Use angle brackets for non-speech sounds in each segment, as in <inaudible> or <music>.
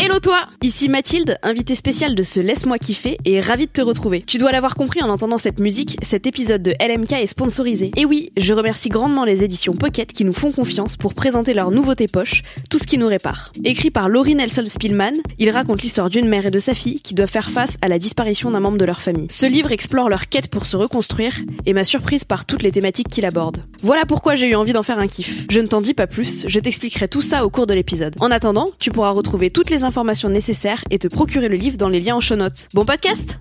Hello toi Ici Mathilde, invitée spéciale de ce Laisse-moi kiffer et ravie de te retrouver. Tu dois l'avoir compris en entendant cette musique, cet épisode de LMK est sponsorisé. Et oui, je remercie grandement les éditions Pocket qui nous font confiance pour présenter leur nouveauté poche, Tout ce qui nous répare. Écrit par Laurie Nelson Spillman, il raconte l'histoire d'une mère et de sa fille qui doivent faire face à la disparition d'un membre de leur famille. Ce livre explore leur quête pour se reconstruire et m'a surprise par toutes les thématiques qu'il aborde. Voilà pourquoi j'ai eu envie d'en faire un kiff. Je ne t'en dis pas plus, je t'expliquerai tout ça au cours de l'épisode. En attendant, tu pourras retrouver toutes les informations nécessaires et te procurer le livre dans les liens en show notes. Bon podcast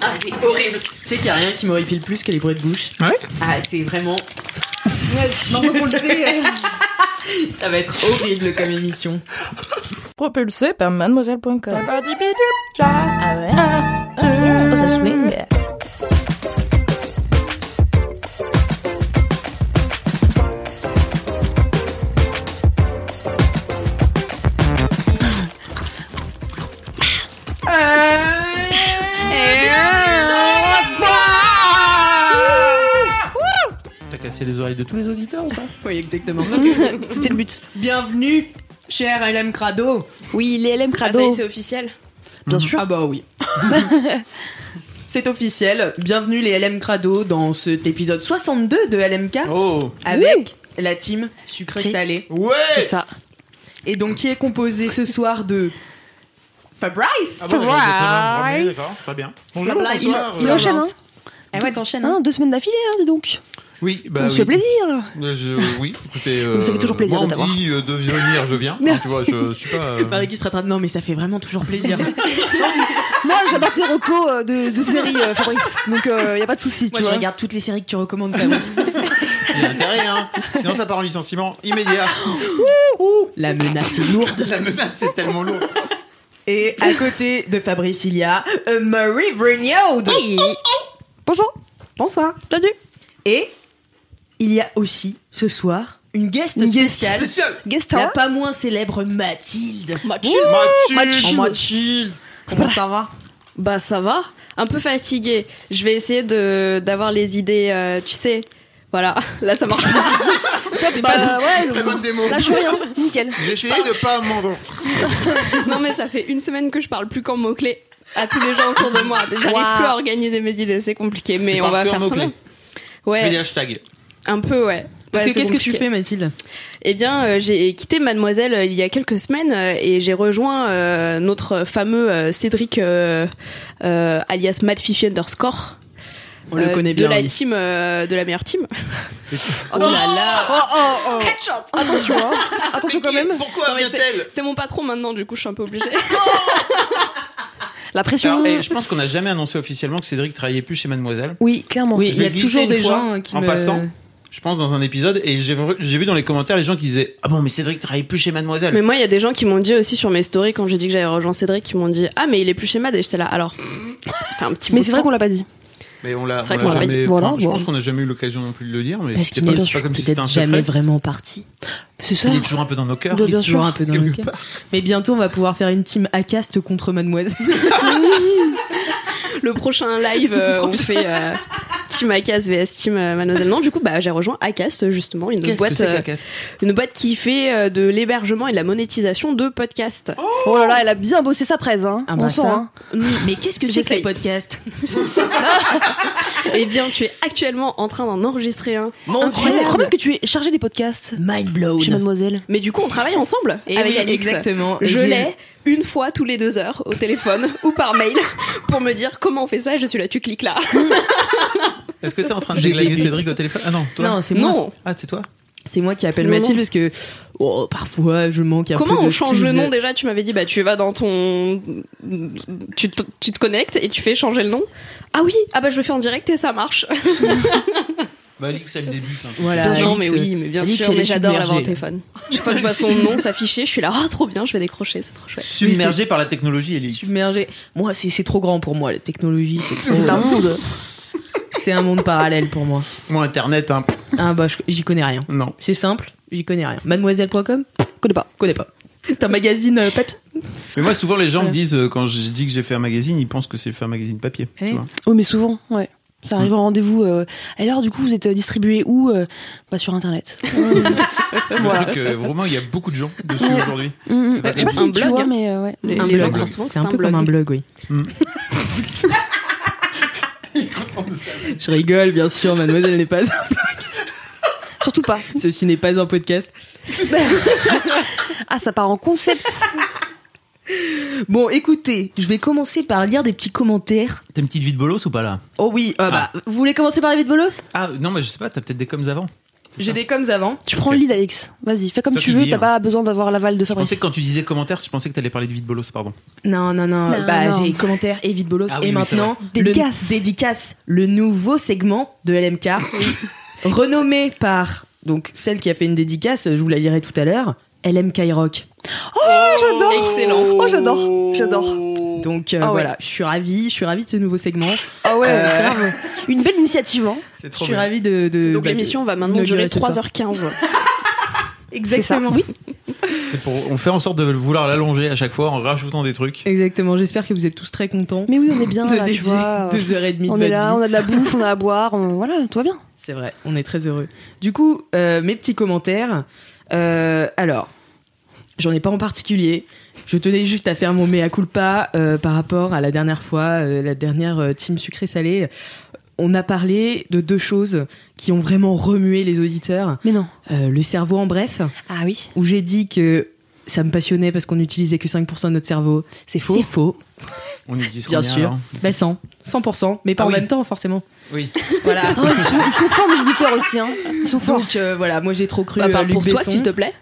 Ah, c'est horrible. Tu sais qu'il n'y a rien qui m'horripile plus que les bruits de bouche. Ouais? Ah, c'est vraiment. Maintenant qu'on le sait. Ça va être horrible comme émission. Propulsé par mademoiselle.com. Ah ouais Oh, ça swing. Les oreilles de tous les auditeurs ou pas? Oui, exactement. <laughs> C'était le but. Bienvenue, cher LM Crado. Oui, les LM Ah, Crado. ça y est, c'est officiel Bien sûr. Ah bah oui. <laughs> c'est officiel. Bienvenue les LM Crado dans cet épisode 62 de LMK Oh avec la team sucré-salé. Ouais C'est ça. Et donc qui est composé ce soir de Fabrice. Ah bon, d'accord, très bien, premier, d'accord, très bien. Bonjour, Fabrice, bonsoir. Il euh, enchaîne, hein Ah ouais, t'enchaînes. Hein, Hein Deux semaines d'affilée, hein, dis donc. Oui, bah on oui. plaisir. Euh, je- oui, écoutez, <laughs> euh, Ça fait toujours plaisir moi, de on me dit euh, de venir, je viens. <laughs> Hein, tu vois, je suis pas... euh, Marie qui se rattrape. Non, mais ça fait vraiment toujours plaisir. <laughs> Moi, j'adore tes recos euh, de, de séries, euh, Fabrice. Donc, il y a pas de souci, Moi, tu je vois. regarde toutes les séries que tu recommandes, Fabrice. Il y a intérêt, hein Sinon, ça part en licenciement immédiat. La menace est lourde. La menace, c'est tellement lourd. Et à côté de Fabrice, il y a euh, Marie Vrignaud. Bonjour. Bonsoir. Bienvenue. Et il y a aussi ce soir une guest Une guest spéciale. Spécial Guest La star. pas moins célèbre Mathilde. Mathilde Oh, Mathilde. Comment ça va Bah, ça va. Un peu fatiguée. Je vais essayer de d'avoir les idées, euh, tu sais. Voilà, <laughs> là ça marche <laughs> pas. bah ouais, Très bonne démo. là je suis rien, nickel. J'ai essayé de pas m'endormir. <laughs> Non mais ça fait une semaine que je parle plus qu'en mots-clés à tous les gens autour de moi. J'arrive Wow. plus à organiser mes idées, c'est compliqué, mais on va faire ça. bien. Je fais des Ouais, hashtags. Un peu ouais. Parce Ouais, que c'est qu'est-ce que tu fais, Mathilde? Eh bien, euh, j'ai quitté Mademoiselle euh, il y a quelques semaines euh, et j'ai rejoint euh, notre fameux euh, Cédric euh, euh, alias Mad Fifi underscore. On le euh, connaît bien. De la lui. team, euh, de la meilleure team. <laughs> Oh là là. Oh oh oh. Attention, hein. attention quand même. Pourquoi Non, mais c'est- vient-elle C'est mon patron maintenant, du coup, je suis un peu obligée. <laughs> La pression. Alors, et je pense qu'on n'a jamais annoncé officiellement que Cédric travaillait plus chez Mademoiselle. Oui, clairement. Oui, il y a toujours des fois, gens qui en me... passant. Je pense dans un épisode et j'ai vu- dans les commentaires les gens qui disaient ah bon mais Cédric travaille plus chez Mademoiselle. Mais moi, il y a des gens qui m'ont dit aussi sur mes stories quand j'ai dit que j'avais rejoint Cédric, qui m'ont dit ah mais il est plus chez Mad et j'étais là. Alors, ça fait un petit. Mais c'est vrai qu'on l'a pas dit. Mais on l'a C'est vrai on qu'on l'a l'a pas jamais. dit. Voilà, enfin, je bon. pense qu'on n'a jamais eu l'occasion non plus de le dire, mais qu'il pas, n'est c'est pas comme si c'était un peut-être jamais secret. vraiment parti. C'est ça. Il est toujours un peu dans nos cœurs. Il est toujours sûr. un peu dans Quelque le cœur. part. Mais bientôt, on va pouvoir faire une team Acast contre Mademoiselle. <laughs> <laughs> Le prochain live, euh, on fait euh, Team Acast vs Team euh, Mademoiselle. Non, du coup, bah, j'ai rejoint Acast justement, une Qu'est-ce que boîte, c'est euh, une boîte qui fait euh, de l'hébergement et de la monétisation de podcasts. Oh là là, elle a bien bossé sa presse, hein. Ah On bah sent, hein. Mais qu'est-ce que c'est que les podcasts <laughs> Eh bien, tu es actuellement en train d'en enregistrer un. Mon Je crois même que tu es chargé des podcasts Mind blown. chez Mademoiselle. Mais du coup, on travaille ensemble Et avec oui, Alix. exactement. Je l'ai une fois tous les deux heures au téléphone <laughs> ou par mail pour me dire comment on fait ça. et Je suis là, tu cliques là. Est-ce que t'es en train de déglinguer. Cédric au téléphone? Ah non, toi? Non, c'est moi. Non, Ah c'est toi? C'est moi qui appelle Le Mathilde parce que oh, parfois je manque un peu Comment de on change le nom déjà? Tu m'avais dit, bah tu vas dans ton. Tu te, tu te connectes et tu fais changer le nom. Ah oui, ah bah je le fais en direct et ça marche. <laughs> Bah, Alix, elle débute. hein. Voilà. non, mais oui, mais bien Alix, sûr, mais j'adore l'avoir au téléphone. Chaque fois que je vois son nom s'afficher, je suis là, ah trop bien, je vais décrocher, c'est trop chouette. Submergée par la technologie, Alix. submergé. Moi, c'est c'est trop grand pour moi, la technologie. C'est un monde. C'est un monde parallèle pour moi. Moi, Internet, hein. Ah bah, j'y connais rien. Non. C'est simple, j'y connais rien. Mademoiselle.com connais pas. Connais pas. C'est un magazine euh, papier. Mais moi, souvent, les gens Ouais. me disent, euh, quand je dis que j'ai fait un magazine, ils pensent que c'est fait un magazine papier. tu Eh. vois. Oui, mais souvent, ouais. Ça arrive en rendez-vous. euh, alors, du coup, vous êtes euh, distribué où euh, Bah, sur Internet. <laughs> Le truc, euh, vraiment, il y a beaucoup de gens dessus Ouais. aujourd'hui. Mm, mm. Pas Je sais pas si tu Un vois, blog. mais euh, ouais. Les, Un les gens blog. croient souvent que C'est un peu blog. comme un blog, oui. <laughs> Hmm. Je rigole, bien sûr, mademoiselle n'est pas un Surtout pas. Ceci n'est pas un podcast. <laughs> Ah, ça part en concept. <laughs> Bon, écoutez, je vais commencer par lire des petits commentaires. T'as une petite vie de bolos ou pas là? Oh oui, ah bah, vous voulez commencer par les vides bolos? Ah non, mais je sais pas, t'as peut-être des coms avant. J'ai des coms avant. Tu prends le lead, Alex. Vas-y, fais comme Toi tu qui veux. dis, T'as hein. pas besoin d'avoir l'aval de Je Fabrice. pensais que quand tu disais commentaires, je pensais que t'allais parler de vie de bolos, pardon. Non, non, non. Non, bah, non. j'ai commentaires et vide bolos. Ah oui, et oui, c'est maintenant. Dédicace. Le, dédicace. Le nouveau segment de LMK, renommé par donc celle qui a fait une dédicace, je vous la dirai tout à l'heure, LMK Rock. J'adore. Excellent. Oh, j'adore. J'adore. Donc euh, Ah ouais. voilà, je suis ravie, je suis ravie de ce nouveau segment. Ah ouais, Euh, grave. Une belle initiative, hein. C'est Je trop suis bien. ravie de. de- Donc bah, l'émission va maintenant inaugurer durer ce soir. 3h15. <laughs> Exactement. Oui. C'est pour- on fait en sorte de vouloir l'allonger à chaque fois en rajoutant des trucs. Exactement. J'espère que vous êtes tous très contents. Mais oui, on est bien de là, tu dédier vois. deux heures et demie On de est votre là, vie. on a de la bouffe, on a à boire, on- voilà, tout va bien. C'est vrai, on est très heureux. Du coup, euh, mes petits commentaires. Euh, alors, j'en ai pas en particulier. Je tenais juste à faire mon mea culpa euh, par rapport à la dernière fois, euh, la dernière euh, team sucré-salé. On a parlé de deux choses qui ont vraiment remué les auditeurs. Mais non. Euh, le cerveau en bref, Ah oui. où j'ai dit que ça me passionnait parce qu'on n'utilisait que 5% de notre cerveau. C'est faux. C'est faux. On utilise Bien sûr. alors Bah 100. 100%, mais pas Ah en oui. même temps, forcément. Oui. Voilà. Oh, ils, sont, ils sont forts, nos auditeurs aussi, hein. Ils sont forts. Donc euh, voilà, moi j'ai trop cru Bah, euh, parle Luc pour toi, s'il te plaît.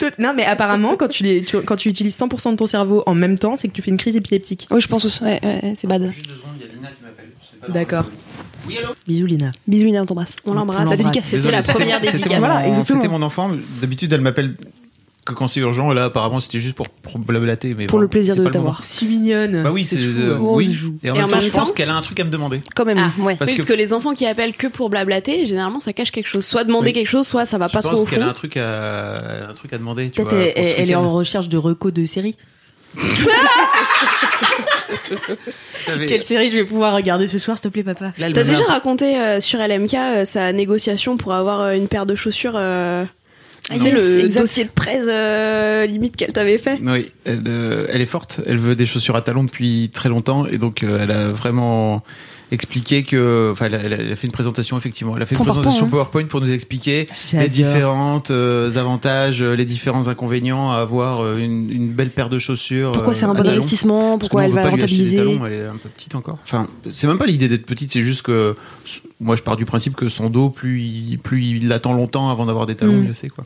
Tout- Non, mais apparemment, quand tu, les- tu- quand tu utilises 100% de ton cerveau en même temps, c'est que tu fais une crise épileptique. Oui, je pense aussi. Ouais, ouais, c'est bad. Juste deux secondes, il y a Lina qui m'appelle. D'accord. Oui, allô Bisous, Lina. Bisous, Ina, on t'embrasse. On l'embrasse. La dédicace, c'était Désolé, la première c'était dédicace. mon- Voilà. C'était mon enfant. D'habitude, elle m'appelle que quand c'est urgent. Là, apparemment, c'était juste pour, pour blablater. Mais Pour bon, le plaisir de t'avoir. Si mignonne. Bah oui, c'est fou, euh, hein. Oh, oui. Et en Et même en temps, même je pense temps- qu'elle a un truc à me demander. Quand même, Ah. ouais. Parce oui, que parce que les enfants qui appellent que pour blablater, généralement ça cache quelque chose. Soit demander Oui. quelque chose, soit ça va je pas trop pense au qu'elle a fond. un truc à un truc à demander. Peut-être elle, elle- elle est en recherche de recos de séries. Quelle série je vais pouvoir regarder ce soir, s'il te plaît, papa T'as déjà raconté euh, sur LMK euh, sa négociation pour avoir euh, une paire de chaussures yes, le exact. dossier de presse euh, limite qu'elle t'avait fait Oui, elle, euh, elle est forte. Elle veut des chaussures à talons depuis très longtemps et donc euh, elle a vraiment expliqué que, enfin, elle a, elle a- elle a fait une présentation effectivement. Elle a fait une Point présentation point, PowerPoint pour nous expliquer J'adore. les différents euh, avantages, les différents inconvénients à avoir euh, une, une belle paire de chaussures. Pourquoi euh, c'est un bon talons. investissement Pourquoi elle va acheter des rentabiliser talons, elle est un peu petite encore. Enfin, c'est même pas l'idée d'être petite, c'est juste que moi je pars du principe que son dos, plus il, plus il attend longtemps avant d'avoir des talons, Mm. mieux c'est quoi.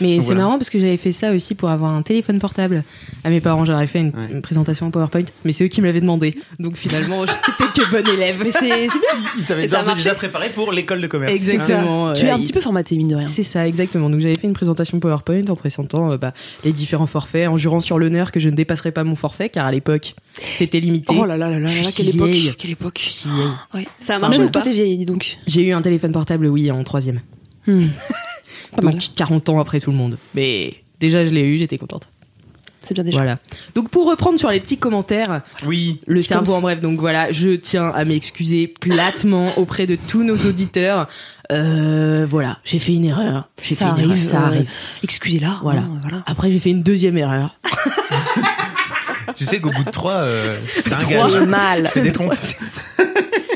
Mais c'est voilà. marrant parce que j'avais fait ça aussi pour avoir un téléphone portable. À mes parents, j'aurais fait une, Ouais. une présentation en PowerPoint, mais c'est eux qui me l'avaient demandé. Donc finalement, <laughs> j'étais que bonne élève. Mais c'est bien. Il t'avait Et ça a d'ores et marché déjà préparé pour l'école de commerce. Exactement. Tu es un petit peu formaté, mine de rien. C'est ça, exactement. Donc j'avais fait une présentation PowerPoint en présentant euh, bah, les différents forfaits, en jurant sur l'honneur que je ne dépasserais pas mon forfait, car à l'époque, c'était limité. Oh là là là là Je là, suis quelle époque. Quelle époque Si vieille. Ouais. Ça a Enfin, marché Même ou toi, pas t'es vieille, dis donc. J'ai eu un téléphone portable, oui, en troisième. Hmm. Pas Donc mal. 40 ans après tout le monde. Mais déjà, je l'ai eu, j'étais contente. C'est bien déjà. Voilà. Donc pour reprendre sur les petits commentaires, Oui. le cerveau en bref, donc voilà, je tiens à m'excuser platement <laughs> auprès de tous nos auditeurs. Euh, voilà, j'ai fait une erreur. J'ai Ça fait une arrive, erreur, ça euh, arrive. Excusez-la. Voilà. voilà. Après, j'ai fait une deuxième erreur. <laughs> Tu sais qu'au bout de trois, euh, <laughs> c'est un Trois. gage. mal. C'est des pompes.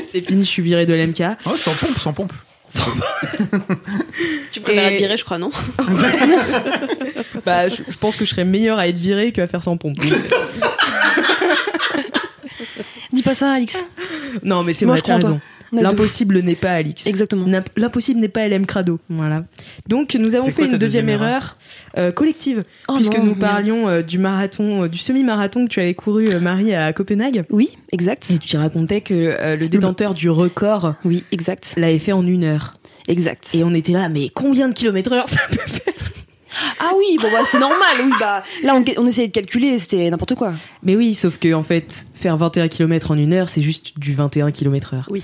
C'est fini, je suis viré de l'MK. Oh, sans pompe, sans pompe. <laughs> Tu préfères Et- être viré, je crois, non <laughs> Bah, je, je pense que je serais meilleur à être viré qu'à faire sans pompe. Dis pas ça, Alix. non, mais c'est Moi, vrai, tu as raison. L'impossible n'est pas Alix. Exactement. L'impossible n'est pas LM Crado. Voilà. Donc nous avons fait quoi une deuxième deuxième erreur euh, collective, Oh puisque non, nous parlions euh, du marathon, euh, du semi-marathon que tu avais couru, euh, Marie, à Copenhague. Oui, exact. Et tu racontais que euh, le détenteur du record Oui, exact. l'avait fait en une heure. Exact. Et on était là, mais combien de kilomètres heure ça peut faire? Ah oui, bon bah c'est normal, oui bah là on, on essayait de calculer, c'était n'importe quoi. Mais oui, sauf que en fait, faire 21 km en une heure, c'est juste du 21 km heure. Oui.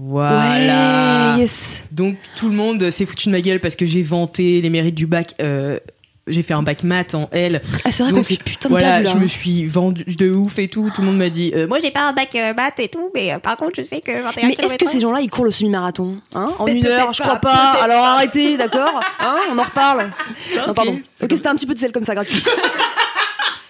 Voilà. Ouais, yes. Donc tout le monde s'est foutu de ma gueule parce que j'ai vanté les mérites du bac. euh, j'ai fait un bac maths en L. Ah c'est vrai qu'on Donc, s'est putain de voilà, là. je me suis vendue de ouf et tout. Tout le monde m'a dit. euh, Moi, j'ai pas un bac euh, maths et tout, mais euh, par contre, je sais que 21 Mais est-ce que ces gens-là ils courent le semi-marathon hein En une heure, je crois pas. Alors arrêtez, d'accord Hein On en reparle. <laughs> Non pardon. Ok, c'était un petit peu de sel comme ça gratuit. <laughs>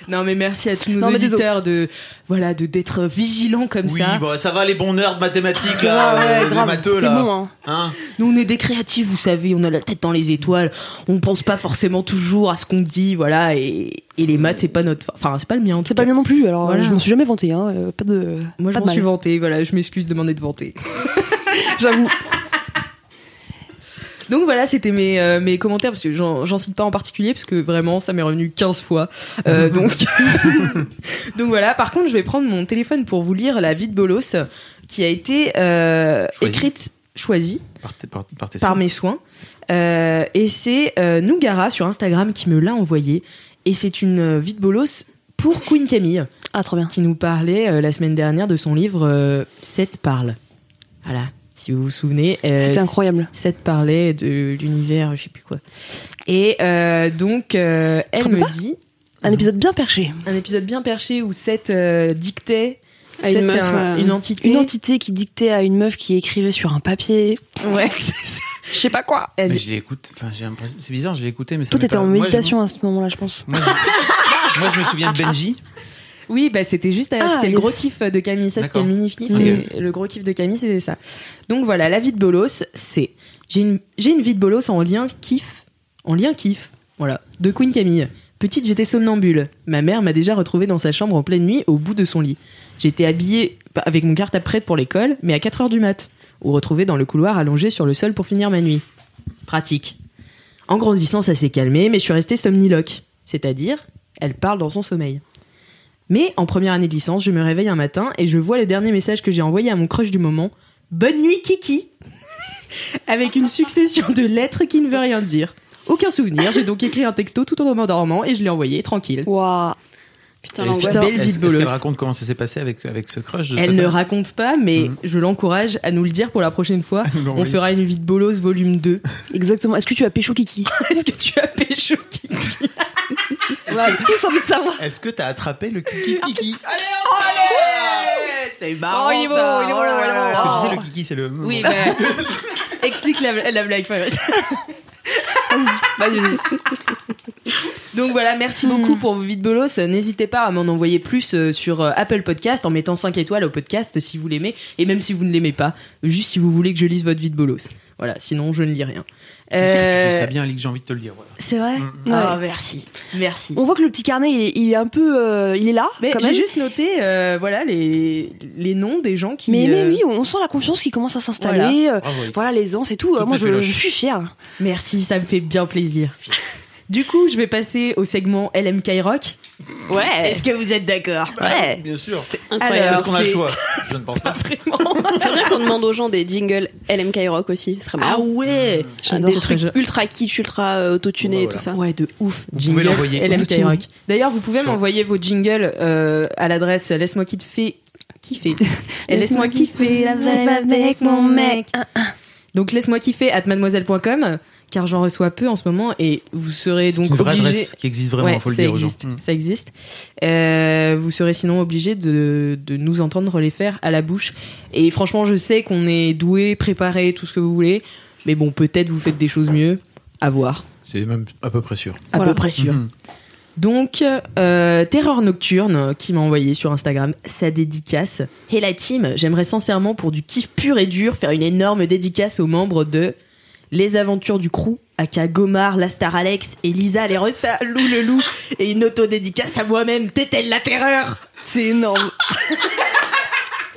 Non mais merci à tous nos Non, auditeurs de voilà de d'être vigilants comme Oui, ça. bon, ça va les bons nerds de mathématiques là, va, ouais, euh, les grave. matheux C'est là. bon hein. Hein Nous on est des créatifs, vous savez, on a la tête dans les étoiles. On pense pas forcément toujours à ce qu'on dit, voilà. Et, et les maths c'est pas notre, enfin c'est pas le mien. C'est pas cas. bien non plus. Alors Voilà. je m'en suis jamais vanté hein. euh, Pas de. Moi je pas m'en suis vanté, voilà. Je m'excuse de m'en être vanté. <laughs> <laughs> J'avoue. Donc voilà, c'était mes, euh, mes commentaires, parce que j'en cite pas en particulier, parce que vraiment, ça m'est revenu 15 fois. Euh, <laughs> donc, <laughs> donc voilà, par contre, je vais prendre mon téléphone pour vous lire la vie de Bolos, qui a été euh, écrite, choisie, par, par- mes soins. Euh, et c'est euh, Nougara sur Instagram qui me l'a envoyé. Et c'est une euh, vie de Bolos pour Queen Camille, Ah trop bien. qui nous parlait euh, la semaine dernière de son livre euh, Sept parle. Voilà, si vous vous souvenez. euh, C'était incroyable. Seth parlait de l'univers, je sais plus quoi. Et euh, donc, euh, elle me dit Un épisode bien perché. un épisode bien perché où Seth euh, dictait À une Seth, meuf, un- euh, une entité. Une entité qui dictait à une meuf qui écrivait sur un papier. Ouais. <laughs> Je sais pas quoi. Elle- Mais je l'ai écouté, enfin j'ai l'impression, c'est bizarre, je l'ai écouté, mais ça t'étais pas- en moi, je- méditation à ce moment-là, je pense. Moi, je... moi, je me souviens de Benji. Oui, bah c'était juste, euh, Ah, c'était le gros kiff de Camille. Ça, c'était le mini kiff. Et le gros kiff de Camille, c'était ça. Donc voilà, la vie de Bolos, c'est j'ai une j'ai une vie de Bolos en lien kiff, en lien kiff. Voilà, de Queen Camille. Petite, j'étais somnambule. Ma mère m'a déjà retrouvée dans sa chambre en pleine nuit, au bout de son lit. J'étais habillée avec mon cartable prête pour l'école, mais à 4 heures du mat, ou retrouvée dans le couloir allongée sur le sol pour finir ma nuit. Pratique. En grandissant, ça s'est calmé, mais je suis restée somniloque. C'est-à-dire, elle parle dans son sommeil. Mais en première année de licence, je me réveille un matin et je vois le dernier message que j'ai envoyé à mon crush du moment. Bonne nuit Kiki <laughs> Avec une succession de lettres qui ne veut rien dire. Aucun souvenir, j'ai donc écrit un texto tout en m'endormant et je l'ai envoyé tranquille. Waouh. Putain, l'angoisse. est-ce- qu'elle raconte comment ça s'est passé avec, avec ce crush Elle ne raconte pas, mais Mhm. je l'encourage à nous le dire pour la prochaine fois. <laughs> Bon, On oui. fera une vie de bolos volume 2. <laughs> Exactement. Est-ce que tu as pécho Kiki <laughs> Est-ce que tu as pécho Kiki On a tous envie de savoir. Est-ce que t'as attrapé le kiki kiki Allez, C'est Oh, il est beau, il est beau, il est beau. Est-ce que tu Oh. sais le kiki c'est le Oui, bah, explique la, la blague. Fabrice. Vas-y, vas-y. Donc voilà, merci beaucoup pour vos vides bolos. N'hésitez pas à m'en envoyer plus euh, sur euh, Apple Podcast en mettant 5 étoiles au podcast si vous l'aimez et même si vous ne l'aimez pas, juste si vous voulez que je lise votre vide bolos. Voilà, sinon je ne lis rien. Tu fais Euh, ça bien, Ali, que j'ai envie de te le dire. voilà. c'est vrai Mm. Ah, Ouais. merci. Merci. On voit que le petit carnet, il est, il est un peu, euh, il est là, Mais quand j'ai juste noté euh, voilà les, les noms des gens qui Mais, mais euh, oui, on sent la confiance qui commence à s'installer. euh, Bravo, Alix. Voilà, l'aisance et tout. Euh, Toutes Moi, je, je suis fière. merci, ça me fait bien plaisir. Du coup, je vais passer au segment LMK Rock. Ouais. Est-ce que vous êtes d'accord Ah, bien sûr. C'est Alors, incroyable. Est-ce qu'on a le choix Je ne pense pas. C'est vrai qu'on demande aux gens des jingles LMK Rock aussi. Ce serait Ah marrant. ouais J'adore. Des trucs jo- ultra kitsch, ultra euh, autotunés et bah tout ça. Ouais, de ouf. Vous pouvez l'envoyer LMK. Rock. D'ailleurs, vous pouvez m'envoyer vos jingles euh, à l'adresse laisse-moi kiffer. Kiffer. <laughs> laisse-moi kiffer la vibe avec mon mec. Donc laisse-moi kiffer at mademoiselle.com car j'en reçois peu en ce moment et vous serez C'est donc une vraie obligé. adresse qui existe vraiment, Ouais, faut le ça dire aux gens. existe, Mm. ça existe. Euh, vous serez sinon obligé de, de nous entendre les faire à la bouche. Et franchement, je sais qu'on est doué, préparé, tout ce que vous voulez. Mais bon, peut-être vous faites des choses mieux. À voir. C'est même à peu près sûr. À Voilà. peu près sûr. Mhm. Donc, euh, Terreur Nocturne, qui m'a envoyé sur Instagram sa dédicace. Et la team, j'aimerais sincèrement, pour du kiff pur et dur, faire une énorme dédicace aux membres de Les Aventures du Crew, aka Gomar, Lastar Alex et Lisa les Resta, Lou le Loup, et une auto-dédicace à moi-même, Tétel la Terreur. C'est énorme. <laughs>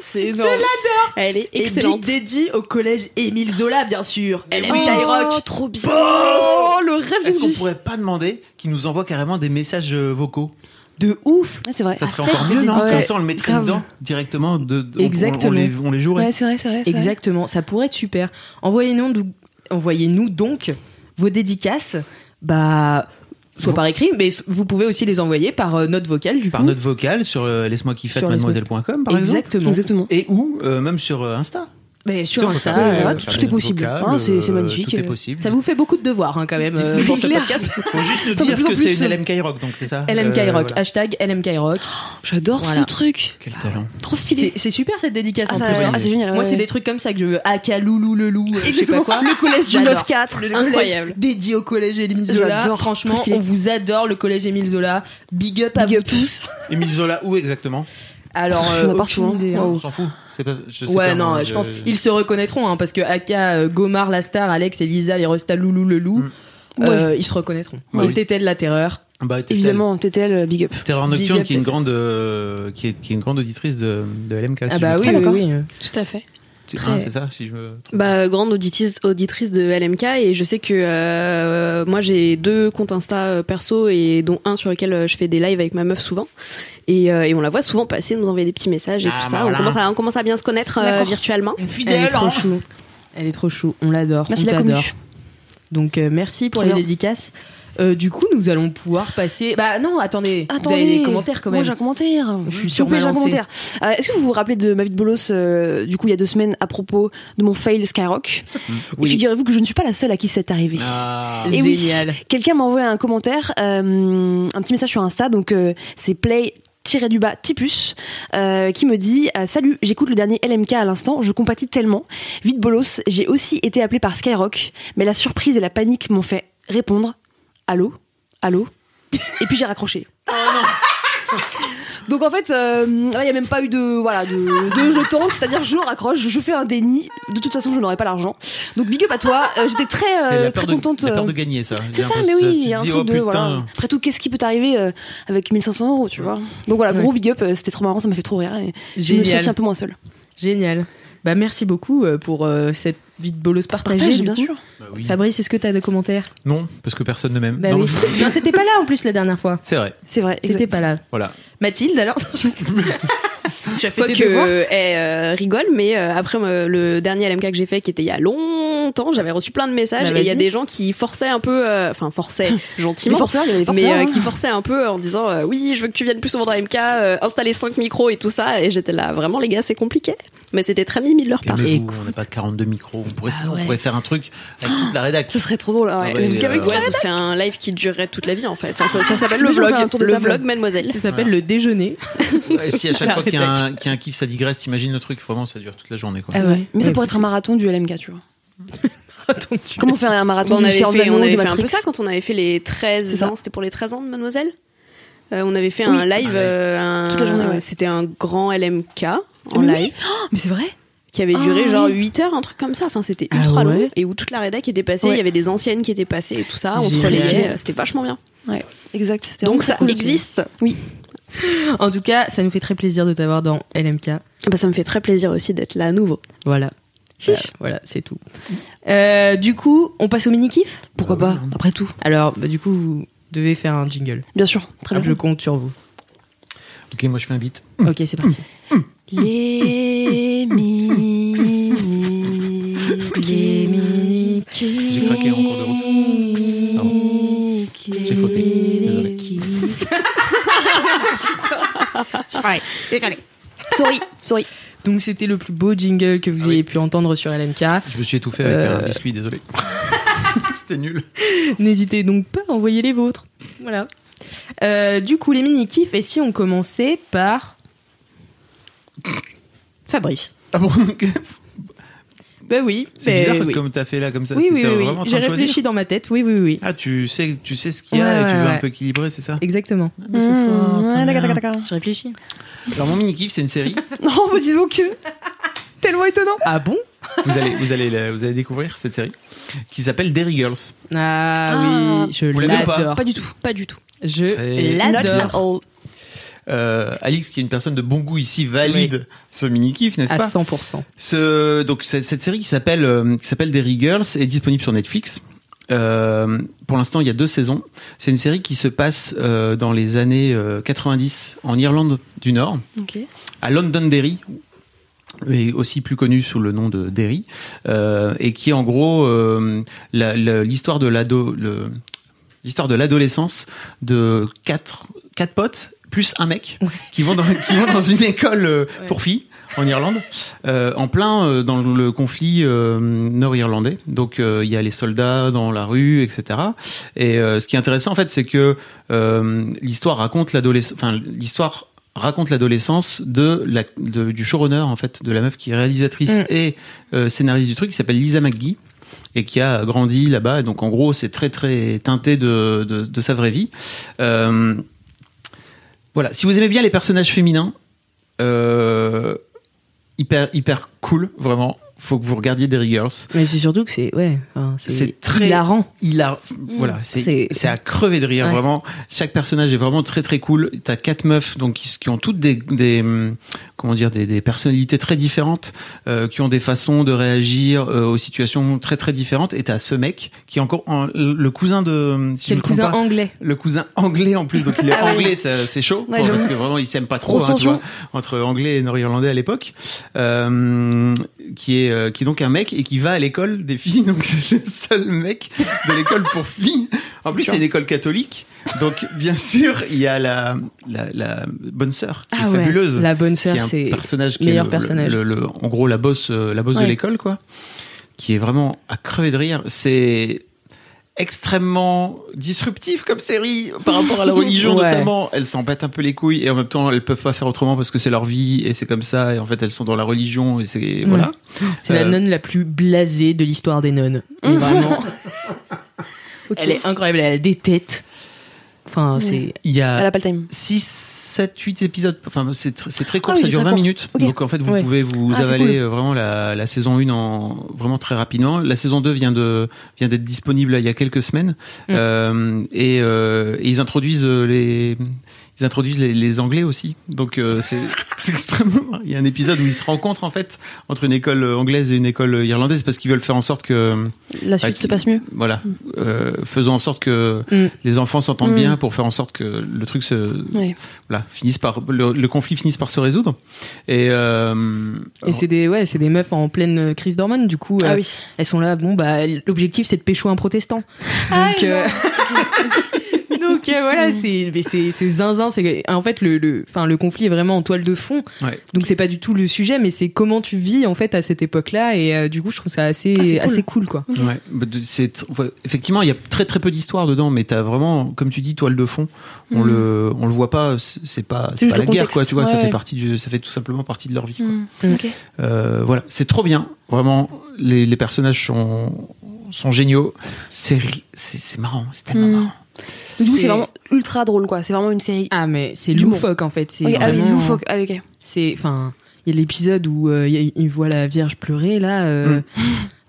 C'est énorme. Je l'adore. Elle est excellente. Et Big Daddy au collège Émile Zola, bien sûr. Elle aime Oh, Skyrock. trop bien. Oh, le rêve Est-ce qu'on pourrait pas demander qu'ils nous envoient carrément des messages euh, vocaux? De ouf. Ouais, c'est vrai. Ça serait encore mieux, non? Comme ça, on le mettrait Grave. dedans directement. De, de- on- on- Exactement. On, les, on les jouerait. Ouais, c'est vrai, c'est vrai. Exactement. Ça pourrait être super. Envoyez-nous, envoyez-nous donc vos dédicaces. Bah. Soit par écrit, mais vous pouvez aussi les envoyer par euh, note vocale du Par coup. note vocale sur euh, laisse-moi kiffer mademoiselle.com par exemple. Exactement. Exactement. Et ou euh, même sur euh, Insta. Mais sur Insta, euh, ouais, tout- est possible. Hein, c'est- euh, magnifique. Tout est possible. ça vous fait beaucoup de devoirs hein, quand même euh, C'est pour ce clair. podcast. <laughs> Faut juste nous dire que c'est une euh, LMK Rock, donc c'est ça LMK Euh, Rock, voilà. hashtag LMK Rock. J'adore Voilà. ce truc. Quel talent. Trop stylé. C'est super cette dédicace Ah, en plus. ah, c'est génial. Moi, c'est des trucs comme ça que je veux. Aka Loulou le loup, je sais pas quoi. Le collège du J'adore. 9-4. Le Incroyable. dédié au collège Émile Zola. J'adore. Franchement, on vous adore le collège Émile Zola. Big up à Big vous up. tous. Émile Zola, où exactement? Alors, euh, hein. hein. On s'en fout. C'est pas, je sais Ouais, pas, non, moi, je pense ils se reconnaîtront hein, parce que Aka, euh, Gomar, la star, Alex et Lisa, les Resta Loulou le loup, Mm. euh, ils se reconnaîtront. Ouais. Et Tétel la terreur. Bah, Tétel. Évidemment, TTL, euh, big up. Terreur Big Nocturne, up, qui est une grande, euh, qui est, qui est une grande auditrice de, de LMK. Ah bah oui, oui, d'accord. oui. Tout à fait. Tu- très- hein, c'est ça, si je me trompe. Bah, grande auditrice, auditrice de LMK et je sais que euh, moi j'ai deux comptes Insta perso et dont un sur lequel je fais des lives avec ma meuf souvent et, euh, et on la voit souvent passer, nous envoyer des petits messages et Ah, tout bah ça. voilà. On, commence à, on commence à bien se connaître euh, virtuellement. Elle est Fidèle, trop hein. chou. Elle est trop chou. On l'adore. Merci on la. Donc euh, merci pour Trop les bien. dédicaces. Euh, du coup, nous allons pouvoir passer. Bah non, attendez. Vous Attendez. avez des commentaires quand Moi, même. j'ai un commentaire. Je suis sur vous un commentaire. Euh, Est-ce que vous vous rappelez de ma vie de bolos, euh, du coup, il y a deux semaines, à propos de mon fail Skyrock <laughs> Oui. Figurez-vous que je ne suis pas la seule à qui c'est arrivé. Ah, Et oui. Génial. Quelqu'un m'a envoyé un commentaire, euh, un petit message sur Insta, donc euh, c'est play du bas Tipus euh, qui me dit euh, salut j'écoute le dernier LMK à l'instant je compatis tellement. Vite bolos j'ai aussi été appelé par Skyrock mais la surprise et la panique m'ont fait répondre allô allô. Et puis j'ai raccroché donc en fait euh, là il y a même pas eu de voilà de, de je tente c'est-à-dire je raccroche je fais un déni de toute façon je n'aurai pas l'argent donc big up à toi Euh, j'étais très c'est euh, la peur, très de, contente la peur euh, de gagner, ça. c'est ça, mais oui, il y a un truc oh, de. Voilà. Après tout, qu'est-ce qui peut t'arriver euh, avec 1500 euros, tu vois? Donc voilà, gros big up, euh, c'était trop marrant, ça m'a fait trop rire et je me Génial. un peu moins seule. Génial. Bah merci beaucoup euh, pour euh, cette vie de bolos du bien coup. sûr. Bah oui. Fabrice, est-ce que tu as des commentaires? Non, parce que personne ne m'aime. Bah Non, oui. <laughs> non, t'étais pas là en plus la dernière fois. C'est vrai, C'est vrai, T'étais pas là. voilà. Mathilde alors? <laughs> Tu as fait tes Quoique devoirs? elle euh, rigole, mais euh, après euh, le dernier LMK que j'ai fait, qui était il y a longtemps, j'avais reçu plein de messages Bah, et il y a des gens qui forçaient un peu, euh, enfin forçaient <laughs> gentiment, forceurs, il y avait des mais euh, hein. qui forçaient un peu en disant euh, oui, je veux que tu viennes plus souvent dans LMK, euh, installer 5 micros et tout ça. Et j'étais là, vraiment les gars, c'est compliqué. Mais c'était très mimi de leur part. Écoute. on n'a pas 42 micros. On pourrait, Ah on ouais. pourrait faire un truc avec toute la rédac. Ce serait trop drôle. Ah ouais. avec euh. Ouais, ce serait un live qui durerait toute la vie en fait. Enfin, ça, ça s'appelle le vlog, un le vlog Mademoiselle. Ça s'appelle le déjeuner. Et si à chaque <laughs> La fois qu'il y, a un- rédac. qu'il y a un kiff, ça digresse, t'imagines le truc, vraiment, ça dure toute la journée. Quoi. Ah ouais. Mais ça Ouais, pourrait être un marathon du LMK, tu vois. Comment faire un marathon Bon, on du avait, fait, on avait fait un peu ça quand on avait fait les 13 C'est ça. ans. C'était pour les 13 ans de Mademoiselle. Euh, on avait fait Oui. un live, Un euh, un- Toute la journée, ouais. C'était un grand LMK en live oui. Oh, mais c'est vrai qui avait duré Ah, genre oui. 8 heures, un truc comme ça. Enfin, c'était Ah ultra long ouais et où toute la rédac était passée. Ouais. Il y avait des anciennes qui étaient passées et tout ça. On se relayait. euh, C'était vachement bien. Exact. c'était Donc ça cool. existe. En tout cas, ça nous fait très plaisir de t'avoir dans LMK. Bah, ça me fait très plaisir aussi d'être là à nouveau. Voilà. Chiche. Voilà, c'est tout. Euh, du coup, on passe au mini-kiff? Pourquoi pas, après tout. Alors, bah, du coup, vous devez faire un jingle. Bien sûr, très bien. Je compte sur vous. Ok, moi je fais un beat. Ok, c'est parti. Les mini. Les mini. J'ai craqué en cours de route. Pardon. J'ai fauté. Désolé. Désolé. Sorry, sorry. Donc, c'était le plus beau jingle que vous Ah oui. ayez pu entendre sur LMK. Je me suis étouffé avec Euh. un biscuit, désolé. <laughs> C'était nul. N'hésitez donc pas à envoyer les vôtres. Voilà. Euh, du coup, les mini-kifs, et si on commençait par. Fabrice. Ah bon Bah oui. C'est mais bizarre oui. comme t'as fait là, comme ça. Oui, oui, oui. J'ai réfléchi dans ma tête. Oui, oui, oui. Ah, tu sais, tu sais ce qu'il y a Ouais, et tu veux ouais, un peu équilibrer, c'est ça? Exactement. Mmh, ouais, d'accord, d'accord, d'accord. Je réfléchis. Alors, mon mini-kiff, c'est une série. <laughs> Non, mais disons que. Tellement étonnant. Ah bon? Vous, allez, vous, allez, la- vous allez découvrir cette série qui s'appelle Derry Girls. Ah, Ah. oui, je Vous l'aimez ou pas? l'adore. Pas du tout. Pas du tout. Je l'adore. Euh, Alix, qui est une personne de bon goût ici, valide ce mini kiff, n'est-ce À pas 100%. Ce, donc cette série qui s'appelle euh, qui s'appelle Derry Girls est disponible sur Netflix. Euh, pour l'instant, il y a deux saisons. C'est une série qui se passe euh, dans les années euh, 90 en Irlande du Nord, Ok. à Londonderry, et aussi plus connu sous le nom de Derry, et qui est en gros la- la- l'histoire de l'ado, l'histoire de l'adolescence de quatre quatre potes plus un mec qui vont dans qui vont dans une école euh, pour filles en Irlande, euh, en plein euh, dans le conflit euh, nord-irlandais. Donc euh, il y a les soldats dans la rue, etc. Et euh, ce qui est intéressant en fait, c'est que euh, l'histoire raconte l'adolescence, enfin l'histoire raconte l'adolescence de la de- du showrunner en fait, de la meuf qui est réalisatrice Mm. et euh, scénariste du truc, qui s'appelle Lisa McGee et qui a grandi là-bas. Et donc en gros, c'est très très teinté de, de, de sa vraie vie. Euh, voilà, si vous aimez bien les personnages féminins, euh, hyper hyper cool, vraiment. Faut que vous regardiez Derry Girls. Mais c'est surtout que c'est ouais, enfin, c'est très hilarant. Il a, voilà, c'est C'est- à crever de rire Ouais. vraiment. Chaque personnage est vraiment très très cool. T'as quatre meufs donc qui, qui ont toutes des, des hum, comment dire des, des personnalités très différentes, euh, qui ont des façons de réagir euh, aux situations très très différentes. Et t'as ce mec qui est encore en- le cousin de, si C'est le cousin pas, anglais. le cousin anglais en plus, donc il est <laughs> Ah oui. anglais, c'est chaud, Ouais, parce que vraiment il s'aime pas trop, hein, tu vois, entre anglais et nord-irlandais à l'époque, euh, qui est euh, qui est donc un mec et qui va à l'école des filles, <laughs> donc c'est le seul mec de l'école pour filles. En plus c'est une école catholique, donc bien sûr il y a la la, la bonne sœur qui Ah est ouais, fabuleuse, La bonne sœur, c'est personnage qui meilleur est le- personnage. le- le- en gros la bosse euh, la bosse de l'école quoi, qui est vraiment à crever de rire. C'est extrêmement disruptif comme série par rapport à la religion <laughs> Ouais. notamment elles s'en battent un peu les couilles et en même temps elles peuvent pas faire autrement parce que c'est leur vie et c'est comme ça et en fait elles sont dans la religion et c'est voilà C'est la Euh, nonne la plus blasée de l'histoire des nonnes. Et <laughs> Vraiment. Elle est incroyable, elle a des têtes. Enfin, c'est. il y Elle a a pas le time. 6 7 8 épisodes enfin c'est tr- c'est très court Ah oui, ça dure très 20 court. minutes Ok. donc en fait vous Ouais. pouvez vous Ah, avaler cool. euh, vraiment la, la saison 1 en vraiment très rapidement la saison 2 vient de vient d'être disponible il y a quelques semaines Mm. Euh, et, euh, et ils introduisent euh, les ils introduisent les, les anglais aussi donc euh, c'est <laughs> extrêmement il y a un épisode où ils se rencontrent en fait entre une école anglaise et une école irlandaise parce qu'ils veulent faire en sorte que La suite Ah, se passe mieux. voilà euh, faisons en sorte que Mm. les enfants s'entendent Mm. bien pour faire en sorte que le truc se voilà finisse par le, le conflit finisse par se résoudre et, euh, Et c'est des, ouais, c'est des meufs en pleine crise d'hormones, du coup. Ah euh, oui. Elles sont là, bon, bah, l'objectif c'est de pécho un protestant. Donc, euh, <laughs> donc euh, voilà, c'est, mais c'est, c'est zinzin. C'est, en fait, le, le, enfin, le conflit est vraiment en toile de fond. Ouais. Donc c'est pas du tout le sujet, mais c'est comment tu vis en fait à cette époque-là. Et euh, du coup, je trouve ça assez, Ah, cool. assez cool, quoi. Ouais, bah, c'est ouais, effectivement il y a très très peu d'histoire dedans, mais t'as vraiment, comme tu dis, toile de fond. On Mm. le, on le voit pas. C'est pas, c'est pas la guerre, quoi. Tu vois, ça fait partie du, ça fait tout simplement partie de leur vie. quoi. Mm. Ok. Euh, voilà, c'est trop bien. Vraiment, les, les personnages sont, sont géniaux. C'est, ri- c'est, c'est marrant. C'est tellement Mm. marrant. Du coup, C'est- c'est vraiment ultra drôle, quoi. C'est vraiment une série. Ah, mais c'est loufoque en fait. C'est Ok, ah oui, loufoque. Ah, ok. C'est, enfin, il y a l'épisode où euh, il y a- il voit la Vierge pleurer là. euh, Mm.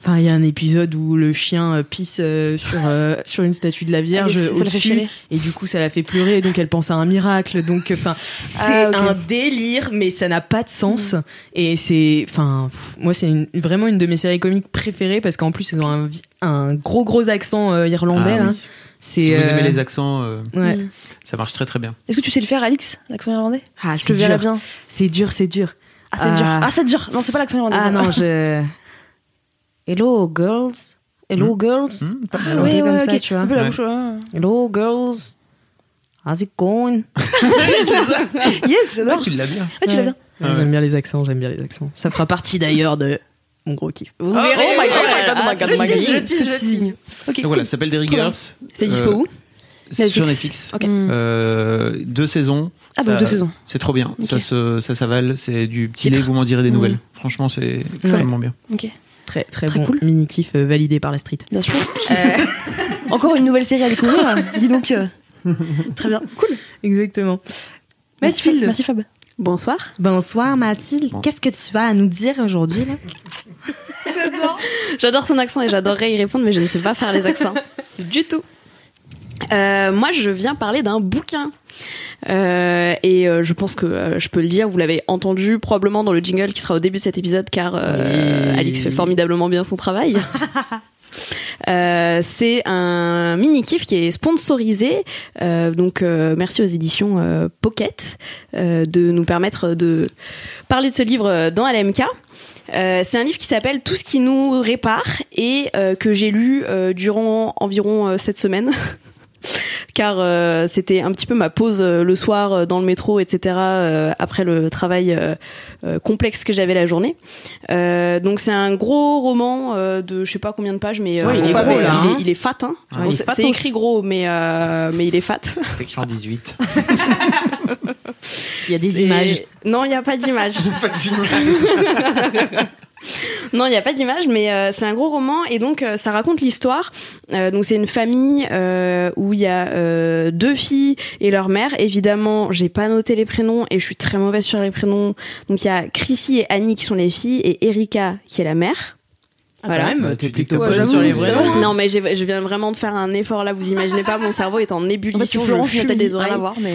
Enfin, il y a un épisode où le chien euh, pisse euh, sur euh, <laughs> sur une statue de la Vierge Ah, la fait au-dessus, et du coup ça la fait pleurer. Donc elle pense à un miracle. Donc enfin, c'est Ah, ok. un délire, mais ça n'a pas de sens. Et c'est, enfin, moi c'est une- vraiment une de mes séries comiques préférées parce qu'en plus ils ont un, gros gros accent euh, irlandais. Ah là. oui. C'est Si vous euh, aimez les accents, euh, ouais. Mm. ça marche très très bien. Est-ce que tu sais le faire, Alix L'accent irlandais? Ah, c'est dur. bien. C'est dur, c'est dur. Ah, c'est dur. Ah. Ah, c'est dur. Non, c'est pas l'accent irlandais. Ah ça. non, je. <laughs> Hello girls. Hello girls. Hmm, pas Ah. Oui, comme ouais, ça, ok. tu vois. Un peu la Ouais. bouche. ouais. Hello girls. How's it going? <laughs> <laughs> Yes, j'adore. Ouais, tu l'as bien. Ah, tu l'as bien. Ouais, Ouais. J'aime bien les accents, j'aime bien les accents. Ça fera partie d'ailleurs de mon gros kiff. Vous Ah, verrez. oh my God, oh my God, oh my God, je oh my God. tease, je tease. Ok. Donc voilà, ça s'appelle Derry. Girls. C'est dispo Euh, où? Sur Netflix. Ok. Mm. Euh, deux saisons. Ah, donc Ça- deux saisons. C'est trop bien. Ça se, ça s'avale. C'est du petit lait. Vous m'en direz des Mm. nouvelles. Franchement, c'est extrêmement bien. Ok. Très très, Très bon cool. mini kiff euh, validé par la street. Bien sûr. <laughs> Euh, Encore une nouvelle série à découvrir. Dis donc. euh, <laughs> Très bien. Cool. Exactement. Merci. Merci Fab. Bonsoir. Bonsoir Mathilde. Bon. Qu'est-ce que tu vas à nous dire aujourd'hui là? J'adore son accent et j'adorerais y répondre, mais je ne sais pas faire les accents. du tout. Euh, moi, je viens parler d'un bouquin. Euh, et euh, je pense que euh, je peux le dire, vous l'avez entendu probablement dans le jingle qui sera au début de cet épisode car euh, Oui. Alix fait formidablement bien son travail. <laughs> Euh, c'est un mini kiff qui est sponsorisé, Euh, donc euh, merci aux éditions Pocket de nous permettre de parler de ce livre dans LMK. C'est un livre qui s'appelle Tout ce qui nous répare et que j'ai lu durant environ cette semaine. <laughs> Car euh, c'était un petit peu ma pause euh, le soir euh, dans le métro, etc. euh, après le travail euh, euh, complexe que j'avais la journée. Euh, donc c'est un gros roman euh, de je sais pas combien de pages, mais Ouais, il est pas gros, il, est, il est fat. Hein. Ouais, Bon, il est c'est écrit gros, mais euh, mais il est fat. <laughs> C'est écrit en 18. Il y a des C'est- images. Non, il n'y a pas d'image. <laughs> <laughs> <laughs> Non, il n'y a pas d'image, mais euh, c'est un gros roman et donc euh, ça raconte l'histoire. Euh, donc c'est une famille euh, où il y a euh, deux filles et leur mère. Évidemment, j'ai pas noté les prénoms et je suis très mauvaise sur les prénoms. Donc il y a Chrissy et Annie qui sont les filles et Erika qui est la mère. Voilà. Voilà. Quand même, tu t'es plutôt bonne j'avoue, sur les vrais. Non, mais je viens vraiment de faire un effort là. Vous imaginez pas, mon cerveau est en ébullition. je Nathalie, des oreilles. à voir, mais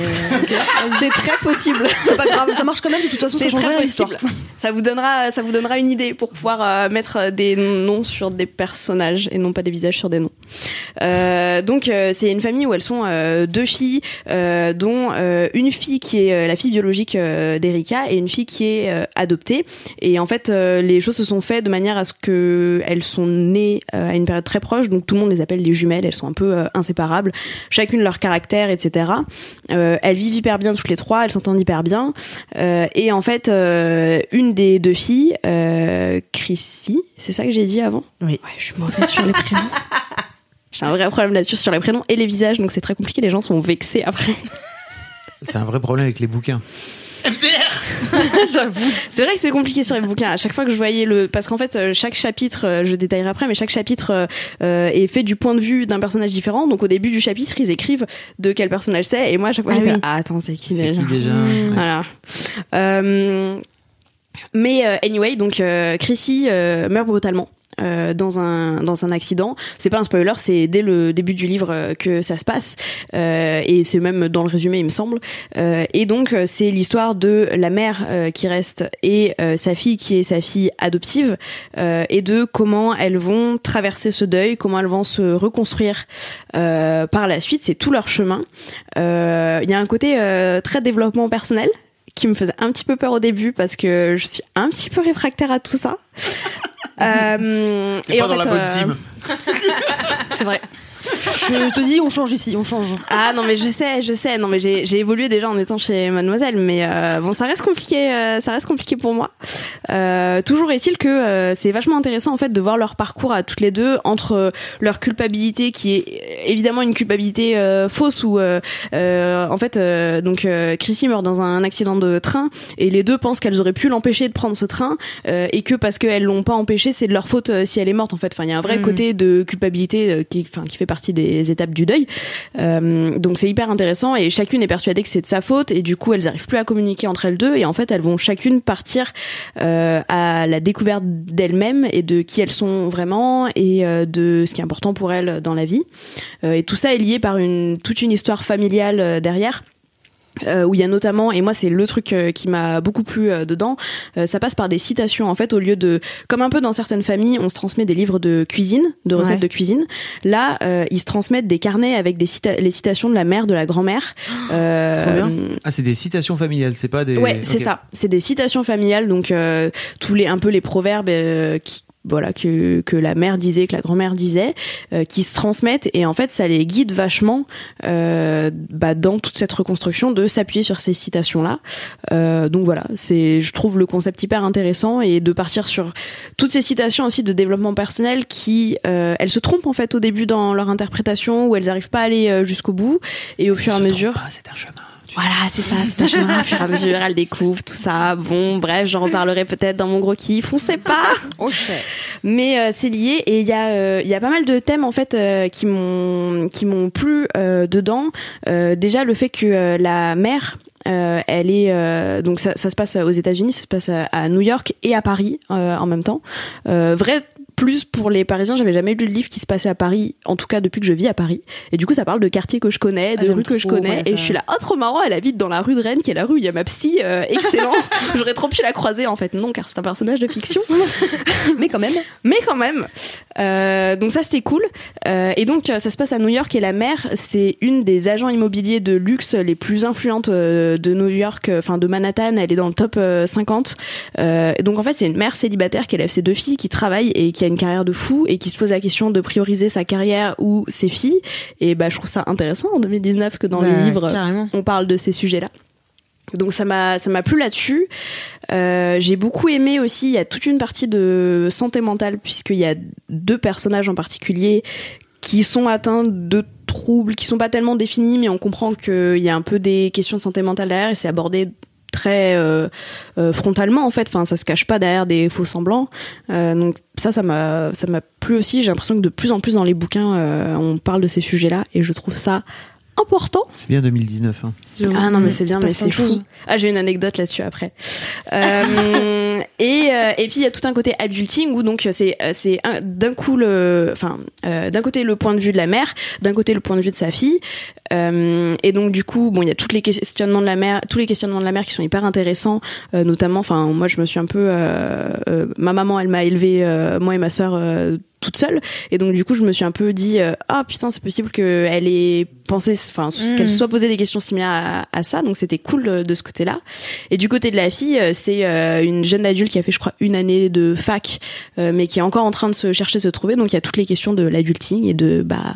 C'est très possible. <laughs> c'est pas grave, ça marche quand même. De toute façon, C'est très possible. <laughs> Ça vous donnera, ça vous donnera une idée pour pouvoir euh, mettre des noms sur des personnages et non pas des visages sur des noms. Euh, donc euh, c'est une famille où elles sont euh, deux filles, euh, dont euh, une fille qui est euh, la fille biologique euh, d'Erika et une fille qui est euh, adoptée. Et en fait, euh, les choses se sont faites de manière à ce que elles sont nées euh, à une période très proche, donc tout le monde les appelle les jumelles. Elles sont un peu euh, inséparables, chacune leur caractère, etc. Euh, elles vivent hyper bien toutes les trois, elles s'entendent hyper bien. Euh, et en fait, euh, une des deux filles, euh, Chrissy, c'est ça que j'ai dit avant? Oui. Ouais, je suis mauvaise sur les prénoms. <laughs> J'ai un vrai problème là-dessus sur les prénoms et les visages, donc c'est très compliqué. Les gens sont vexés après. C'est un vrai problème avec les bouquins. <laughs> C'est vrai que c'est compliqué sur les bouquins. À chaque fois que je voyais le, parce qu'en fait, euh, chaque chapitre, euh, je détaillerai après, mais chaque chapitre euh, est fait du point de vue d'un personnage différent. Donc au début du chapitre, ils écrivent de quel personnage c'est, et moi à chaque fois, Ah j'étais oui. là, ah, attends, c'est qui C'est déjà qui déjà Mmh. Ouais. Voilà. Euh, mais euh, anyway, donc euh, Chrissy euh, meurt brutalement. Euh, dans un dans un accident. C'est pas un spoiler c'est dès le début du livre euh, que ça se passe. Euh, et c'est même dans le résumé il me semble. Euh, et donc euh, c'est l'histoire de la mère euh, qui reste et sa fille qui est sa fille adoptive et de comment elles vont traverser ce deuil comment elles vont se reconstruire par la suite. C'est tout leur chemin. Il y a un côté très développement personnel qui me faisait un petit peu peur au début parce que je suis un petit peu réfractaire à tout ça. <laughs> Euh, et pas en dans la bonne euh, team. <laughs> C'est vrai. Je te dis, on change ici, on change. Ah non mais je sais, je sais. Non mais j'ai j'ai évolué déjà en étant chez Mademoiselle, mais euh, bon ça reste compliqué, euh, ça reste compliqué pour moi. Euh, toujours est-il que euh, c'est vachement intéressant en fait de voir leur parcours à toutes les deux entre leur culpabilité qui est euh, évidemment une culpabilité euh, fausse où euh, euh, en fait euh, donc euh, Chrissy meurt dans un accident de train et les deux pensent qu'elles auraient pu l'empêcher de prendre ce train euh, et que parce qu'elles l'ont pas empêché c'est de leur faute si elle est morte en fait. Enfin il y a un vrai Mhm. côté de culpabilité qui enfin qui fait partie des étapes du deuil. Euh, donc c'est hyper intéressant et chacune est persuadée que c'est de sa faute et du coup elles arrivent plus à communiquer entre elles deux et en fait elles vont chacune partir euh, à la découverte d'elles-mêmes et de qui elles sont vraiment et euh, de ce qui est important pour elles dans la vie. Et tout ça est lié par une toute une histoire familiale derrière. Euh, où il y a notamment et moi c'est le truc euh, qui m'a beaucoup plu euh, dedans euh, ça passe par des citations en fait au lieu de comme un peu dans certaines familles on se transmet des livres de cuisine de recettes Ouais. de cuisine là euh, ils se transmettent des carnets avec des cita- les citations de la mère de la grand-mère <gasps> euh. Ah, c'est des citations familiales, c'est pas des. Ouais, c'est ça. C'est des citations familiales, donc euh, tous les un peu les proverbes euh, qui voilà que que la mère disait, que la grand-mère disait, euh, qui se transmettent et en fait ça les guide vachement euh, bah, dans toute cette reconstruction de s'appuyer sur ces citations là. donc voilà, c'est je trouve le concept hyper intéressant et de partir sur toutes ces citations aussi de développement personnel qui euh, elles se trompent en fait au début dans leur interprétation où elles arrivent pas à aller euh, jusqu'au bout et au fur et à mesure C'est un chemin. Voilà, c'est ça, c'est un chemin au fur et à mesure, elle découvre tout ça. Bon, bref, j'en reparlerai peut-être dans mon gros kiff, on sait pas. <laughs> On sait. Mais euh, c'est lié et il y a euh, il y a pas mal de thèmes en fait euh, qui m'ont qui m'ont plu euh, dedans. Euh, déjà le fait que euh, la mère euh, elle est euh, donc ça, ça se passe aux États-Unis, ça se passe à, à New York et à Paris euh, en même temps. Euh, vrai plus pour les Parisiens. J'avais jamais lu de livre qui se passait à Paris, en tout cas depuis que je vis à Paris. Et du coup, ça parle de quartiers que je connais, Ah, de j'aime rues que je connais. ouais, et je suis là, oh trop marrant, elle habite dans la rue de Rennes, qui est la rue où il y a ma psy, euh, excellent. <laughs> <laughs> J'aurais trop pu la croiser en fait. Non, car c'est un personnage de fiction. <laughs> Mais quand même. Mais quand même. Euh, donc ça c'était cool. Euh, et donc ça se passe à New York et la mère c'est une des agents immobiliers de luxe les plus influentes de New York, enfin de Manhattan. Elle est dans le top euh, 50. Euh, et donc en fait c'est une mère célibataire qui élève ses deux filles, qui travaille et qui a une carrière de fou et qui se pose la question de prioriser sa carrière ou ses filles. Et bah je trouve ça intéressant en 2019 que dans les Bah, livres Carrément. on parle de ces sujets-là. Donc ça m'a ça m'a plu là-dessus. Euh, j'ai beaucoup aimé aussi. Il y a toute une partie de santé mentale puisqu'il y a deux personnages en particulier qui sont atteints de troubles qui sont pas tellement définis, mais on comprend qu'il y a un peu des questions de santé mentale derrière et c'est abordé très euh, euh, frontalement en fait. Enfin, ça se cache pas derrière des faux semblants. Euh, donc ça, ça m'a ça m'a plu aussi. J'ai l'impression que de plus en plus dans les bouquins, on parle de ces sujets-là et je trouve ça important. C'est bien 2019. hein. Ah non mais c'est bien, mais c'est fou. Ah j'ai une anecdote là-dessus après. Euh, <laughs> et euh, et puis il y a tout un côté adulting où donc c'est euh, c'est d'un coup le, enfin euh, d'un côté le point de vue de la mère, d'un côté le point de vue de sa fille. Euh, et donc du coup bon il y a tous les questionnements de la mère, tous les questionnements de la mère qui sont hyper intéressants, euh, notamment enfin moi je me suis un peu, euh, euh, ma maman elle m'a élevée euh, moi et ma sœur euh, toute seule. Et donc du coup je me suis un peu dit euh, ah putain c'est possible qu'elle ait pensé enfin qu'elle se soit posé des questions similaires à, à ça. Donc c'était cool de, de ce côté là et du côté de la fille euh, c'est euh, une jeune adulte qui a fait je crois une année de fac euh, mais qui est encore en train de se chercher se trouver. Donc il y a toutes les questions de l'adulting et de bah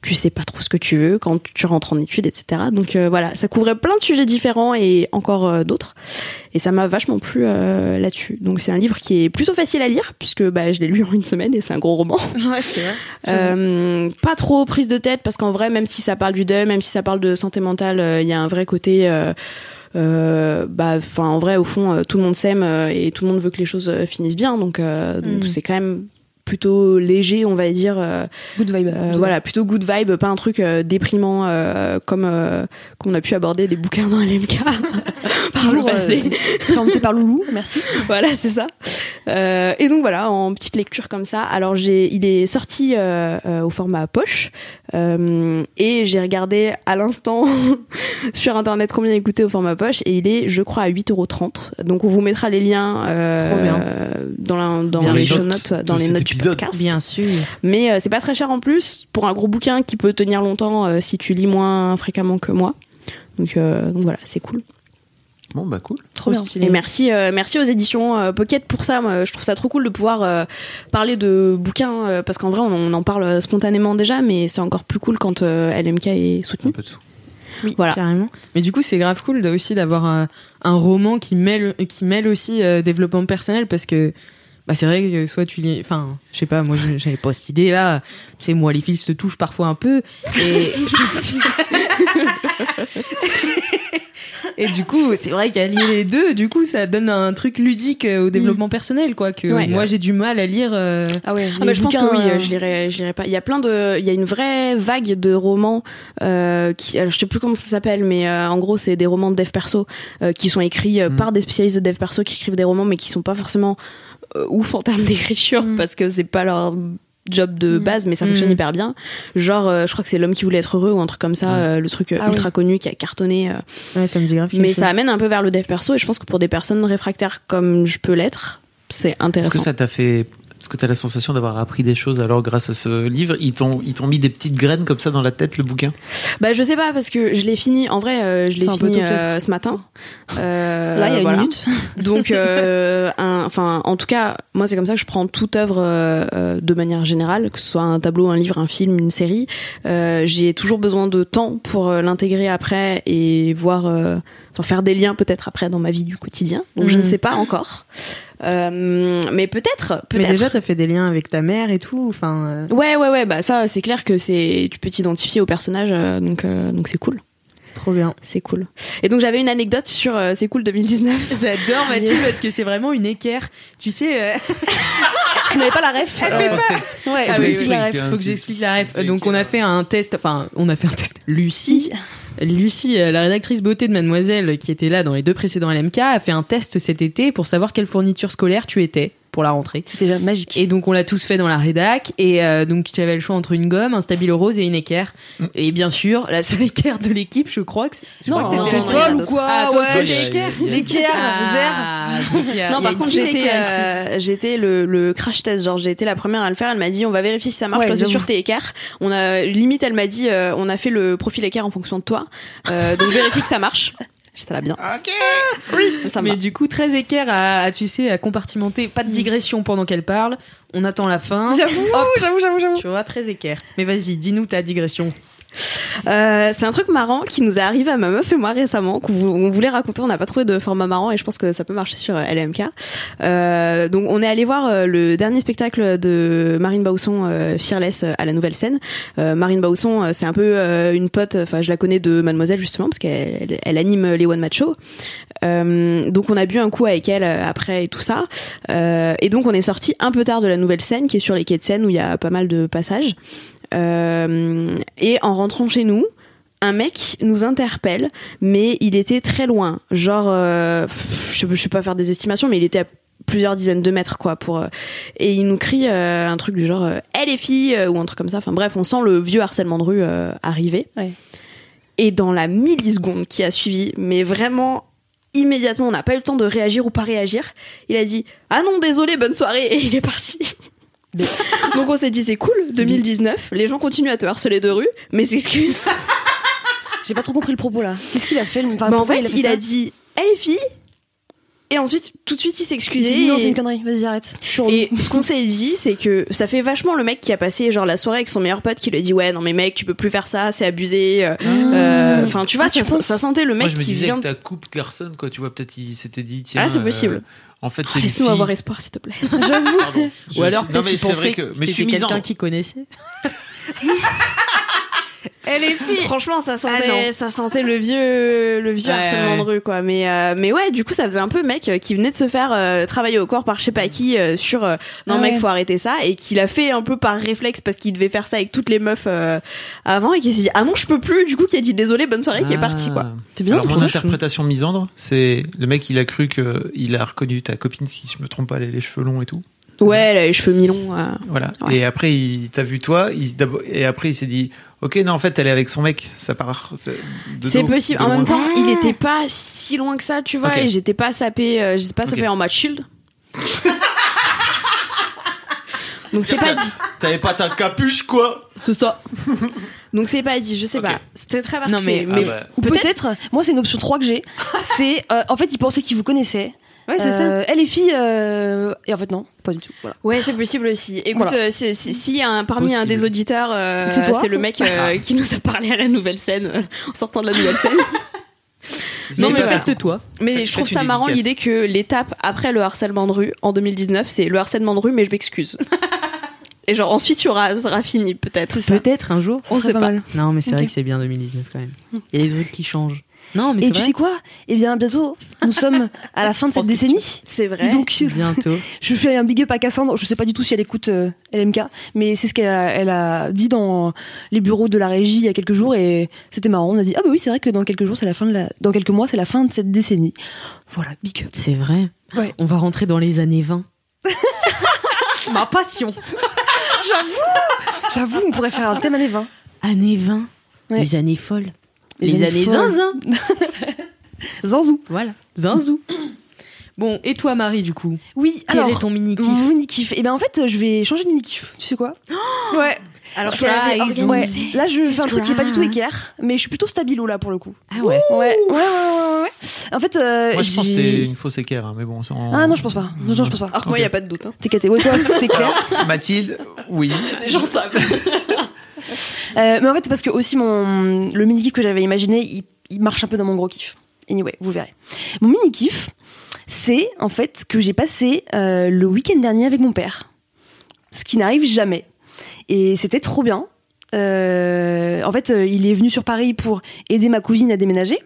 tu sais pas trop ce que tu veux quand tu rentres en études etc donc euh, voilà ça couvrait plein de sujets différents et encore euh, d'autres et ça m'a vachement plu euh, là-dessus donc c'est un livre qui est plutôt facile à lire puisque bah je l'ai lu en une semaine et c'est un gros roman <laughs> Ouais, c'est vrai. euh, pas trop prise de tête parce qu'en vrai, même si ça parle du deuil, même si ça parle de santé mentale, euh, il y a un vrai côté. Euh, bah, enfin, en vrai, au fond, euh, tout le monde s'aime euh, et tout le monde veut que les choses finissent bien. Donc, euh, donc c'est quand même plutôt léger, on va dire. euh, Good vibe. euh, voilà, plutôt good vibe, pas un truc euh, déprimant euh, comme euh, qu'on a pu aborder des bouquins dans LMK <laughs> par le passé. présenté par Loulou, merci. <laughs> voilà, c'est ça. Euh, et donc voilà, en petite lecture comme ça. Alors j'ai, il est sorti euh, euh, au format poche euh, et j'ai regardé à l'instant <laughs> sur internet combien il coûtait au format poche et il est, je crois, à 8,30€. Donc on vous mettra les liens euh, dans, la, dans Bien les show notes, dans de les notes du podcast. Bien sûr. Mais euh, c'est pas très cher en plus pour un gros bouquin qui peut tenir longtemps euh, si tu lis moins fréquemment que moi. Donc, euh, donc voilà, c'est cool. Bon, bah cool. Trop bien. Et merci, euh, merci aux éditions euh, Pocket pour ça. Moi, je trouve ça trop cool de pouvoir euh, parler de bouquins euh, parce qu'en vrai, on, on en parle spontanément déjà, mais c'est encore plus cool quand euh, LMK est Un soutenu. peu de sous. Oui, Voilà. carrément. Mais du coup, c'est grave cool de- aussi d'avoir un, un roman qui mêle, qui mêle aussi euh, développement personnel parce que bah, c'est vrai que soit tu lis. Enfin, je sais pas, moi j'avais pas cette idée là. Tu sais, moi les fils se touchent parfois un peu. Et, <laughs> <laughs> et du coup, c'est vrai qu'à lire les deux, du coup, ça donne un truc ludique euh, au développement personnel, quoi. Que Ouais. moi j'ai du mal à lire. euh, Ah ouais. les mais je pense que oui, euh, je lirai, je lirai pas. Il y a plein de, il y a une vraie vague de romans euh, qui, alors, je sais plus comment ça s'appelle, mais euh, en gros c'est des romans de dev perso euh, qui sont écrits Mm. par des spécialistes de dev perso qui écrivent des romans, mais qui sont pas forcément euh, ouf en termes d'écriture Mm. parce que c'est pas leur job de Mm. base mais ça fonctionne Mm. hyper bien genre euh, je crois que c'est l'homme qui voulait être heureux ou un truc comme ça Ouais. euh, le truc euh, Ah ultra connu qui a cartonné euh, Ouais, ça me dit grave. mais chose. ça amène un peu vers le dev perso et je pense que pour des personnes réfractaires comme je peux l'être c'est Est-ce intéressant que ça t'a fait. Est-ce que tu as la sensation d'avoir appris des choses alors grâce à ce livre Ils t'ont ils t'ont mis des petites graines comme ça dans la tête, le bouquin? Bah je sais pas parce que je l'ai fini en vrai euh, je l'ai fini euh, ce matin. Euh, Là, il y a une minute. <laughs> Donc euh, un- enfin en tout cas moi c'est comme ça que je prends toute œuvre de manière générale que ce soit un tableau, un livre, un film, une série. Euh, j'ai toujours besoin de temps pour euh, l'intégrer après et voir euh, enfin faire des liens peut-être après dans ma vie du quotidien. Donc je Mhm. ne sais pas encore. Euh, mais peut-être Mais peut-être. déjà, t'as fait des liens avec ta mère et tout. Enfin, euh, Ouais ouais ouais bah ça c'est clair que c'est tu peux t'identifier au personnage euh, donc euh, donc c'est cool. Trop bien. C'est cool. Et donc j'avais une anecdote sur euh, C'est cool 2019. <laughs> J'adore Mathilde parce que c'est vraiment une équerre. Tu sais, euh, <laughs> Tu n'avais pas la ref. Elle fait pas- Ouais, Ah faut oui, oui. la ref. faut que j'explique la ref. Donc on a fait un test, enfin on a fait un test. Lucie, Lucie, euh, la rédactrice beauté de Mademoiselle, qui était là dans les deux précédents LMK, a fait un test cet été pour savoir quelle fourniture scolaire tu étais pour la rentrée. C'était déjà magique. Et donc on l'a tous fait dans la rédac et euh, donc tu avais le choix entre une gomme, un stabilo rose et une équerre. Et bien sûr, la seule équerre de l'équipe, je crois que c'est- non, t'étais t'es la folle ou quoi Ah, toi Ouais, l'équerre. L'équerre, Ah, Zère. Non, par contre, j'étais, euh, j'étais le, le crash test. Genre, j'ai été la première à le faire. Elle m'a dit, on va vérifier si ça marche. Ouais, toi, c'est sûr, t'es équerre. On a, limite, elle m'a dit, euh, on a fait le profil équerre en fonction de toi. Euh, donc, vérifie que ça marche. J'étais là bien. Ok. Ça me Mais va. du coup, 13 équerres à, à, tu sais, à compartimenter. Pas de digression pendant qu'elle parle. On attend la fin. J'avoue, j'avoue, j'avoue, j'avoue. Tu vois, 13 équerres. Mais vas-y, dis-nous ta digression. Euh, c'est un truc marrant qui nous est arrivé à ma meuf et moi récemment, qu'on vou- on voulait raconter, on n'a pas trouvé de format marrant et je pense que ça peut marcher sur euh, LMK. Euh, donc on est allé voir euh, le dernier spectacle de Marine Bausson, Fearless, à la Nouvelle Scène. Marine Bausson, c'est un peu une pote, enfin je la connais de Mademoiselle justement parce qu'elle elle, elle anime les One Match Show. Euh, donc on a bu un coup avec elle euh, après et tout ça. Euh, et donc on est sorti un peu tard de la Nouvelle Scène qui est sur les quais de Seine où il y a pas mal de passages. Euh, et en rentrant chez nous, un mec nous interpelle, mais il était très loin. Genre, je, je sais pas faire des estimations, mais il était à plusieurs dizaines de mètres, quoi. Pour, et il nous crie un truc du genre, elle les filles, ou un truc comme ça. Enfin bref, on sent le vieux harcèlement de rue arriver. Ouais. Et dans la milliseconde qui a suivi, mais vraiment immédiatement, on n'a pas eu le temps de réagir ou pas réagir, il a dit Ah non, désolé, bonne soirée, et il est parti. Donc on s'est dit c'est cool, 2019, les gens continuent à te harceler de rue, mais s'excusent. J'ai pas trop compris le propos là. Qu'est-ce qu'il a fait le- enfin, Bah, en fait, il a, dit elle est fille, et ensuite tout de suite il s'est Il excusé. dit non, et- c'est une connerie, vas-y, arrête. Et ce qu'on s'est dit, c'est que ça fait vachement le mec qui a passé genre la soirée avec son meilleur pote qui lui a dit ouais non mais mec tu peux plus faire ça, c'est abusé. euh, euh, Enfin tu vois Ah, tu ça, penses ça sentait le mec Moi, je me qui disais vient. que ta coupe garçonne, quoi. Tu vois, peut-être il s'était dit, tiens. Ah c'est euh, possible. en fait, c'est une Laisse-nous avoir espoir s'il te plaît. <laughs> J'avoue. Ou alors peut-être qu'il pensait que, que. Mais je suis c'était quelqu'un qui connaissait. <laughs> Elle est fille. Franchement, ça Ah, sentait, non. ça sentait le vieux, le vieux Ouais, harcèlement ouais. de rue, quoi. Mais, euh, mais ouais, du coup, ça faisait un peu mec euh, qui venait de se faire euh, travailler au corps par je sais pas qui euh, sur euh, non Ah mec, ouais. faut arrêter ça, et qu'il a fait un peu par réflexe parce qu'il devait faire ça avec toutes les meufs euh, avant, et qui s'est dit ah non, je peux plus. Du coup, qui a dit désolé, bonne soirée, qui est parti, quoi. Ah. C'est bien, Alors, mon interprétation misandre, c'est le mec, il a cru qu'il a reconnu ta copine, si je me trompe pas, elle a les cheveux longs et tout. Ouais, elle a les cheveux mi-longs. euh. Voilà. Ouais. Et après, il t'a vu toi, il, et après, il s'est dit, ok, non, en fait, elle est avec son mec, ça part. C'est possible. de En même temps, il était pas si loin que ça, tu vois, et j'étais pas sapé, euh, j'étais pas sapé en match shield. <laughs> Donc c'est pas dit. T'avais pas ta capuche, quoi C'est ça. <laughs> Donc c'est pas dit, je sais pas. C'était très Non, particulier. mais- mais Ah bah. Ou peut-être, moi c'est une option 3 que j'ai, <laughs> c'est euh, en fait il pensait qu'il vous connaissait. Ouais, c'est ça. Euh, Elle est fille, euh, et en fait non, pas du tout. Voilà. Ouais, c'est possible aussi. Écoute, Voilà. euh, c'est- c'est- si un, parmi un des auditeurs, euh, C'est toi c'est le mec euh, qui nous a parlé à la nouvelle scène, euh, en sortant de la nouvelle scène. <laughs> Non, mais voilà. faites-toi. Mais Faites- je trouve faites ça marrant dédicace. l'idée que l'étape après le harcèlement de rue en 2019, c'est le harcèlement de rue, mais je m'excuse. <laughs> Et genre ensuite, il y aura, ça sera fini peut-être. Peut-être un jour. Ça On sait pas pas. mal. Non, mais c'est vrai que c'est bien 2019 quand même. Il y a des trucs qui changent. Non, mais Et tu vrai. sais quoi? Eh bien bientôt, nous sommes à la <laughs> fin de cette décennie. C'est vrai. Et donc <laughs> Bientôt. je fais un big up à Cassandre. Je sais pas du tout si elle écoute euh, LMK, mais c'est ce qu'elle a, elle a dit dans les bureaux de la régie il y a quelques jours et c'était marrant. On a dit ah bah oui c'est vrai que dans quelques jours c'est la fin de la, dans quelques mois c'est la fin de cette décennie. Voilà big up. C'est vrai. Ouais. On va rentrer dans les années 20. <laughs> Ma passion. J'avoue on pourrait faire un thème années 20. Années 20. Ouais. Les années folles. Les Les, années zinzin. <laughs> Zanzou. Voilà. Zinzou. <clears throat> Bon, et toi, Marie, du coup? Oui Quel alors est ton mini-kiff? mon mini kiff. Et ben en fait je vais changer de mini kiff. Tu sais quoi? <gasps> <gasps> Ouais. Alors, Je organisé. Là, je fais un truc qui est pas du tout équerre, mais je suis plutôt stabilo là pour le coup. Ah ouais. Ouais, ouais, ouais, ouais, ouais, ouais. En fait, euh, Moi, je pense que c'était une fausse équerre, hein, mais bon. en- Ah non, je pense pas. Non, non, je pense pas. Alors que moi, il y a pas de doute. hein. T'es caté. Ouais, toi, c'est clair. Mathilde, oui. Les gens savent. Euh, mais en fait, c'est parce que aussi mon le mini kiff que j'avais imaginé, il, marche un peu dans mon gros kiff. Anyway, vous verrez. Mon mini kiff, c'est en fait que j'ai passé euh, le week-end dernier avec mon père, ce qui n'arrive jamais. Et c'était trop bien. Euh, en fait, il est venu sur Paris pour aider ma cousine à déménager,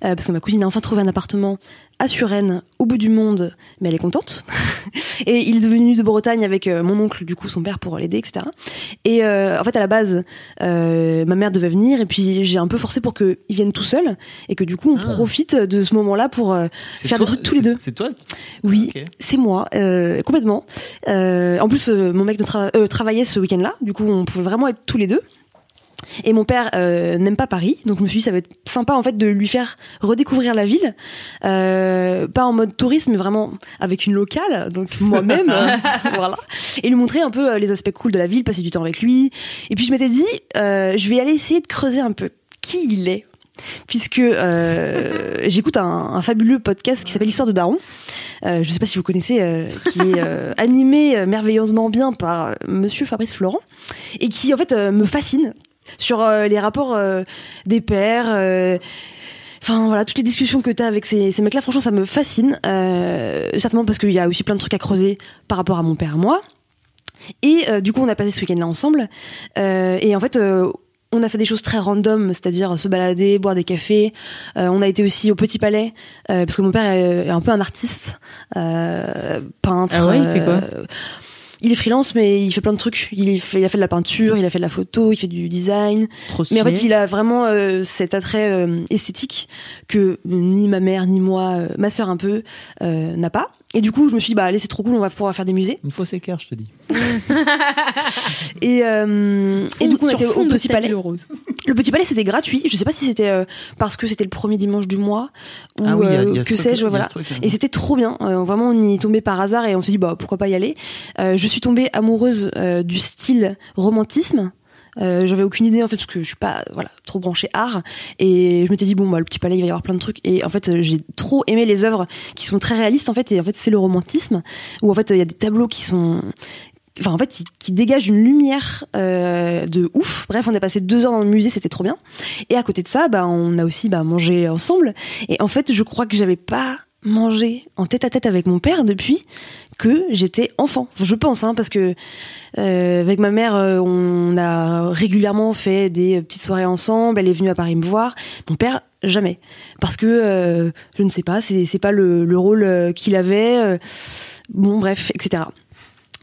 parce que ma cousine a enfin trouvé un appartement à Suresnes, au bout du monde, mais elle est contente. <laughs> et il est venu de Bretagne avec euh, mon oncle, du coup, son père pour l'aider, etc. Et euh, en fait, à la base, euh, ma mère devait venir, et puis j'ai un peu forcé pour qu'ils viennent tout seuls, et que du coup, on Ah. profite de ce moment-là pour euh, faire toi- des trucs tous les deux. C'est toi qui- Oui, Ok. c'est moi, complètement. En plus, mon mec de tra- travaillait ce week-end-là, du coup, on pouvait vraiment être tous les deux. Et mon père euh, n'aime pas Paris, donc je me suis dit ça va être sympa en fait de lui faire redécouvrir la ville, euh, pas en mode tourisme, mais vraiment avec une locale, donc moi-même, <laughs> euh, voilà, et lui montrer un peu euh, les aspects cool de la ville, passer du temps avec lui. Et puis je m'étais dit, je vais aller essayer de creuser un peu qui il est, puisque <laughs> j'écoute un, un fabuleux podcast qui s'appelle Histoire de Daron. Je sais pas si vous connaissez, qui est animé merveilleusement bien par Monsieur Fabrice Florent. Et qui en fait me fascine sur euh, les rapports euh, des pères. euh, Enfin voilà, toutes les discussions que tu as avec ces, ces mecs-là, franchement, ça me fascine. Certainement parce qu'il y a aussi plein de trucs à creuser par rapport à mon père et moi. Et du coup, on a passé ce week-end-là ensemble. Et en fait, on a fait des choses très random, c'est-à-dire se balader, boire des cafés. Euh, on a été aussi au Petit Palais, euh, parce que mon père est, un peu un artiste, euh, peintre. Ah ouais, il fait quoi? Il est freelance, mais il fait plein de trucs. Il, fait, il a fait de la peinture, il a fait de la photo, il fait du design. Trop Mais en fait, il a vraiment euh, cet attrait euh, esthétique que ni ma mère, ni moi, euh, ma sœur un peu, n'a pas. Et du coup, je me suis dit, bah allez, c'est trop cool, on va pouvoir faire des musées. Une fausse écart, je te dis. <laughs> Et, euh, et du coup, on était au Petit Palais. rose. Le Petit Palais, c'était gratuit. Je sais pas si c'était euh, parce que c'était le premier dimanche du mois ou Ah oui, il y a- euh, y a que sais-je, voilà. truc, hein. Et c'était trop bien. Euh, vraiment, on y est tombé par hasard et on s'est dit bah pourquoi pas y aller. Euh, je suis tombée amoureuse euh, du style romantisme. Euh, j'avais aucune idée en fait parce que je suis pas voilà trop branchée art. Et je m'étais dit bon bah le petit palais il va y avoir plein de trucs. Et en fait euh, j'ai trop aimé les œuvres qui sont très réalistes en fait. Et en fait c'est le romantisme où en fait il y a des tableaux qui sont enfin en fait qui, dégagent une lumière euh, de ouf. Bref on a passé deux heures dans le musée c'était trop bien. Et à côté de ça bah on a aussi bah mangé ensemble. Et en fait je crois que j'avais pas mangé en tête à tête avec mon père depuis que j'étais enfant. Je pense, hein, parce que euh, avec ma mère, euh, on a régulièrement fait des petites soirées ensemble. Elle est venue à Paris me voir. Mon père, jamais, parce que euh, je ne sais pas, c'est pas le, le rôle euh, qu'il avait. euh, bon, bref, etc.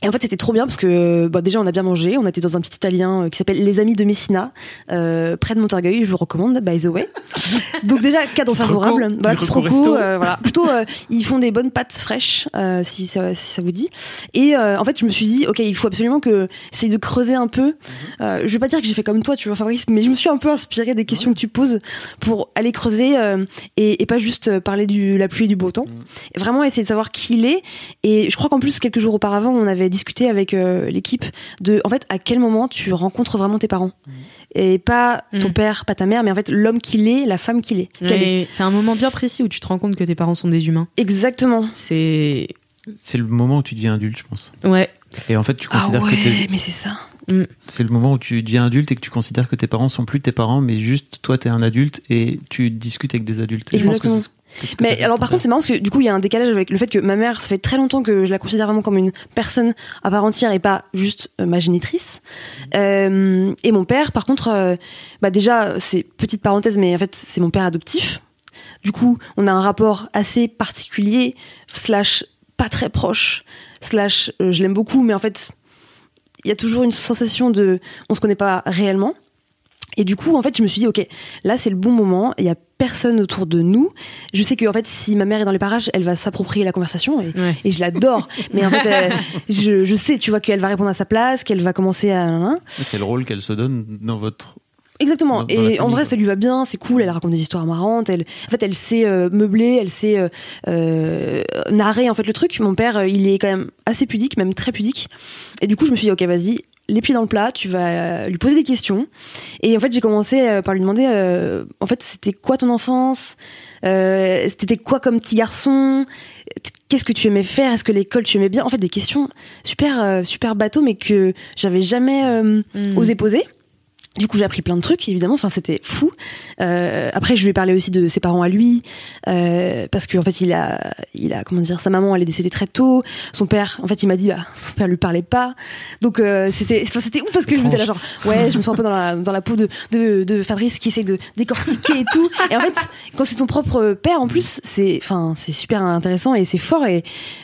Et en fait, c'était trop bien parce que bah, déjà, on a bien mangé. On était dans un petit italien euh, qui s'appelle Les Amis de Messina, euh, près de Montorgueil. Je vous recommande, by the way. <laughs> Donc déjà, cadre favorable. reco, Voilà, reco euh, voilà. Plutôt, euh, ils font des bonnes pâtes fraîches, euh, si, ça, si ça vous dit. Et euh, en fait, je me suis dit, ok, il faut absolument que essaye de creuser un peu. Euh, je vais pas dire que j'ai fait comme toi, tu vois, Fabrice, mais je me suis un peu inspirée des questions que tu poses pour aller creuser euh, et, et pas juste parler de la pluie et du beau temps. Et vraiment essayer de savoir qui il est. Et je crois qu'en plus, quelques jours auparavant, on avait discuté avec euh, l'équipe de, en fait, à quel moment tu rencontres vraiment tes parents. Et pas ton Mm. père, pas ta mère, mais en fait l'homme qu'il est, la femme qu'il est. C'est un moment bien précis où tu te rends compte que tes parents sont des humains. Exactement. C'est. C'est le moment où tu deviens adulte, je pense. Ouais. Et en fait, tu Ah considères ouais, que t'es- mais c'est ça. c'est le moment où tu deviens adulte et que tu considères que tes parents sont plus tes parents, mais juste toi, t'es un adulte et tu discutes avec des adultes. Et je pense que Mais alors par contre c'est marrant parce que du coup il y a un décalage avec le fait que ma mère ça fait très longtemps que je la considère vraiment comme une personne à part entière et pas juste euh, ma génitrice. Euh, et mon père par contre euh, bah déjà c'est petite parenthèse mais en fait c'est mon père adoptif. Du coup on a un rapport assez particulier slash pas très proche slash je l'aime beaucoup mais en fait il y a toujours une sensation de on se connaît pas réellement et du coup, en fait, je me suis dit, ok, là, c'est le bon moment. Il y a personne autour de nous. Je sais que, en fait, si ma mère est dans les parages, elle va s'approprier la conversation et, Ouais. et je l'adore. <laughs> Mais en fait, euh, je, je sais, tu vois, qu'elle va répondre à sa place, qu'elle va commencer à. C'est le rôle qu'elle se donne dans votre. Exactement. Dans- dans la et en vrai, quoi. ça lui va bien, c'est cool. Elle raconte des histoires marrantes. Elle, en fait, elle sait euh, meubler, elle sait euh, euh, narrer en fait le truc. Mon père, il est quand même assez pudique, même très pudique. Et du coup, je me suis dit, ok, vas-y, les pieds dans le plat. Tu vas euh, lui poser des questions. Et en fait, j'ai commencé euh, par lui demander, euh, en fait, c'était quoi ton enfance? Euh, C'était quoi comme petit garçon? Qu'est-ce que tu aimais faire? Est-ce que l'école tu aimais bien? En fait, des questions super super bateau, mais que j'avais jamais euh, Mm. osé poser. Du coup, j'ai appris plein de trucs, évidemment. Enfin, c'était fou. Euh, après, je lui ai parlé aussi de ses parents à lui, euh, parce qu'en fait, il a, il a, comment dire, sa maman, elle est décédée très tôt. Son père, en fait, il m'a dit, bah, son père lui parlait pas. Donc, euh, c'était, enfin, c'était ouf parce que je m'étais là genre, ouais, je me sens un peu dans la, dans la peau de, de, de Fabrice qui essaie de décortiquer et tout. Et en fait, quand c'est ton propre père, en plus, c'est, enfin, c'est super intéressant et c'est fort et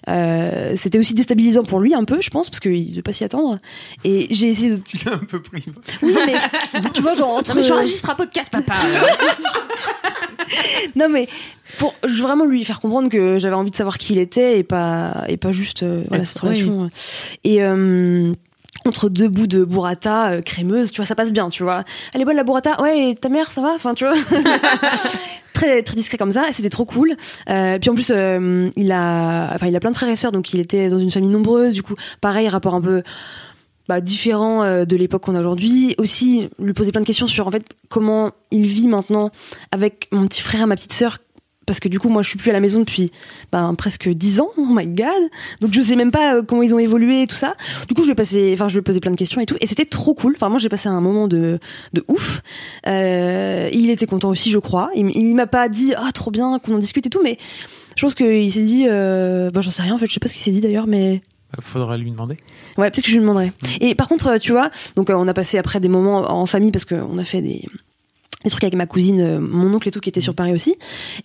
euh, c'était aussi déstabilisant pour lui un peu, je pense, parce qu'il ne devait pas s'y attendre. Et j'ai essayé de, Tu l'as un peu pris. oui, mais <laughs> tu vois, genre entre. Non, mais j'enregistre un podcast, papa. <laughs> Non mais pour vraiment lui faire comprendre que j'avais envie de savoir qui il était et pas et pas juste euh, voilà, cette relation. Et euh, entre deux bouts de burrata euh, crémeuse, tu vois, ça passe bien, tu vois. Elle est bonne la burrata, ouais. Et ta mère, ça va, enfin, tu vois. <laughs> très très discret comme ça, et c'était trop cool. Euh, puis en plus, euh, il a, enfin, il a plein de frères et sœurs, donc il était dans une famille nombreuse. Du coup, pareil, rapport un peu bah, différent euh, de l'époque qu'on a aujourd'hui. Aussi, lui poser plein de questions sur en fait comment il vit maintenant avec mon petit frère et ma petite sœur. Parce que du coup, moi, je suis plus à la maison depuis ben, presque 10 ans. Oh my god! Donc, je sais même pas euh, comment ils ont évolué et tout ça. Du coup, je ai passé, enfin, je ai posé plein de questions et tout. Et c'était trop cool. Enfin, moi, j'ai passé un moment de, de ouf. Euh, il était content aussi, je crois. Il, il m'a pas dit, ah, trop bien qu'on en discute et tout, mais je pense qu'il s'est dit, bah, j'en sais rien, en fait, je sais pas ce qu'il s'est dit d'ailleurs, mais Faudra lui demander. Ouais, peut-être que je lui demanderai. Et par contre, euh, tu vois, donc euh, on a passé après des moments en famille parce qu'on a fait des, des trucs avec ma cousine, euh, mon oncle et tout qui était sur Paris aussi.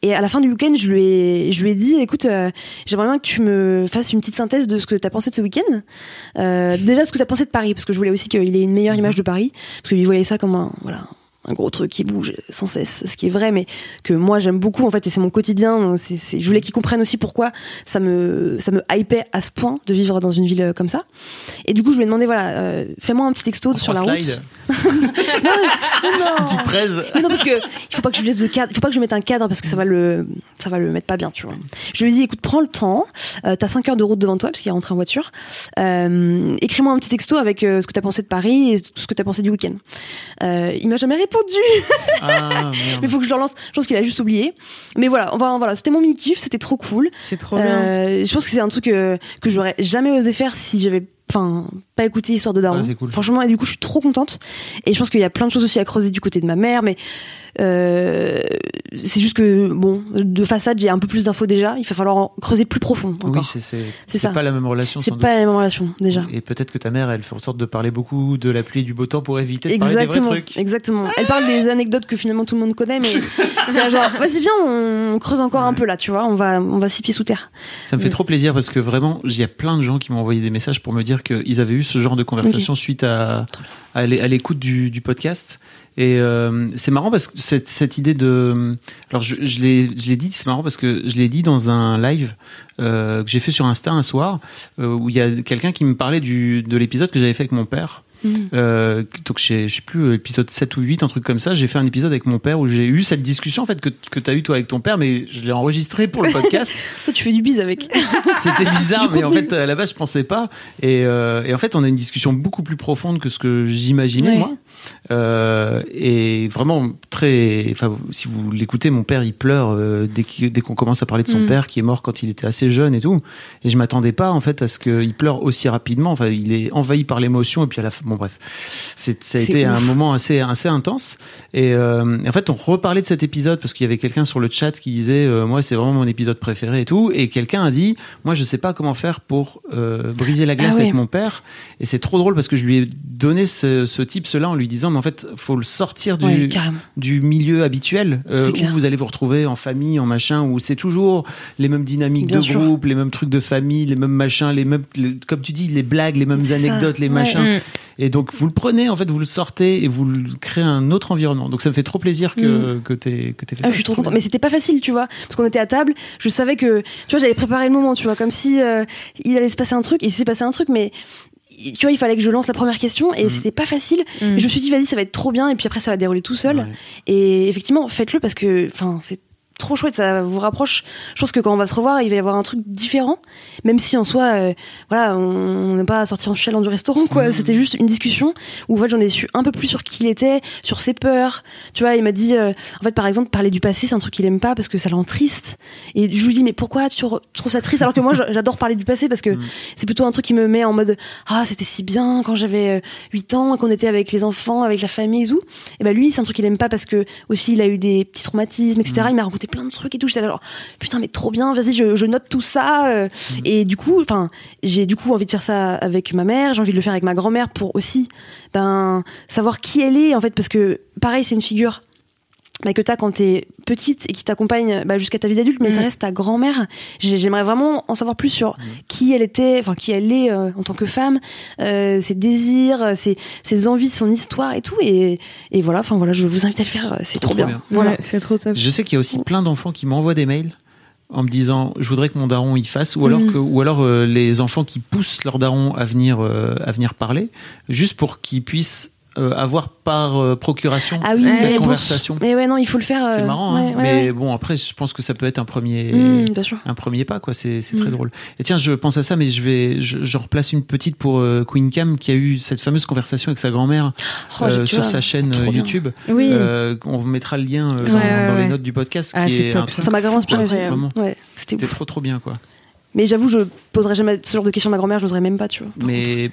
Et à la fin du week-end, je lui ai, je lui ai dit, écoute, euh, j'aimerais bien que tu me fasses une petite synthèse de ce que tu as pensé de ce week-end. Euh, déjà, ce que tu as pensé de Paris, parce que je voulais aussi qu'il ait une meilleure image de Paris, parce que lui voyait ça comme un, voilà, un gros truc qui bouge sans cesse, ce qui est vrai, mais que moi j'aime beaucoup en fait, et c'est mon quotidien. c'est- je voulais qu'il comprenne aussi pourquoi ça me, ça me hypait à ce point de vivre dans une ville euh, comme ça. Et du coup, je lui ai demandé, voilà, euh, fais-moi un petit texto sur la route. slides. <laughs> Non, Une petite presse. mais non, parce que il faut pas que je lui laisse de cadre, il faut pas que je lui mette un cadre parce que ça va le, ça va le mettre pas bien, tu vois. Je lui ai dit, écoute, prends le temps, euh, t'as 5 heures de route devant toi parce qu'il est rentré en voiture. Euh, écris-moi un petit texto avec euh, ce que t'as pensé de Paris et ce que t'as pensé du week-end. Euh, il m'a jamais répondu, Ah, <laughs> mais faut que je le relance. Je pense qu'il a juste oublié. Mais voilà, enfin voilà, c'était mon mini kiff, c'était trop cool. C'est trop bien. Euh, je pense que c'est un truc euh, que j'aurais jamais osé faire si j'avais enfin pas écouté Histoire de Daron. Ouais, c'est cool. Franchement, et du coup, je suis trop contente. Et je pense qu'il y a plein de choses aussi à creuser du côté de ma mère, mais c'est juste que bon, de façade, j'ai un peu plus d'infos déjà. Il va falloir en creuser plus profond Oui, encore. c'est c'est pas la même relation. c'est pas la même relation déjà. Et peut-être que ta mère, elle fait en sorte de parler beaucoup de la pluie et du beau temps pour éviter de parler des vrais Exactement, trucs. exactement. Elle parle des anecdotes que finalement tout le monde connaît, mais <laughs> genre, vas-y viens, on creuse encore un peu là, tu vois. On va, on va six pieds sous terre. Ça me fait trop plaisir parce que vraiment, il y a plein de gens qui m'ont envoyé des messages pour me dire qu'ils avaient eu ce genre de conversation suite à, à l'é- à l'écoute du, du podcast. Et euh, c'est marrant parce que cette, cette idée de... Alors je, je l'ai je l'ai dit, c'est marrant parce que je l'ai dit dans un live euh, que j'ai fait sur Insta un soir euh, où il y a quelqu'un qui me parlait du, de l'épisode que j'avais fait avec mon père. Euh, donc je sais plus euh, épisode 7 ou 8 un truc comme ça j'ai fait un épisode avec mon père où j'ai eu cette discussion en fait que, que tu as eu toi avec ton père mais je l'ai enregistré pour le <laughs> podcast Toi, tu fais du bise avec. <laughs> c'était bizarre, mais en fait, à la base, je pensais pas. Et, euh, et en fait, on a une discussion beaucoup plus profonde que ce que j'imaginais, Ouais. moi. Euh, et vraiment très. Enfin, si vous l'écoutez, mon père, il pleure euh, dès qu'on commence à parler de son Mm. père qui est mort quand il était assez jeune et tout. Et je m'attendais pas, en fait, à ce qu'il pleure aussi rapidement. Enfin, il est envahi par l'émotion. Et puis à la fin, bon, bref, ça a été un moment assez assez intense. Et, euh, et en fait, on reparlait de cet épisode parce qu'il y avait quelqu'un sur le chat qui disait, moi, c'est vraiment mon épisode préféré et tout. Et quelqu'un a dit, moi, je sais pas comment faire pour briser la glace Ah avec mon père. Et c'est trop drôle parce que je lui ai donné ce, ce tips-là en lui disant, mais en fait, faut le sortir du, Ouais, carrément. du milieu habituel euh, où vous allez vous retrouver en famille, en machin, où c'est toujours les mêmes dynamiques Bien de sûr. groupe, les mêmes trucs de famille, les mêmes machins, les mêmes, les- comme tu dis, les blagues, les mêmes ça. anecdotes, les Ouais. machins. Mm. Et donc vous le prenez, en fait, vous le sortez et vous le créez un autre environnement. Donc ça me fait trop plaisir que que t'aies que fait Ah, ça. je suis trop contente. Mais c'était pas facile, tu vois. Parce qu'on était à table, je savais que, tu vois, j'avais préparé le moment, tu vois, comme si euh, il allait se passer un truc, il s'est passé un truc, mais tu vois, il fallait que je lance la première question, et Mhm. c'était pas facile. Mm. Mais je me suis dit, vas-y, ça va être trop bien, et puis après, ça va dérouler tout seul. Ouais. Et effectivement, faites-le parce que, enfin, c'est trop chouette, ça vous rapproche. Je pense que quand on va se revoir, il va y avoir un truc différent, même si en soi, euh, voilà, on n'est pas sorti en chialant du restaurant, quoi. Mmh. C'était juste une discussion où en fait, j'en ai su un peu plus sur qui il était, sur ses peurs. Tu vois, il m'a dit, euh, en fait, par exemple, parler du passé, c'est un truc qu'il aime pas parce que ça le rend triste. Et je lui dis, mais pourquoi tu trouves ça triste? Alors que moi, j'adore parler du passé parce que c'est plutôt un truc qui me met en mode, ah, c'était si bien quand j'avais euh, 8 ans, qu'on était avec les enfants, avec la famille et tout. Et ben lui, c'est un truc qu'il aime pas parce que aussi il a eu des petits traumatismes, etc. Il m'a raconté plein de trucs et tout. J'étais genre, putain, mais trop bien, vas-y, je, je note tout ça. euh. Et du coup, enfin, j'ai du coup envie de faire ça avec ma mère, j'ai envie de le faire avec ma grand-mère pour aussi, ben, savoir qui elle est, en fait, parce que pareil, c'est une figure bah, que t'as quand t'es petite et qui t'accompagne bah, jusqu'à ta vie d'adulte, mais ça Mm. reste ta grand-mère. J'ai- J'aimerais vraiment en savoir plus sur qui elle était, enfin qui elle est euh, en tant que femme, euh, ses désirs, ses, ses envies, son histoire et tout. Et, et voilà, enfin voilà, je vous invite à le faire, c'est trop, Trop bien. bien. Voilà. Ouais, c'est trop top. Je sais qu'il y a aussi plein d'enfants qui m'envoient des mails en me disant je voudrais que mon daron y fasse ou alors que ou alors euh, les enfants qui poussent leur daron à venir euh, à venir parler juste pour qu'ils puissent euh, avoir par euh, procuration Ah oui, cette mais bon, conversation. Mais ouais, non, il faut le faire. C'est euh, marrant, hein. ouais, mais bon après je pense que ça peut être un premier Mm, un premier pas quoi c'est très Mm. drôle et tiens je pense à ça mais je vais je, je replace une petite pour euh, Queen Cam qui a eu cette fameuse conversation avec sa grand-mère Oh, sur vois, sa chaîne. YouTube Oui. On mettra le lien dans, les notes du podcast Ah, qui est top, ça. m'a grave inspiré. c'était trop trop bien quoi Mais j'avoue, je poserai jamais ce genre de questions à ma grand-mère, je n'oserais même pas, tu vois. mais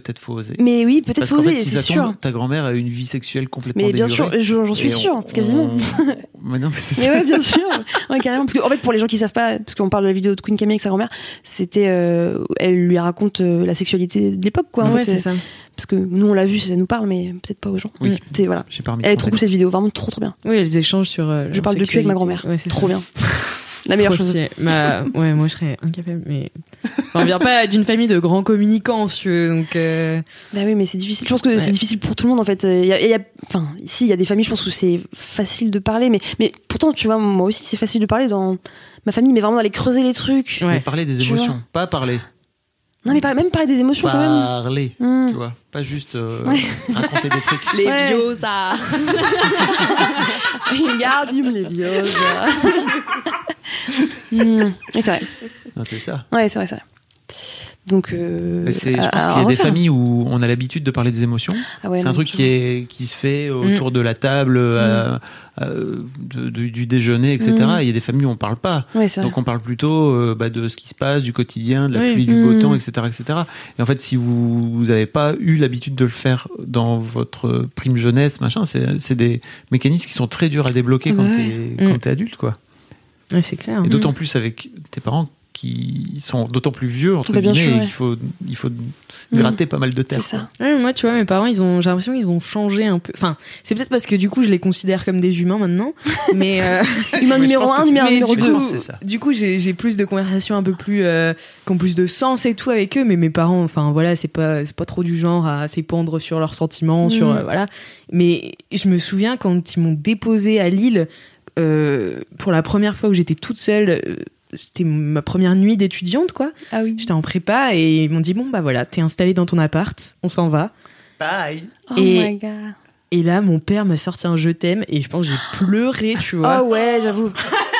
peut-être faut oser Mais oui, peut-être faut oser, c'est sûr. ta grand-mère a une vie sexuelle complètement Mais bien sûr, j'en suis sûre, quasiment. on- <laughs> Mais non, mais c'est Mais ça. ouais, bien sûr. Ouais, carrément. Parce que, en fait, pour les gens qui savent pas, parce qu'on parle de la vidéo de Queen Camille avec sa grand-mère, c'était, euh, elle lui raconte euh, la sexualité de l'époque, quoi. en ouais, c'est ça. Parce que nous, on l'a vu, ça nous parle, mais peut-être pas aux gens. Oui. Voilà. J'ai pas remis Elle est trop cool, cette vidéo, vraiment trop, trop bien. Oui, elles échangent sur. euh, Je parle de cul avec ma grand-mère. Ouais, c'est Trop ça. bien. <laughs> La meilleure chose. Bah, <laughs> ouais, moi je serais incapable, mais. Enfin, on vient pas d'une famille de grands communicants, veux, donc. euh, Bah oui, mais c'est difficile. Je pense que Ouais. c'est difficile pour tout le monde, en fait. Il y a, il y a- enfin, ici, il y a des familles, je pense que c'est facile de parler, mais, mais pourtant, tu vois, moi aussi, c'est facile de parler dans ma famille, mais vraiment d'aller creuser les trucs. Ouais. Mais parler des émotions, pas parler. Non, mais par- même parler des émotions, quand même. Parler, Hmm. tu vois. Pas juste euh, Ouais. raconter des trucs. <laughs> Les Ouais. vieux, ça. <laughs> Regarde, les vieux. Oui, c'est vrai. Non, c'est ça. Ouais, c'est vrai, c'est vrai. Donc, euh, je pense qu'il y a des familles où on a l'habitude de parler des émotions. Ah ouais, c'est un truc qui, est, qui se fait autour de la table, euh, euh, de- de- du déjeuner, etc. Mm. Il y a des familles où on parle pas. Ouais. Donc on parle plutôt euh, bah, de ce qui se passe, du quotidien, de la Oui. pluie, du beau Mm. temps, etc., etc. Et en fait, si vous n'avez pas eu l'habitude de le faire dans votre prime jeunesse, machin, c'est des mécanismes qui sont très durs à débloquer Ah quand bah t'es Mm. quand t'es adulte, quoi. Ouais, c'est clair. Et d'autant plus avec tes parents qui sont d'autant plus vieux entre Bah, guillemets. sûr, et ouais. il faut il faut gratter pas mal de C'est terre. ça. Ouais, moi, tu vois, mes parents, ils ont, j'ai l'impression qu'ils ont changé un peu. Enfin, c'est peut-être parce que du coup, je les considère comme des humains maintenant. <laughs> mais euh, numéro pense que 1, c'est- numéro numéro du je 2. coup, c'est ça. j'ai, j'ai plus de conversations un peu plus, euh, qui ont plus de sens et tout avec eux. Mais mes parents, enfin voilà, c'est pas, c'est pas trop du genre à s'épandre sur leurs sentiments, sur Mhm. euh, voilà. Mais je me souviens quand ils m'ont déposé à Lille pour la première fois où j'étais toute seule. euh, c'était ma première nuit d'étudiante, quoi. Ah oui. J'étais en prépa et ils m'ont dit bon bah voilà, t'es installé dans ton appart, on s'en va. Bye. Oh Et- my god. Et là, mon père m'a sorti un je t'aime et je pense que j'ai <gasps> pleuré, tu vois. Oh ouais, j'avoue.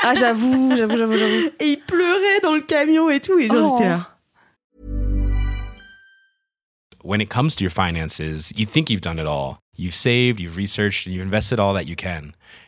Ah, j'avoue, j'avoue, j'avoue, j'avoue. <laughs> Et il pleurait dans le camion et tout. Et genre, Oh. j'étais là. When it comes to your finances, you think you've done it all. You've saved, you've researched, and you've invested all that you can.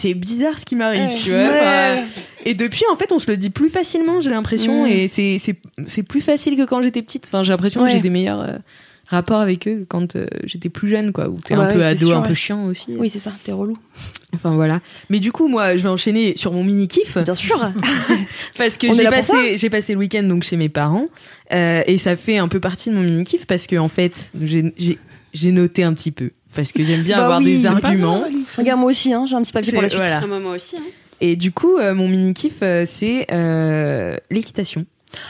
C'est bizarre ce qui m'arrive, Ouais. tu vois. Ouais. Et depuis, en fait, on se le dit plus facilement, j'ai l'impression. Mm. Et c'est- c'est c'est plus facile que quand j'étais petite. Enfin, j'ai l'impression que j'ai des meilleurs euh, rapports avec eux que quand euh, j'étais plus jeune, quoi. Où t'es un peu ado, sûr, un peu chiant aussi. Oui, c'est ça, t'es relou. Enfin, voilà. Mais du coup, moi, je vais enchaîner sur mon mini-kiff. Bien sûr. <laughs> Parce que j'ai passé, j'ai passé le week-end donc chez mes parents euh, et ça fait un peu partie de mon mini kiff parce que en fait j'ai- j'ai j'ai noté un petit peu parce que j'aime bien Bah avoir oui, des arguments. Regarde, moi aussi, hein, j'ai un petit papier pour la suite. voilà. Ah, moi, moi aussi. hein. Et du coup, euh, mon mini kiff, euh, c'est euh, l'équitation.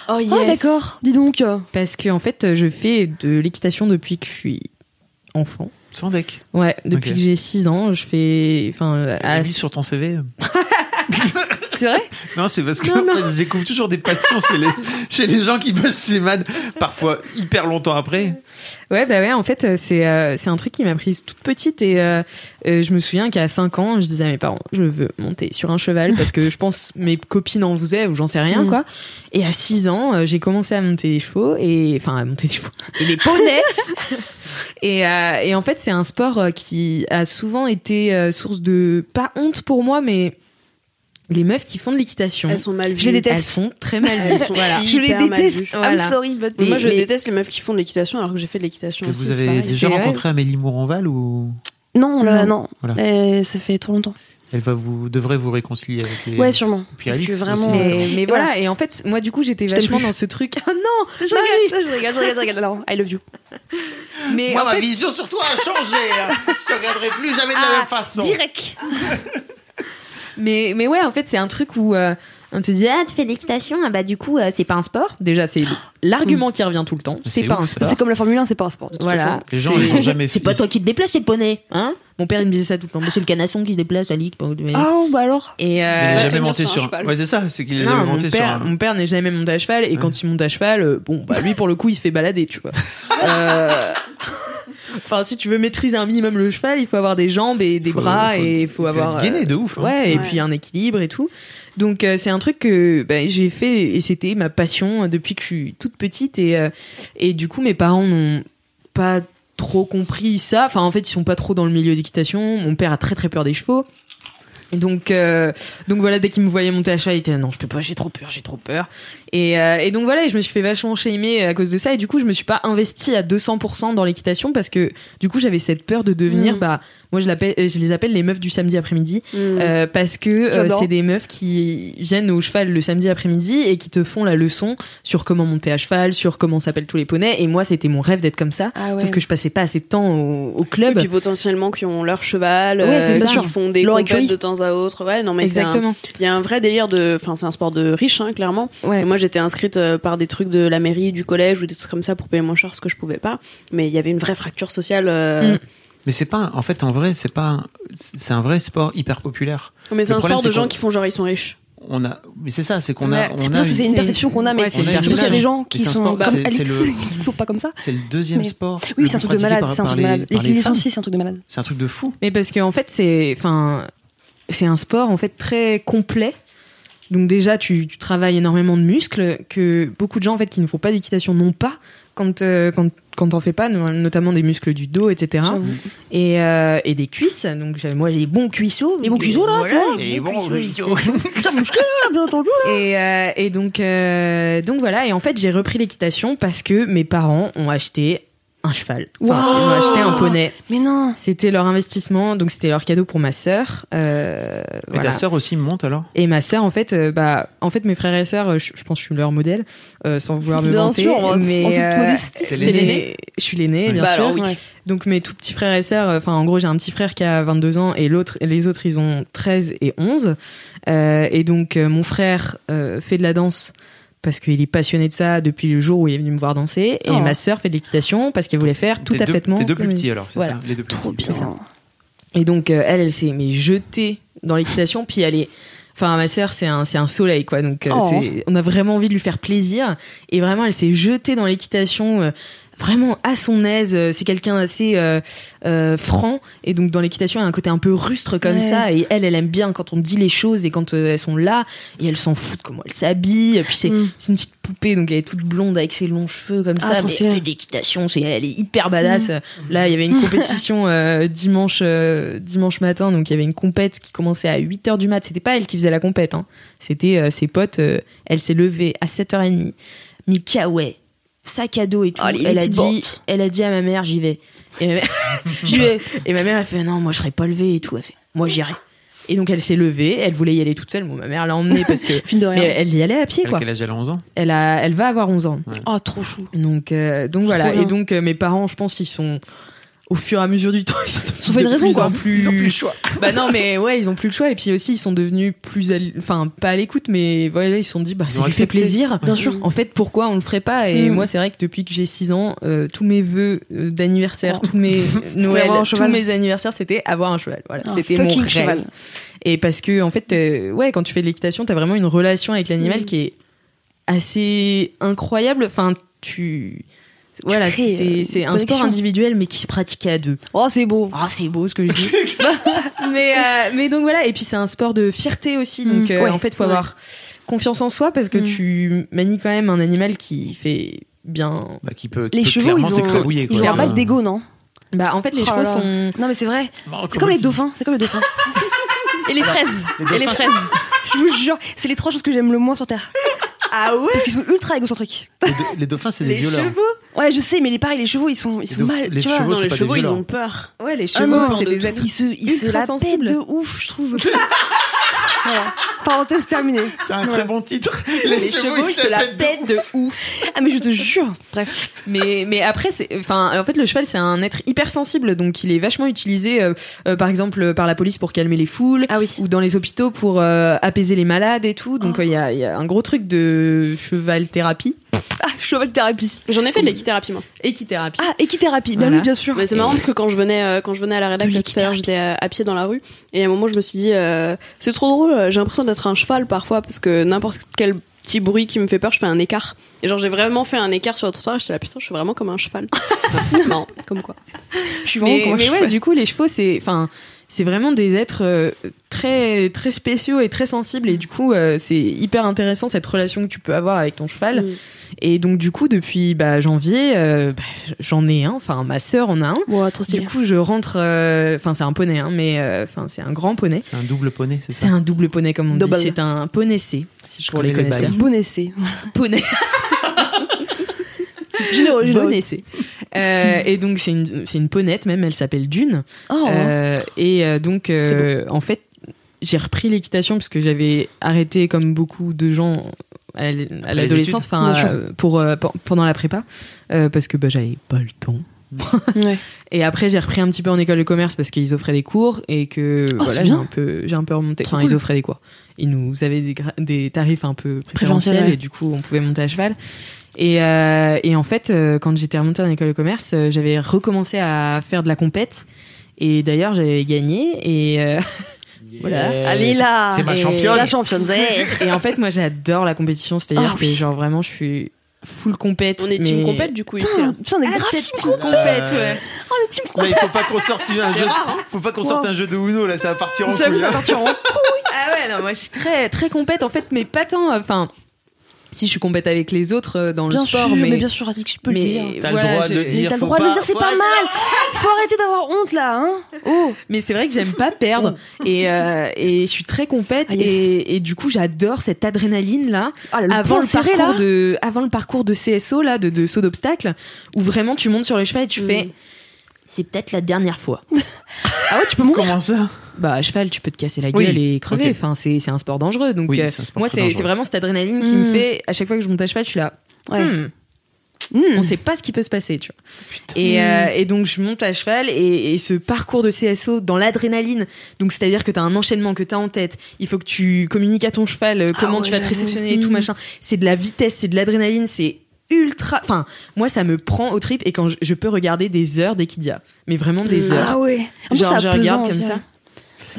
Oh yes. Ah d'accord, dis donc. Parce que en fait, je fais de l'équitation depuis que je suis enfant. Sans deck. Ouais, depuis que j'ai 6 ans, je fais. Enfin, à- mis sur ton CV. <laughs> C'est vrai Non, c'est parce que Non, en fait, <laughs> je découvre toujours des passions chez les, <laughs> chez les gens qui bossent chez MAD, parfois hyper longtemps après. Ouais, bah ouais, en fait, euh, c'est euh, un truc qui m'a prise toute petite et euh, euh, je me souviens qu'à 5 ans, je disais à mes parents, je veux monter sur un cheval parce que je pense mes copines en faisaient ou j'en sais rien, Mm. quoi. Et à 6 ans, euh, j'ai commencé à monter des chevaux et enfin à monter des chevaux <laughs> et des poneys. et, et en fait, c'est un sport qui a souvent été source de pas honte pour moi, mais les meufs qui font de l'équitation, Elles sont mal vues. Je les déteste. elles sont très mal vues. Elles sont Voilà. Je les mal déteste. I'm sorry, but moi, je Mais- déteste les meufs qui font de l'équitation alors que j'ai fait de l'équitation aussi. vous avez déjà rencontré Amélie Mouronval ou Non, là, non. Voilà. Euh, ça fait trop longtemps. elle va vous devrait vous réconcilier avec les. Ouais, sûrement. puis Parce Alix que vraiment. aussi. euh, Mais, mais voilà. et en fait, moi, du coup, j'étais vachement dans ce truc. Ah non, <laughs> Je regarde, je regarde, je regarde, je regarde. Non, I love you. mais Moi, en ma fait, vision sur toi a changé. hein. Je te regarderai plus jamais de la même façon. Direct. <laughs> mais, mais ouais, en fait, c'est un truc où euh, on te dit ah tu fais de l'équitation, ah bah du coup euh, c'est pas un sport. Déjà, c'est l'argument qui revient tout le temps. C'est C'est pas ouf, un sport. C'est comme la Formule 1, c'est pas un sport. de toute Voilà. façon. Les gens, ils ont jamais <laughs> fait. C'est pas toi qui te déplaces, c'est le poney, hein? Mon père il me disait ça tout le temps. Mais c'est le canasson qui se déplace, Ali. Ah, bah alors. Et Il euh, n'est va jamais tenir monté sur un cheval. Ouais, c'est ça. C'est qu'il est non, jamais mon monté sur. père, un- mon père n'est jamais monté à cheval et quand il monte à cheval, euh, bon bah lui pour le coup il se fait balader, tu vois. <laughs> Euh, Enfin, si tu veux maîtriser un minimum le cheval, il faut avoir des jambes et des Faut- bras faut- et il faut faut avoir gainé de ouf, hein. Ouais, et Ouais. puis un équilibre et tout. Donc euh, c'est un truc que bah, j'ai fait et c'était ma passion euh, depuis que je suis toute petite et euh, et du coup mes parents n'ont pas trop compris ça. Enfin en fait ils sont pas trop dans le milieu d'équitation. Mon père a très très peur des chevaux. Et donc, euh, donc voilà, dès qu'il me voyait monter à cheval, il était non, je peux pas, j'ai trop peur, j'ai trop peur. Et, euh, et donc voilà, et je me suis fait vachement shamer à cause de ça. Et du coup, je me suis pas investie à 200% dans l'équitation parce que du coup, j'avais cette peur de devenir, Mm. bah, moi je, l'appelle, je les appelle les meufs du samedi après-midi Mm. euh, parce que euh, c'est des meufs qui viennent au cheval le samedi après-midi et qui te font la leçon sur comment monter à cheval, sur comment s'appellent tous les poneys. Et moi, c'était mon rêve d'être comme ça. Ah ouais. Sauf que je passais pas assez de temps au, au Et club. puis potentiellement qui ont leur cheval, Ouais, euh, c'est qui ça. font des compètes de temps à autre. Ouais, non mais Exactement. il y a un vrai délire de, enfin c'est un sport de riche, hein, clairement. Ouais. Et moi j'étais inscrite euh, par des trucs de la mairie, du collège ou des trucs comme ça pour payer moins cher ce que je pouvais pas. Mais il y avait une vraie fracture sociale. euh, Mm. Mais c'est pas. En fait, en vrai, c'est pas. un- C'est un vrai sport hyper populaire. Mais c'est un problème, sport de gens qui font genre ils sont riches. On a. Mais c'est ça. C'est qu'on a. On Non, a. c'est une- perception qu'on a, mais qu'il y a des gens qui sont comme Alex, qui sont pas comme ça. C'est le deuxième sport. Oui, c'est un truc de malade. C'est un truc de les- malade. Licenciés, c'est un truc de malade. C'est un truc de fou. Mais parce qu'en fait, c'est, enfin, c'est un sport en fait très complet. Donc déjà, tu, tu travailles énormément de muscles que beaucoup de gens en fait qui ne font pas d'équitation n'ont pas quand euh, quand quand t'en fais pas, no- notamment des muscles du dos, etc. Et, euh, et des cuisses. Donc moi, j'ai les bons cuisseaux, Les bons cuisseaux, là, Voilà, tu les Et bons bon, cuisseaux. <laughs> Putain, musclé, là, bien entendu. Et, euh, et donc, euh, donc voilà. Et en fait, j'ai repris l'équitation parce que mes parents ont acheté un cheval. Enfin, Wow. ils ont acheté un poney. Mais non. C'était leur investissement, donc c'était leur cadeau pour ma sœur. Euh, Mais voilà. ta sœur aussi monte alors? Et ma sœur, en fait, euh, bah, en fait, mes frères et sœurs, euh, je, je pense que je suis leur modèle, euh, sans vouloir me Bien vanter. sûr, en mais toute euh, modestie. Je suis l'aîné, bien Bah sûr. alors oui. Ouais. Donc mes tout petits frères et sœurs, enfin en gros j'ai un petit frère qui a 22 ans et l'autre, les autres ils ont 13 et 11. Euh, et donc euh, mon frère euh, fait de la danse parce qu'il est passionné de ça depuis le jour où il est venu me voir danser. Et Oh. ma sœur fait de l'équitation parce qu'elle voulait faire tout à fait Tes deux plus petits alors, c'est Voilà. ça Les deux plus Trop petits. bien. Et donc euh, elle, elle s'est mais jetée dans l'équitation, puis elle est. Enfin, ma sœur, c'est un, c'est un soleil, quoi. Donc, euh, Oh. on a vraiment envie de lui faire plaisir. Et vraiment, elle s'est jetée dans l'équitation, euh, vraiment à son aise. Euh, C'est quelqu'un assez euh, euh, franc. Et donc, dans l'équitation, il y a un côté un peu rustre comme Ouais. ça. Et elle, elle aime bien quand on dit les choses et quand euh, elles sont là. Et elle s'en fout de comment elle s'habille. Et puis, c'est, Mm. une petite poupée, donc elle est toute blonde avec ses longs cheveux comme Ah, ça. Mais elle fait de l'équitation, c'est, elle est hyper badass. Là, il y avait une compétition euh, dimanche, euh, dimanche matin, donc il y avait une compète qui commençait à 8h du mat. C'était pas elle qui faisait la compète, hein. c'était euh, ses potes. elle s'est levée à 7h30, mis kawaii, sac à dos et tout. Oh, les elle, a dit, elle a dit à ma mère, j'y vais. Et ma mère, <laughs> j'y vais. Et ma mère, elle fait, non, moi je serais pas levée et tout. Elle fait, moi j'irai. Et donc elle s'est levée, elle voulait y aller toute seule. Bon, ma mère l'a emmenée parce que. <laughs> Fine de Mais rien. elle y allait à pied, Elle, quoi. quel âge? Elle a 11 ans? Elle, a, elle va avoir 11 ans. Oh, trop chou. Donc, euh, donc voilà. Et donc, euh, mes parents, je pense qu'ils sont au fur et à mesure du temps, <laughs> ils sont fait de une raison, plus quoi. en plus. Ils ont plus le choix. <laughs> Bah non, mais ouais, ils ont plus le choix. Et puis aussi, ils sont devenus plus, à l- enfin, pas à l'écoute, mais voilà, ils se sont dit, bah, ça fait plaisir. Bien sûr. En fait, pourquoi on le ferait pas? Et Mm. moi, c'est vrai que depuis que j'ai 6 ans, euh, tous mes vœux euh, d'anniversaire, tous mes <laughs> Noël, tous cheval. mes anniversaires, c'était avoir un cheval. Voilà, Un c'était mon rêve. cheval. Et parce que en fait, euh, ouais, quand tu fais de l'équitation, t'as vraiment une relation avec l'animal Mm. qui est assez incroyable. Enfin, tu voilà, c'est euh, un sport individuel mais qui se pratique à deux. Oh, c'est beau. Ah, c'est beau ce que je dis. <laughs> <laughs> mais, euh, mais donc voilà, et puis c'est un sport de fierté aussi. Donc Mm, euh, ouais, en fait, faut ouais. avoir confiance en soi parce que Mm. tu manies quand même un animal qui fait bien. Bah, qui peut, qui Les peut chevaux, ils ont, ils ont un bac d'ego, non? Bah en fait, les Oh chevaux là sont. Non, mais c'est vrai. marrant C'est comme les dauphins. C'est comme les dauphins. Et les fraises. Les Et les fraises. Je vous jure, c'est les trois choses que j'aime le moins sur Terre. Ah ouais Parce qu'ils sont ultra égocentriques. Les, deux- les dauphins, c'est des Les violeurs. chevaux Ouais, je sais, mais les pareils, les chevaux, ils sont, ils sont mal. les tu vois. chevaux, Non, les chevaux, ils ont peur. Ouais, les Ah chevaux, non, c'est de des êtres Ils se, ils se la de ouf, je trouve. <laughs> voilà. Parenthèse terminée. C'est un très bon titre. Les, Les chevaux, ils se la pètent de ouf. Ah, mais je te jure. Bref. Mais, mais après, c'est, enfin, en fait, le cheval, c'est un être hyper sensible, donc il est vachement utilisé, euh, euh, par exemple, par la police pour calmer les foules, Ah oui. ou dans les hôpitaux pour euh, apaiser les malades et tout. Donc, il y, a, il y a un gros truc de cheval thérapie, Ah, cheval thérapie. J'en ai fait de l'équithérapie, moi. équithérapie. Ah, équithérapie. Bah Voilà. oui, bien sûr. Mais c'est marrant parce que quand je venais, euh, quand je venais à la rédac, De là, tout à l'heure, j'étais à, à pied dans la rue. Et à un moment, je me suis dit, euh, c'est trop drôle, euh, j'ai l'impression d'être un cheval parfois parce que n'importe quel petit bruit qui me fait peur, je fais un écart. Et genre, j'ai vraiment fait un écart sur le trottoir et j'étais là, putain, je suis vraiment comme un cheval. <laughs> c'est marrant, comme quoi. Je suis vraiment mais comme un mais ouais, du coup, les chevaux, c'est, enfin, c'est vraiment des êtres euh, très, très spéciaux et très sensibles. Et du coup, euh, c'est hyper intéressant cette relation que tu peux avoir avec ton cheval. Et donc, du coup, depuis bah, janvier, euh, bah, j'en ai un. Enfin, ma sœur en a un. Trop stylé. Du coup, je rentre. euh, Enfin, c'est un poney, hein, mais euh, enfin, c'est un grand poney. C'est un double poney, c'est ça C'est un double poney, comme on Double. dit. C'est un poney C, si pour les connais les connaisseurs. Bon essai. Poney. <laughs> Généreux, généreux. Poney C. Euh, et donc, c'est une, c'est une ponette, même. Elle s'appelle Dune. Oh, Euh, et euh, donc, euh, en fait, j'ai repris l'équitation parce que j'avais arrêté, comme beaucoup de gens, à l'adolescence, enfin, euh, pour euh, pen- pendant la prépa, euh, parce que bah, j'avais pas le temps. <laughs> Ouais. Et après, j'ai repris un petit peu en école de commerce parce qu'ils offraient des cours et que Oh, voilà, j'ai un peu, j'ai un peu remonté. Enfin, cool. ils offraient des cours. Ils nous avaient des, des tarifs un peu Préférentiels, préférentiels ouais. et du coup, on pouvait monter à cheval. Et, euh, et en fait, euh, quand j'étais remontée en école de commerce, euh, j'avais recommencé à faire de la compète. Et d'ailleurs, j'avais gagné. Et, euh, <laughs> Voilà. Allez là. C'est ma Et- championne. La championne. <laughs> et en fait, moi, j'adore la compétition. C'est-à-dire Ah que, oui. genre, vraiment, je suis full compète. On est mais- team compète du coup ici. Putain, hein. putain, des Ah, peut-être team compète, ouais. Oh, les team Là, il faut pas qu'on sorte un jeu. Faut pas qu'on sorte Wow. un jeu de Uno là, ça va partir en couille. ça hein. partit en <laughs> Ah ouais, non, moi je suis très très compète en fait, mais pas tant. Enfin, si je suis compète avec les autres euh, dans Bien le sport, sûr, mais, mais bien sûr, je peux le mais dire. T'as voilà, le droit de le dire. T'as le droit de le dire, c'est pas mal. Faut arrêter d'avoir honte là, hein. Oh. <laughs> Mais c'est vrai que j'aime pas perdre <laughs> et euh, et je suis très compète Ah, yes. et, et du coup j'adore cette adrénaline là Ah, le avant le serré parcours là. de avant le parcours de CSO là de, de saut d'obstacle où vraiment tu montes sur le cheval et tu fais c'est peut-être la dernière fois. <laughs> Ah ouais, tu peux mourir. Comment ça Bah à cheval tu peux te casser la Oui, gueule et crever. Enfin c'est c'est un sport dangereux donc Oui, euh, sport moi c'est vraiment cette adrénaline qui me fait à chaque fois que je monte à cheval je suis là. Ouais. hmm, Mmh. on sait pas ce qui peut se passer, tu vois. Et, euh, et donc je monte à cheval et, et ce parcours de CSO dans l'adrénaline, donc c'est-à-dire que tu as un enchaînement que tu as en tête, il faut que tu communiques à ton cheval euh, comment ouais, tu vas te réceptionner et tout machin. C'est de la vitesse, c'est de l'adrénaline, c'est ultra. Enfin, moi ça me prend au trip et quand je, je peux regarder des heures d'Equidia, mais vraiment des heures. Ah ouais. Genre c'est je regarde comme ça.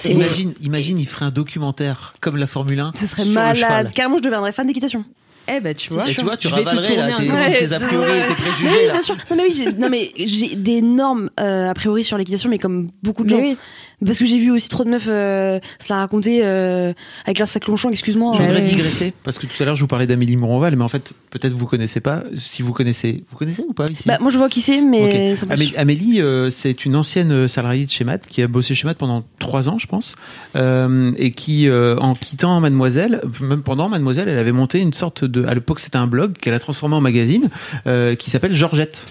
Imagine, imagine, il ferait un documentaire comme la Formule 1. Ce serait sur malade. Carrément, je deviendrais fan d'équitation. Eh ben tu vois, Et tu vois, tu je ravalerais là, tes, un- Ouais. tes a priori, tes Oui, préjugés là. bien sûr. Non mais oui, j'ai, non mais j'ai d'énormes euh, a priori sur l'équitation, mais comme beaucoup de Mais gens. oui. Parce que j'ai vu aussi trop de meufs euh, se la raconter euh, avec leur sac Longchamp, excuse-moi. Je voudrais Euh, digresser parce que tout à l'heure je vous parlais d'Amélie Moronval, mais en fait peut-être vous connaissez pas. Si vous connaissez, vous connaissez ou pas ici Bah, moi je vois qui c'est, mais plus. Amé- Amélie, euh, c'est une ancienne salariée de chez Matt qui a bossé chez Matt pendant trois ans, je pense, et qui, en quittant Mademoiselle, même pendant Mademoiselle, elle avait monté une sorte de. À l'époque, c'était un blog qu'elle a transformé en magazine qui s'appelle Georgette.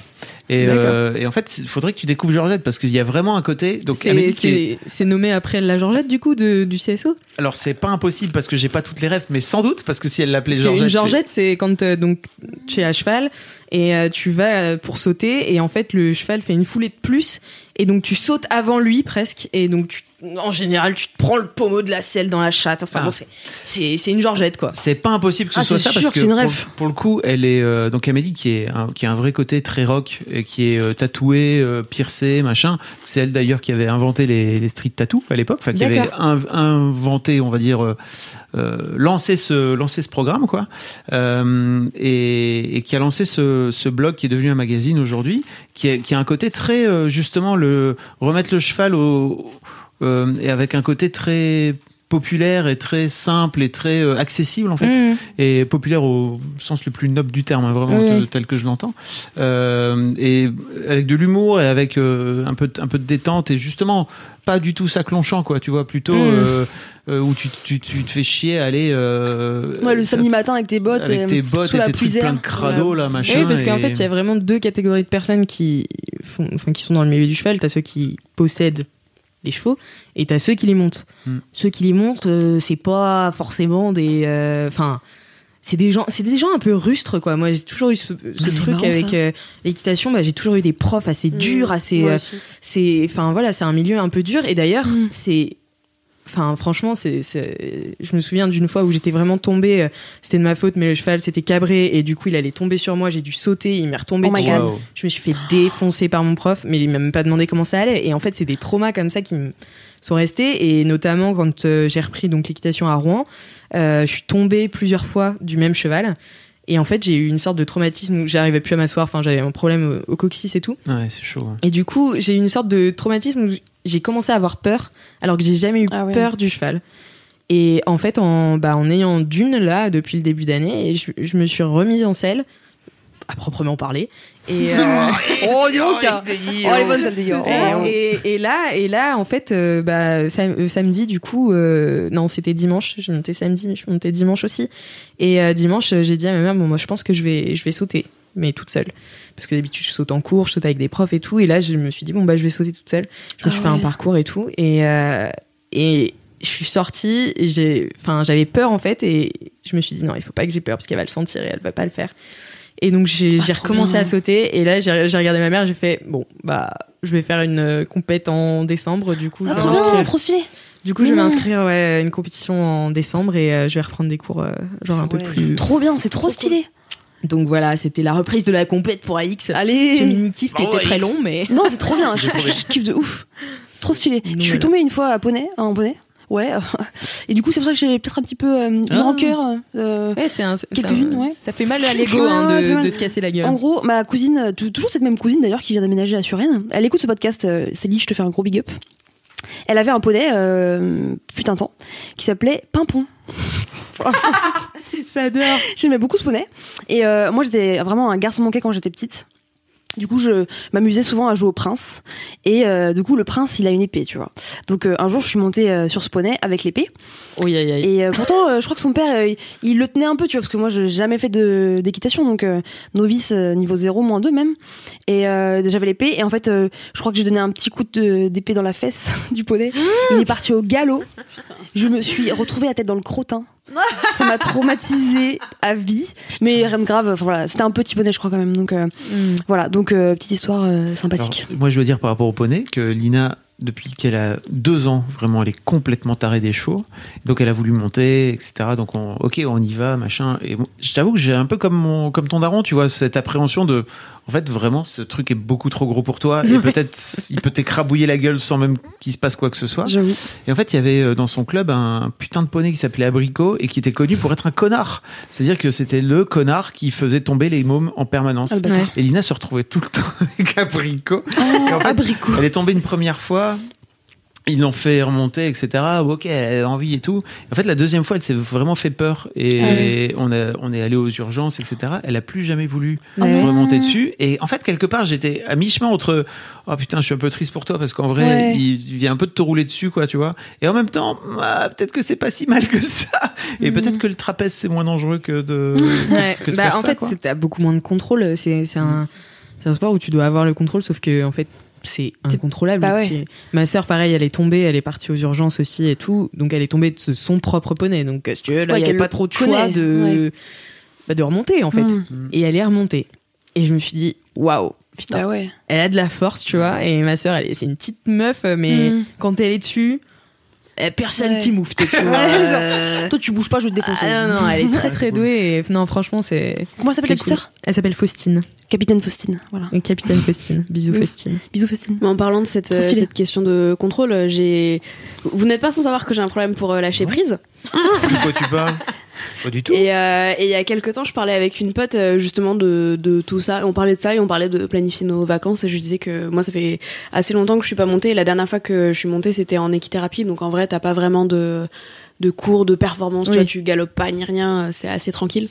Et, euh, et en fait, il faudrait que tu découvres Georgette parce qu'il y a vraiment un côté. Donc, C'est- est- nommé après la Georgette du coup de, du CSO alors c'est pas impossible parce que j'ai pas toutes les rêves, mais sans doute parce que si elle l'appelait Georgette, Georgette, c'est quand euh, donc tu es à cheval et euh, tu vas pour sauter et en fait le cheval fait une foulée de plus et donc tu sautes avant lui presque et donc tu, en général tu te prends le pommeau de la selle dans la chatte. Enfin Ah. bon, c'est- c'est une Georgette quoi. C'est pas impossible que ce Ah, soit c'est ça sûr parce que que c'est une pour, rêve. pour le coup, elle est euh, donc Amélie qui est un, qui a un vrai côté très rock et qui est euh, tatouée, euh, piercée, machin. C'est elle d'ailleurs qui avait inventé les, les street tattoos à l'époque, enfin qui avait inventé, on va dire, euh, lancé ce lancé ce programme quoi, Euh, et, et qui a lancé ce, ce blog qui est devenu un magazine aujourd'hui, qui, qui a un côté très euh, justement le remettre le cheval au euh, et avec un côté très populaire et très simple et très euh, accessible en fait Mmh. et populaire au sens le plus noble du terme, hein, vraiment Oui. tel que je l'entends, Euh, et avec de l'humour et avec euh, un peu de- un peu de détente et justement pas du tout saclonchant quoi, tu vois, plutôt Mm. euh, où tu, tu, tu te fais chier à aller Ouais, le samedi matin avec tes bottes. avec et, tes bottes et la tes trucs plein de crado là machin. Oui, parce qu'en et- fait, il y a vraiment deux catégories de personnes qui, font, enfin, qui sont dans le milieu du cheval. T'as ceux qui possèdent les chevaux et t'as ceux qui les montent. Hmm. Ceux qui les montent, euh, c'est pas forcément des. euh, Enfin. c'est des gens, c'est des gens un peu rustres quoi. Moi, j'ai toujours eu ce, ce c'est truc marrant, avec euh, l'équitation. Bah, j'ai toujours eu des profs assez durs, assez. Euh, c'est, enfin voilà, c'est un milieu un peu dur. Et d'ailleurs, Mm. c'est, enfin franchement, c'est, c'est- je me souviens d'une fois où j'étais vraiment tombée. euh, C'était de ma faute, mais le cheval s'était cabré et du coup, il allait tomber sur moi. J'ai dû sauter, il m'est retombé Oh my dessus. Wow. Je me suis fait défoncer par mon prof, mais il m'a même pas demandé comment ça allait. Et en fait, c'est des traumas comme ça qui me sont restés. Et notamment quand euh, j'ai repris donc l'équitation à Rouen, euh, je suis tombée plusieurs fois du même cheval. Et en fait, j'ai eu une sorte de traumatisme où j'arrivais plus à m'asseoir. Enfin, j'avais un problème au, au coccyx et tout. Ouais, c'est chaud. Et du coup, j'ai eu une sorte de traumatisme où j'ai commencé à avoir peur, alors que j'ai jamais eu Ah ouais. peur du cheval. Et en fait, en, bah, en ayant d'une là depuis le début d'année, je, je me suis remise en selle, à proprement parler. Et, euh, <laughs> <laughs> Oh, dis donc. Oh, les bonnes celles et, et- et là, et là, en fait, euh, bah, sam- euh, samedi, du coup, euh, non, c'était dimanche. Je montée samedi, mais je suis montée dimanche aussi. Et euh, dimanche, j'ai dit à ma mère, bon, moi, je pense que je vais, je vais sauter, mais toute seule, parce que d'habitude, je saute en cours, je saute avec des profs et tout. Et là, je me suis dit, bon, bah, je vais sauter toute seule. Je me Ah suis fait un parcours et tout, et euh, et je suis sortie. J'ai, enfin, j'avais peur en fait, et je me suis dit, non, il faut pas que j'ai peur parce qu'elle va le sentir et elle va pas le faire. Et donc j'ai Ah, recommencé bien. à sauter et là j'ai regardé ma mère j'ai fait bon bah je vais faire une euh, compète en décembre du coup je Ah, vais trop m'inscrire- bien, trop stylé. du coup je vais Mmh. m'inscrire ouais, à une compétition en décembre et euh, je vais reprendre des cours euh, genre un peu plus Trop bien, c'est trop stylé. Donc voilà c'était la reprise de la compète pour AX ce Allez. mini kiff qui était très long mais Non, c'est trop bien. <laughs> Je, kiffe de ouf. Trop stylé. Je suis tombée une fois à poney, en poney. Ouais. <laughs> Et du coup, c'est pour ça que j'ai peut-être un petit peu euh, une Ah. rancœur. euh, ouais c'est un Quelques-unes, ça, ouais. ça fait mal à l'ego hein, de, se casser la gueule En gros, ma cousine, euh, tou- toujours cette même cousine d'ailleurs, qui vient d'aménager à Suresnes, elle écoute ce podcast. euh, Célie, je te fais un gros big up. Elle avait un poney, euh, putain de temps, qui s'appelait Pimpon. <laughs> j'adore J'aimais beaucoup ce poney. Et euh, moi, j'étais vraiment un garçon manqué quand j'étais petite. Du coup, je m'amusais souvent à jouer au prince. Et euh, du coup, le prince, il a une épée, tu vois. Donc, euh, un jour, je suis montée euh, sur ce poney avec l'épée. oui aïe aïe Et pourtant, je crois que son père, il, le tenait un peu, tu vois, parce que moi, je n'ai jamais fait d'équitation, donc novice niveau 0, moins 2 même. Et j'avais l'épée, et en fait, je crois que j'ai donné un petit coup d'épée dans la fesse <laughs> du poney. Il est parti au galop. Je me suis retrouvée la tête dans le crottin. <laughs> Ça m'a traumatisée à vie, mais rien de grave. Enfin, voilà, c'était un petit poney, je crois quand même. Donc euh, Mm. voilà, donc euh, petite histoire euh, sympathique. Alors, moi, je veux dire par rapport au poney que Lina, depuis qu'elle a deux ans, vraiment, elle est complètement tarée des chevaux. Donc, elle a voulu monter, etc. Donc, on, ok, on y va, machin. Et bon, je t'avoue que j'ai un peu comme mon, comme ton daron, tu vois, cette appréhension de, en fait, vraiment, ce truc est beaucoup trop gros pour toi. <laughs> Et Ouais. peut-être, il peut t'écrabouiller la gueule sans même qu'il se passe quoi que ce soit. J'avoue. Et en fait, il y avait euh, dans son club un putain de poney qui s'appelait Abricot et qui était connu pour être un connard. C'est-à-dire que c'était le connard qui faisait tomber les mômes en permanence. Ah. Ouais. Et Lina se retrouvait tout le <laughs> temps avec Abricot. Et en fait, abricot. elle est tombée une première fois. Ils l'ont fait remonter, etc. Ok, elle a envie et tout. En fait, la deuxième fois, elle s'est vraiment fait peur et Ah on, a, on est allé aux urgences, etc. Elle a plus jamais voulu Ouais. remonter dessus. Et en fait, quelque part, j'étais à mi-chemin entre oh putain, je suis un peu triste pour toi parce qu'en vrai, Ouais. il vient un peu de te rouler dessus, quoi, tu vois. Et en même temps, ah, peut-être que c'est pas si mal que ça. Et peut-être que le trapèze c'est moins dangereux que de. <laughs> Ouais. que de Bah, faire en ça, fait, t'as beaucoup moins de contrôle. C'est un, c'est un sport où tu dois avoir le contrôle, sauf que en fait c'est incontrôlable. bah ouais. Ma sœur, pareil, elle est tombée, elle est partie aux urgences aussi et tout, donc elle est tombée de son propre poney. Donc si tu veux, là, Ouais, il y avait qu'elle pas trop de choix connaît, de bah, de remonter en fait. Mm. Et elle est remontée. Et je me suis dit, waouh, putain, Bah elle a de la force, tu vois. Et ma sœur, elle est- c'est une petite meuf, mais Mm. quand elle est dessus, personne Ouais. qui mouffe, tu <laughs> vois. Ouais, Euh, Toi, tu bouges pas, je vais te défoncer. ah, non, non, elle est très très douée. Et, non, franchement, c'est. Comment s'appelle c'est la petite cool. sœur? Elle s'appelle Faustine. Capitaine Faustine. Voilà. Capitaine Faustine. <laughs> Bisous, Oui. Faustine. Bisous, Faustine. Mais en parlant de cette, euh, cette question de contrôle, euh, j'ai. Vous n'êtes pas sans savoir que j'ai un problème pour euh, lâcher prise. De quoi tu parles? <laughs> Pas du tout. Et, euh, et il y a quelques temps, je parlais avec une pote euh, justement de, de tout ça. On parlait de ça et on parlait de planifier nos vacances. Et je lui disais que moi, ça fait assez longtemps que je suis pas montée. Et la dernière fois que je suis montée, c'était en équithérapie. Donc en vrai, t'as pas vraiment de, de cours de performance. Tu vois, tu galopes pas ni rien. euh, C'est assez tranquille.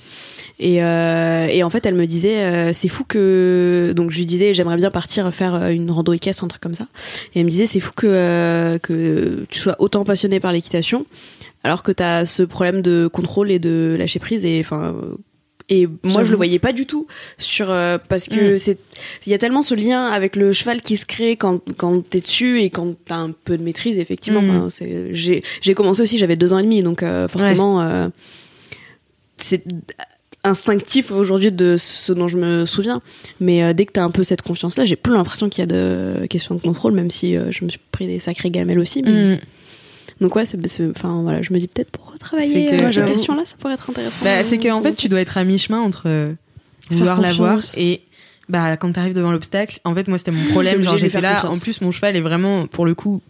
Et, euh, et en fait, elle me disait, euh, c'est fou que. Donc je lui disais, j'aimerais bien partir faire une rando équestre, un truc comme ça. Et elle me disait, c'est fou que, euh, que tu sois autant passionné par l'équitation, alors que t'as ce problème de contrôle et de lâcher prise. Et enfin. Et moi, je le voyais pas du tout sur euh, parce que Mm. c'est il y a tellement ce lien avec le cheval qui se crée quand quand t'es dessus et quand t'as un peu de maîtrise effectivement. Mm. Enfin, c'est j'ai j'ai commencé aussi j'avais deux ans et demi donc euh, forcément euh, c'est instinctif aujourd'hui de ce dont je me souviens. Mais dès que t'as un peu cette confiance-là, j'ai plus l'impression qu'il y a de questions de contrôle, même si je me suis pris des sacrés gamelles aussi. mais- Mm. Donc ouais, c'est, enfin voilà, je me dis peut-être pour retravailler que- euh, ces questions-là, ça pourrait être intéressant. Bah, c'est qu'en fait, tu dois être à mi-chemin entre euh, vouloir l'avoir et bah quand t'arrives devant l'obstacle. En fait, moi, c'était mon problème. T'es Genre, j'étais là. confiance. En plus, mon cheval est vraiment, pour le coup,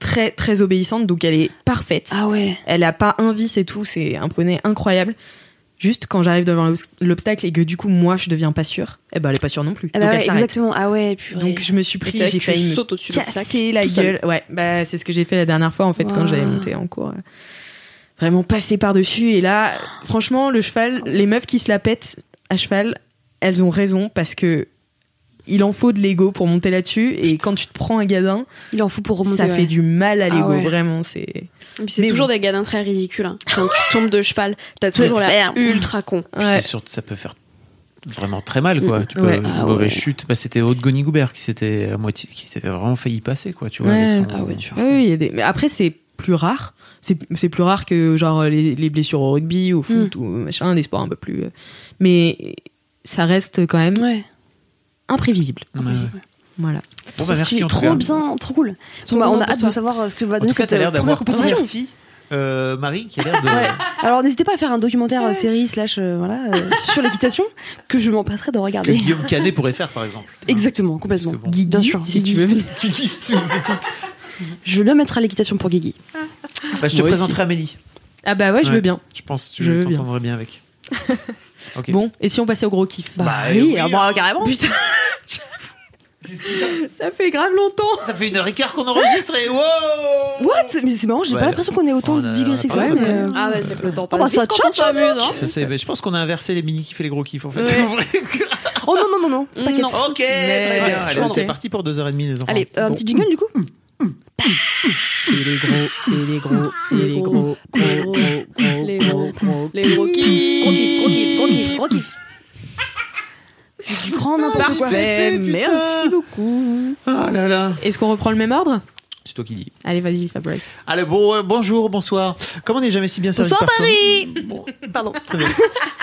très très obéissante, donc elle est parfaite. Ah ouais. Elle a pas un vice et tout. C'est un poney incroyable. Juste quand j'arrive devant l'obs- l'obstacle et que du coup moi je deviens pas sûre, eh ben elle est pas sûre non plus. Ah bah donc ouais, elle s'arrête. exactement. Ah ouais. purée. Donc je me suis pris, j'ai que tu failli me sautes au-dessus de l'obstacle, casser la gueule. Ouais, bah c'est ce que j'ai fait la dernière fois en fait quand j'avais monté en cours. Vraiment passer par dessus et là, franchement, le cheval, les meufs qui se la pètent à cheval, elles ont raison parce que il en faut de l'ego pour monter là-dessus et quand tu te prends un gadin, il en faut pour remonter. ça ouais. fait du mal à Ah l'ego ouais. vraiment. C'est Et puis c'est Mais toujours bon. des gadins très ridicules. hein. Quand tu tombes de cheval, t'as toujours l'air ultra con. Puis Ouais. c'est sûr que ça peut faire vraiment très mal, quoi. Tu peux, Ouais. une Ah mauvaise ouais. chute. Bah, c'était Aude Gonigoubert qui s'était à moitié, qui avait vraiment failli passer, quoi. Tu vois. Ouais. avec son- Ah ouais, tu vois. Oui, oui, il y a des- mais après, c'est plus rare. C'est plus rare que genre les, les blessures au rugby, au foot ou machin, des sports un peu plus. euh, Mais ça reste quand même Imprévisible. Ouais, ouais. Voilà. Bon, bah, merci en trop cas. bien, trop cool. Bon, bah, on a hâte toi. de savoir euh, ce que va En donner tout cas, cette t'as l'air euh, première d'avoir compétition. euh, Marie, qui a l'air de. Ouais. Alors n'hésitez pas à faire un documentaire euh, série slash euh, voilà euh, <laughs> sur l'équitation que je m'empresserai de que regarder. Guillaume Canet pourrait faire, par exemple. Exactement, complètement. Que bon. Guigui, Bien sûr. si tu veux venir. Guigui, si tu nous écoutes. Je veux bien mettre à l'équitation pour Guigui. Bah, je te Moi aussi. présenterai Amélie. Ah bah ouais, je Ouais. veux bien. Je pense que Je veux tu bien. t'entendrais bien avec. <laughs> Bon, et si on passait au gros kiff Bah, oui, ah bah, carrément. Putain, <laughs> ça fait grave longtemps. Ça fait une heure et quart qu'on enregistre et wow What? Mais c'est marrant, j'ai Ouais. pas l'impression qu'on ait autant On a- digressé que on a ça. pas mais, mal. euh, Ah ouais, c'est que le temps Ah bah, passe ça vite quand on s'amuse. Hein. Ça, c'est- mais je pense qu'on a inversé les mini kiffs et les gros kiffs en fait. Ouais. En <laughs> vrai. Oh non, non, non, non, t'inquiète. Non. ok, très bien. Allez, c'est c'est- parti pour 2h30 les enfants. Allez, euh, un Bon. petit jingle du coup C'est les gros, c'est les gros, c'est les gros, gros, gros, gros, Les gros, gros, gros. Les gros kiffs. Gros kiff, gros kiff, gros kiff, gros kiff. Du grand n'importe quoi. Parfait, putain. merci beaucoup. Oh là là. Est-ce qu'on reprend le même ordre? C'est toi qui dis. Allez, vas-y, Fabrice. Allez, bon, euh, bonjour, bonsoir. Comment on n'est jamais si bien servi Bonsoir par soi- Paris Bon, <laughs> Pardon. très bien. <laughs>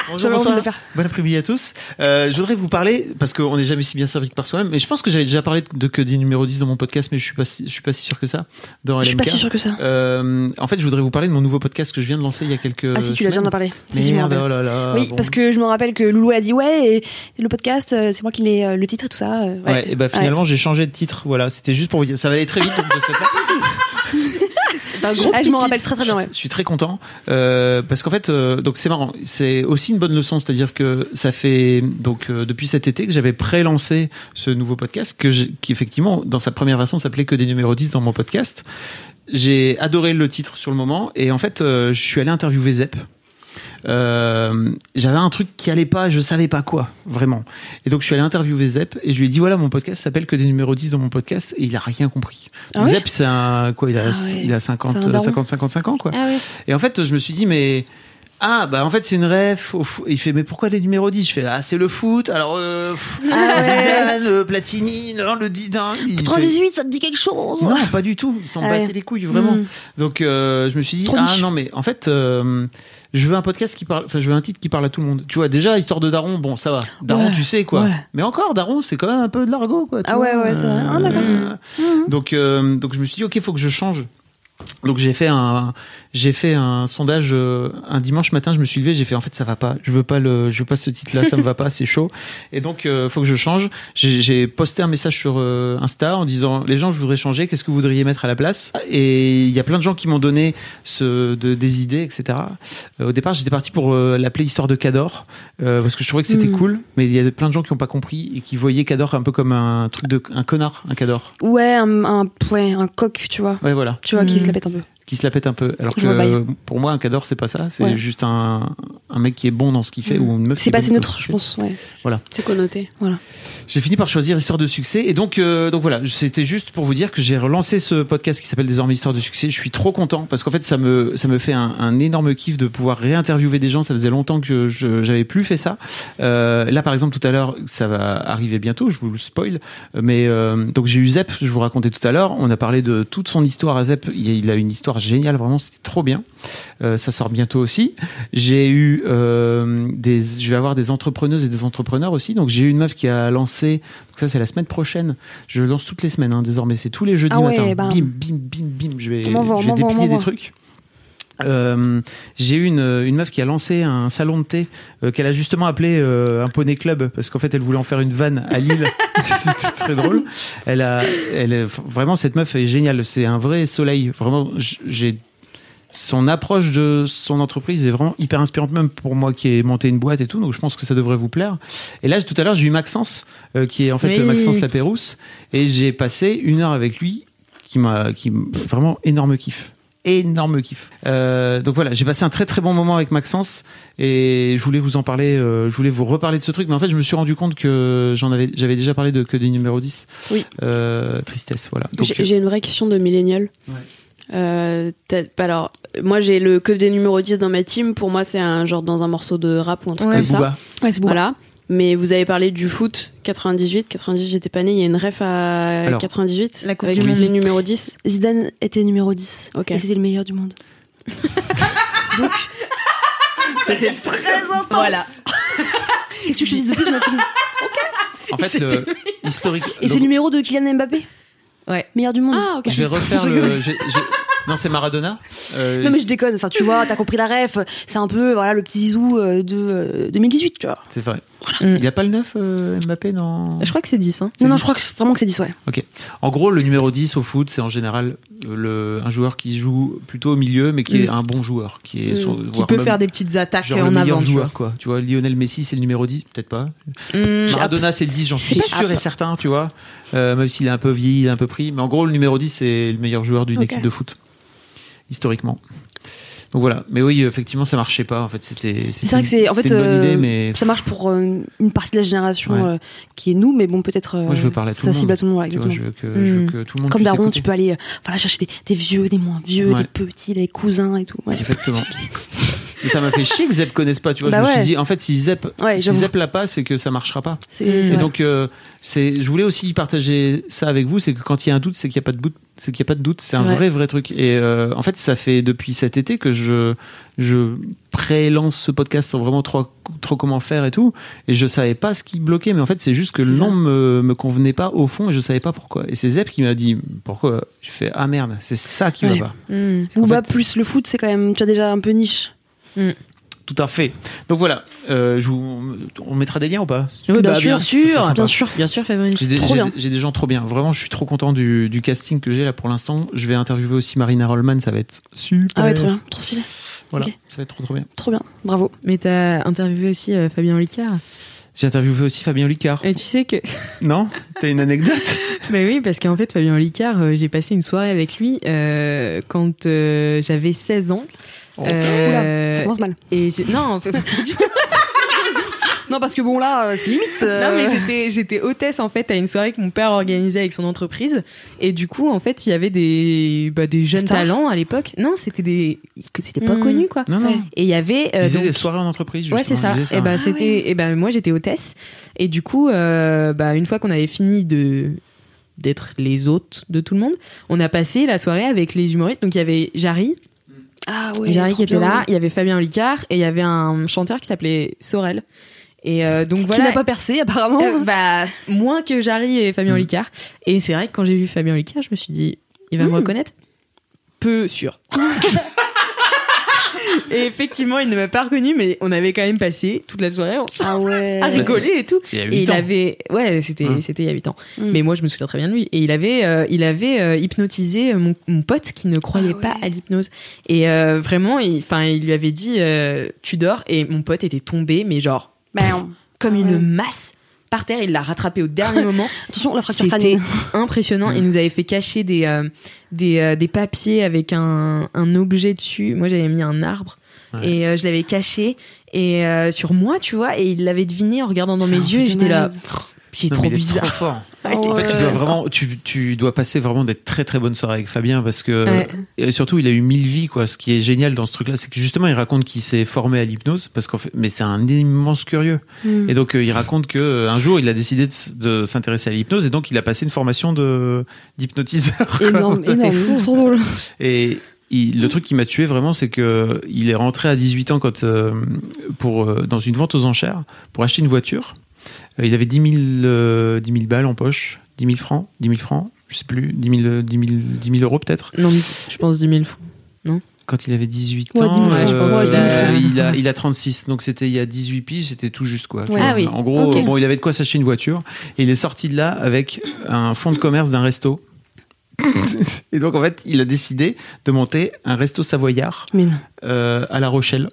Bonjour, J'avais envie de bonsoir. le faire. Bon après-midi à tous. Euh, je voudrais vous parler, parce qu'on n'est jamais si bien servi que par soi-même, mais je pense que j'avais déjà parlé de que des numéros 10 dans mon podcast, mais je suis pas, si- je suis pas si sûr que ça. Dans Je suis LMK. pas si sûre que ça. Euh, en fait, je voudrais vous parler de mon nouveau podcast que je viens de lancer il y a quelques Ah si, tu l'as déjà en parlé. Si, si, je me Merde, oh là là. Oui, bon. parce que je me rappelle que Loulou a dit ouais, et le podcast, c'est moi qui l'ai le titre et tout ça. Ouais, et bah finalement j'ai changé de titre. Voilà, c'était juste pour vous dire. Ça va aller très vite. donc, de ce fait-là. Ah, je me rappelle très très bien. Ouais. Je suis très content euh, parce qu'en fait, euh, donc c'est marrant. C'est aussi une bonne leçon, c'est-à-dire que ça fait donc euh, depuis cet été que j'avais pré-lancé ce nouveau podcast que qui effectivement dans sa première version s'appelait que des numéros 10 dans mon podcast. J'ai adoré le titre sur le moment et en fait euh, je suis allé interviewer Zep. Euh, j'avais un truc qui allait pas, je savais pas quoi, vraiment. Et donc je suis allé interviewer Zep et je lui ai dit voilà mon podcast s'appelle que des numéros 10 dans mon podcast et il a rien compris. Ah Donc ouais Zep c'est un quoi il a Ah ouais. il a 50 C'est un daron. 50 55 ans quoi. Ah ouais. Et en fait, je me suis dit, mais Ah bah en fait c'est une ref. au fo- Il fait mais pourquoi les numéros 10 Je fais ah c'est le foot. Alors euh, pff, Ah ouais. Zidane, euh, Platini, non le 10 non, il fait- 98, ça te dit quelque chose? Non pas du tout. Ils s'en Ah ouais. battaient les couilles vraiment. Mm. Donc euh, je me suis dit Trop ah niche. non mais en fait euh, je veux un podcast qui parle. Enfin je veux un titre qui parle à tout le monde. Tu vois déjà histoire de Daron bon ça va. Daron Ouais, tu sais quoi. ouais. Mais encore Daron c'est quand même un peu de l'argot quoi. tu Ah ouais, vois. ouais, c'est vrai. Ah, d'accord. euh, donc euh, donc je me suis dit ok faut que je change. Donc j'ai fait un j'ai fait un sondage euh, un dimanche matin. Je me suis levé, j'ai fait en fait ça va pas. Je veux pas le je veux pas ce titre-là, ça me va pas, c'est chaud. Et donc euh, faut que je change. J'ai posté un message sur euh, Insta en disant les gens je voudrais changer. Qu'est-ce que vous voudriez mettre à la place? Et il y a plein de gens qui m'ont donné ce de, des idées, etc. Euh, au départ j'étais parti pour euh, l'appeler Histoire de Cador euh, parce que je trouvais que c'était Mm. cool. Mais il y a plein de gens qui ont pas compris et qui voyaient Cador un peu comme un truc de un connard, un Cador. Ouais, un, un, ouais, un coq, tu vois. Ouais voilà. Tu vois, qui se la pète un peu. Qui se la pète un peu. Alors Je que pour moi, un cador, c'est pas ça. C'est Ouais. juste un, un mec qui est bon dans ce qu'il fait Mm. ou une meuf C'est est pas bonne assez dans neutre, je pense. Ouais. C'est connoté. J'ai fini par choisir Histoire de succès. Et donc, euh, donc voilà, c'était juste pour vous dire que j'ai relancé ce podcast qui s'appelle désormais Histoire de succès. Je suis trop content parce qu'en fait, ça me, ça me fait un, un énorme kiff de pouvoir réinterviewer des gens. Ça faisait longtemps que je j'avais plus fait ça. Euh, là, par exemple, tout à l'heure, ça va arriver bientôt. Je vous le spoil. Mais euh, donc j'ai eu Zep. Je vous racontais tout à l'heure. On a parlé de toute son histoire à Zep. Il il a une histoire géniale. Vraiment, c'était trop bien. Euh, ça sort bientôt aussi. J'ai eu euh, des, je vais avoir des entrepreneuses et des entrepreneurs aussi. Donc j'ai eu une meuf qui a lancé. Donc ça c'est la semaine prochaine. Je lance toutes les semaines hein, désormais. C'est tous les jeudis Ah ouais, matin. bam. Bim bim bim bim. Je vais, je vais déplier des trucs. Euh, j'ai eu une, une meuf qui a lancé un salon de thé euh, qu'elle a justement appelé euh, un poney club parce qu'en fait elle voulait en faire une vanne à Lille. <laughs> C'était très drôle. Elle a elle est- vraiment cette meuf est géniale. C'est un vrai soleil. Vraiment j'ai son approche de son entreprise est vraiment hyper inspirante même pour moi qui ai monté une boîte et tout. Donc je pense que ça devrait vous plaire. Et là tout à l'heure j'ai eu Maxence qui est en fait Oui. Maxence Lapérousse et j'ai passé une heure avec lui qui m'a qui vraiment énorme kiff énorme kiff Euh, donc voilà j'ai passé un très très bon moment avec Maxence et je voulais vous en parler euh, je voulais vous reparler de ce truc mais en fait je me suis rendu compte que j'en avais j'avais déjà parlé de que des numéros 10 Oui. Euh, tristesse voilà donc J'ai j'ai une vraie question de millénial. Ouais. Euh, alors, moi j'ai le que des numéros 10 dans ma team. Pour moi, c'est un genre dans un morceau de rap ou un truc Ouais. comme ça. Ouais. Voilà. Mais vous avez parlé du foot 98. 98, j'étais pas née. Il y a une ref à Alors, 98 la Coupe avec du Monde. les numéros 10. Zidane était numéro 10. Ok. Et c'était le meilleur du monde. <laughs> Donc, C'était très intense. Voilà. qu'est-ce que je te dis de plus, Mathilde en fait le <laughs> historique Et c'est le numéro de Kylian Mbappé Ouais. Meilleur du monde. Ah, ok. je vais refaire le non c'est Maradona Euh, Non mais je déconne, enfin tu vois, t'as compris la ref, c'est un peu voilà le petit zizou euh, de euh, 2018, tu vois. c'est vrai Mm. il y a pas le 9 euh, Mbappé dans Je crois que c'est 10. Hein. Non non, je crois que vraiment que c'est 10 ouais. En gros, le numéro 10 au foot, c'est en général euh, le, un joueur qui joue plutôt au milieu, mais qui est Mm. un bon joueur. Qui, est Mm. sur- Qui peut même faire des petites attaques genre en le meilleur avant. tu joueur, quoi. Tu vois, Lionel Messi, c'est le numéro 10, peut-être pas. Mm. Maradona, c'est le 10, j'en suis sûr et certain, tu vois. Euh, même s'il est un peu vieilli, il est un peu pris. Mais en gros, le numéro 10, c'est le meilleur joueur d'une Ok. équipe de foot. Historiquement. Donc voilà. Mais oui, effectivement, ça marchait pas. En fait, c'était. C'est vrai que c'est en fait une bonne euh, idée, mais ça marche pour euh, une partie de la génération Ouais. euh, qui est nous, mais bon peut-être euh, Moi, je veux parler à tout ça le cible monde. à tout le monde, ouais, tu vois, exactement. je veux que, je veux Mm. que tout le monde Comme Daron, tu peux aller voilà chercher des, des vieux, des moins vieux, Ouais. des petits, des cousins et tout. Ouais. Exactement. <laughs> Mais ça m'a fait chier que Zep connaisse pas, tu vois. Bah je me ouais. suis dit, en fait, si Zep, Ouais, si. Zep l'a pas, c'est que ça marchera pas. Et donc, euh, c'est, je voulais aussi partager ça avec vous, c'est que quand il y a un doute, c'est qu'il y a pas de doute, c'est qu'il y a pas de doute, c'est un vrai. vrai, vrai truc. Et euh, en fait, ça fait depuis cet été que je, je pré-lance ce podcast sans vraiment trop, trop comment faire et tout. Et je savais pas ce qui bloquait, mais en fait, c'est juste que le nom me, me convenait pas au fond et je savais pas pourquoi. Et c'est Zep qui m'a dit pourquoi? Je fais ah merde, c'est ça qui Ouais. va pas. Mm. En Booba fait- plus le foot, c'est quand même tu as déjà un peu niche. Tout à fait. Donc voilà, euh, je vous, on mettra des liens ou pas Oui, bah, bien bien sûr, bien sûr. Bien sûr, Fabrice. J'ai des, Trop j'ai- bien. j'ai des gens trop bien. Vraiment, je suis trop content du, du casting que j'ai là pour l'instant. Je vais interviewer aussi Marina Rollman, ça va être super. Ah ouais, trop bien, trop stylé, Voilà, ça va être trop trop bien. trop bien, bravo. Mais t'as interviewé aussi euh, Fabien Olicard. J'ai interviewé aussi Fabien Licard. Et tu sais que. <laughs> Non? T'as une anecdote? <laughs> Bah oui, parce qu'en fait, Fabien Olicard, euh, j'ai passé une soirée avec lui euh, quand euh, j'avais 16 ans. Ça Euh, commence mal. et non, en <laughs> fait, pas du tout. Non, parce que bon, là, euh, c'est limite. euh, Non mais j'étais j'étais hôtesse en fait à une soirée que mon père organisait avec son entreprise et du coup en fait il y avait des bah, des jeunes talents à l'époque. Non c'était des c'était pas Hmm. connu quoi. Non, non. Et il y avait Ils euh, donc- des soirées en entreprise, Ouais, c'est justement. ça. Ils faisaient Et bah, Ah c'était, et ben, moi, j'étais hôtesse. Et du coup, euh, bah, une fois qu'on avait fini de, d'être les hôtes de tout le monde, on a passé la soirée avec les humoristes. Donc, il y avait Jarry, Ah ouais. Jarry qui était là, il y avait Fabien Licard et il y avait un chanteur qui s'appelait Sorel. Et euh, donc Qui voilà. n'a pas percé, apparemment. Euh, bah, moins que Jarry et Fabien Mm. Licard. Et c'est vrai que quand j'ai vu Fabien Licard, je me suis dit, il va me Mm. reconnaître Peu sûr. <laughs> et effectivement, il ne m'a pas reconnu, mais on avait quand même passé toute la soirée on Ah ouais. à rigoler et tout. Il y a Et huit il ans. avait, ouais, c'était, Hum. c'était il y a 8 ans. Mm. Mais moi, je me souviens très bien de lui. Et il avait, euh, il avait euh, hypnotisé mon, mon pote qui ne croyait Ah ouais. pas à l'hypnose. Et euh, vraiment, il, enfin, il lui avait dit, euh, tu dors. Et mon pote était tombé, mais genre comme Ah une masse par terre. Il l'a rattrapé au dernier <laughs> moment. Attention, la fracture C'était <laughs> impressionnant. Il nous avait fait cacher des, euh, des, euh, des papiers avec un, un objet dessus. Moi, j'avais mis un arbre Ouais. et euh, je l'avais caché et euh, sur moi, tu vois. Et il l'avait deviné en regardant dans mes yeux. Et j'étais là, Non, trop il est bizarre. trop fort. <laughs> Ah En fait, tu dois vraiment, tu, tu dois passer vraiment des très très bonnes soirées avec Fabien parce que Ouais. et surtout il a eu mille vies quoi. Ce qui est génial dans ce truc-là, c'est que justement il raconte qu'il s'est formé à l'hypnose parce qu'en fait, mais c'est un immense curieux. Mm. Et donc euh, il raconte que euh, un jour il a décidé de, s'intéresser à l'hypnose et donc il a passé une formation de d'hypnotiseur. quoi. Énorme, <laughs> C'est énorme. fou. Drôle. Et il- le truc qui m'a tué vraiment, c'est que il est rentré à 18 ans quand, euh, pour, euh, dans une vente aux enchères pour acheter une voiture. Euh, il avait 10 000, euh, 10 000 balles en poche, 10 000 francs, 10 000 francs, je sais plus, 10 000, euh, 10 000, 10 000 euros peut-être. Non, je pense 10 000 francs. Quand il avait 18 Ouais, ans, 10 000, ouais, je pense euh, qu'il a- il, a, il a 36, donc c'était il y a 18 piges, c'était tout juste quoi. tu Ouais. vois. Ah oui, En gros, ok. bon, il avait de quoi s'acheter une voiture et il est sorti de là avec un fonds de commerce d'un resto. <laughs> et donc en fait, il a décidé de monter un resto savoyard non. euh, à La Rochelle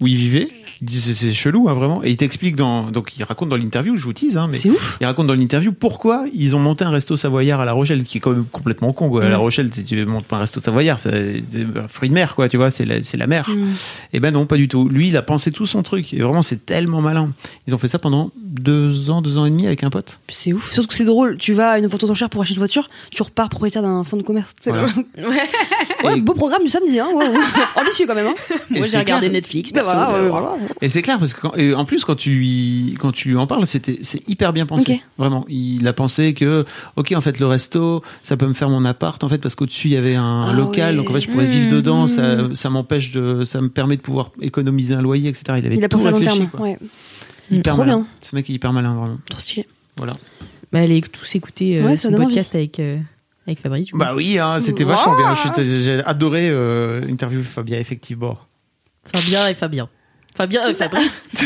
où il vivait. Il dit, c'est- chelou, hein, vraiment. Et il t'explique dans, donc il raconte dans l'interview, je vous tease, hein, mais C'est ouf. il raconte dans l'interview pourquoi ils ont monté un resto savoyard à La Rochelle, qui est quand même complètement con, quoi. À La Mm. Rochelle, si tu montes pas un resto savoyard, c'est un fruit de mer, quoi, tu vois, c'est la, c'est la mer. Mm. Et ben non, pas du tout. Lui, il a pensé tout son truc. Et vraiment, c'est tellement malin. Ils ont fait ça pendant deux ans, deux ans et demi avec un pote. C'est ouf. Surtout que c'est drôle. Tu vas à une vente aux enchères pour acheter une voiture, tu repars propriétaire d'un fonds de commerce. C'est Voilà. <laughs> Ouais, beau programme du samedi, hein. ouais, ouais. Ambitieux quand même, hein. Moi, j'ai regardé clair. Netflix. Ben perso, voilà, euh, ouais, voilà. Et c'est clair parce que quand- et en plus quand tu lui quand tu lui en parles, c'était c'est hyper bien pensé. Ok. Vraiment, il a pensé que ok en fait le resto ça peut me faire mon appart en fait parce qu'au-dessus il y avait un Ah local ouais. donc en fait je pourrais vivre Mmh, dedans, ça mmh. ça m'empêche de ça me permet de pouvoir économiser un loyer etc. Il avait Il a tout pensé à long réfléchi, terme. quoi. Ouais. Hyper Trop malin. bien. Ce mec est hyper malin vraiment. Trop stylé. Voilà. Bah, allez tous écouter euh, Ouais, ça son podcast avec, euh, avec Fabrice. du coup. Bah oui, hein, c'était Wow. vachement bien. Suis- J'ai adoré euh, interview Fabien effectivement. Fabien et Fabien. Fabien et Fabrice. <laughs>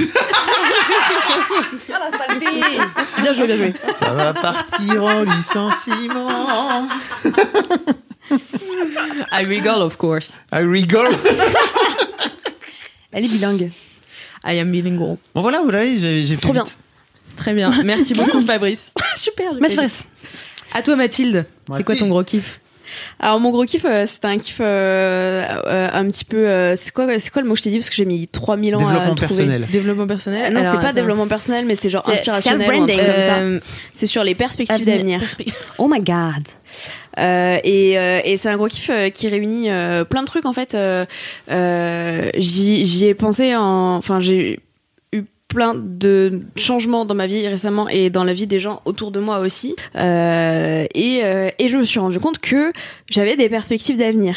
Ah la saleté Bien joué, bien joué. Ça va partir en licenciement. I rigole, of course. I rigole. <laughs> Elle est bilingue. I am bilingual. Bon voilà, voilà, j'ai j'ai fait Trop bien. vite. Très bien. Merci beaucoup, <laughs> Fabrice. Super. Merci Fabrice. À toi, Mathilde. C'est quoi ton gros kiff? Alors mon gros kiff, euh, c'était un kiff euh, euh, un petit peu. euh, c'est quoi, c'est quoi le mot que je t'ai dit? Parce que j'ai mis 3000 ans à Développement trouver. personnel. Développement personnel Non, c'était pas attends. développement personnel, mais c'était genre C'est inspirationnel ou un truc comme ça. C'est sur les perspectives avenir- d'avenir. <laughs> Oh my god. Euh, et euh, et c'est un gros kiff euh, qui réunit euh, plein de trucs en fait. Euh, euh, J'y j'y ai pensé en. Enfin, j'ai plein de changements dans ma vie récemment et dans la vie des gens autour de moi aussi. Euh, et, euh, et je me suis rendu compte que j'avais des perspectives d'avenir.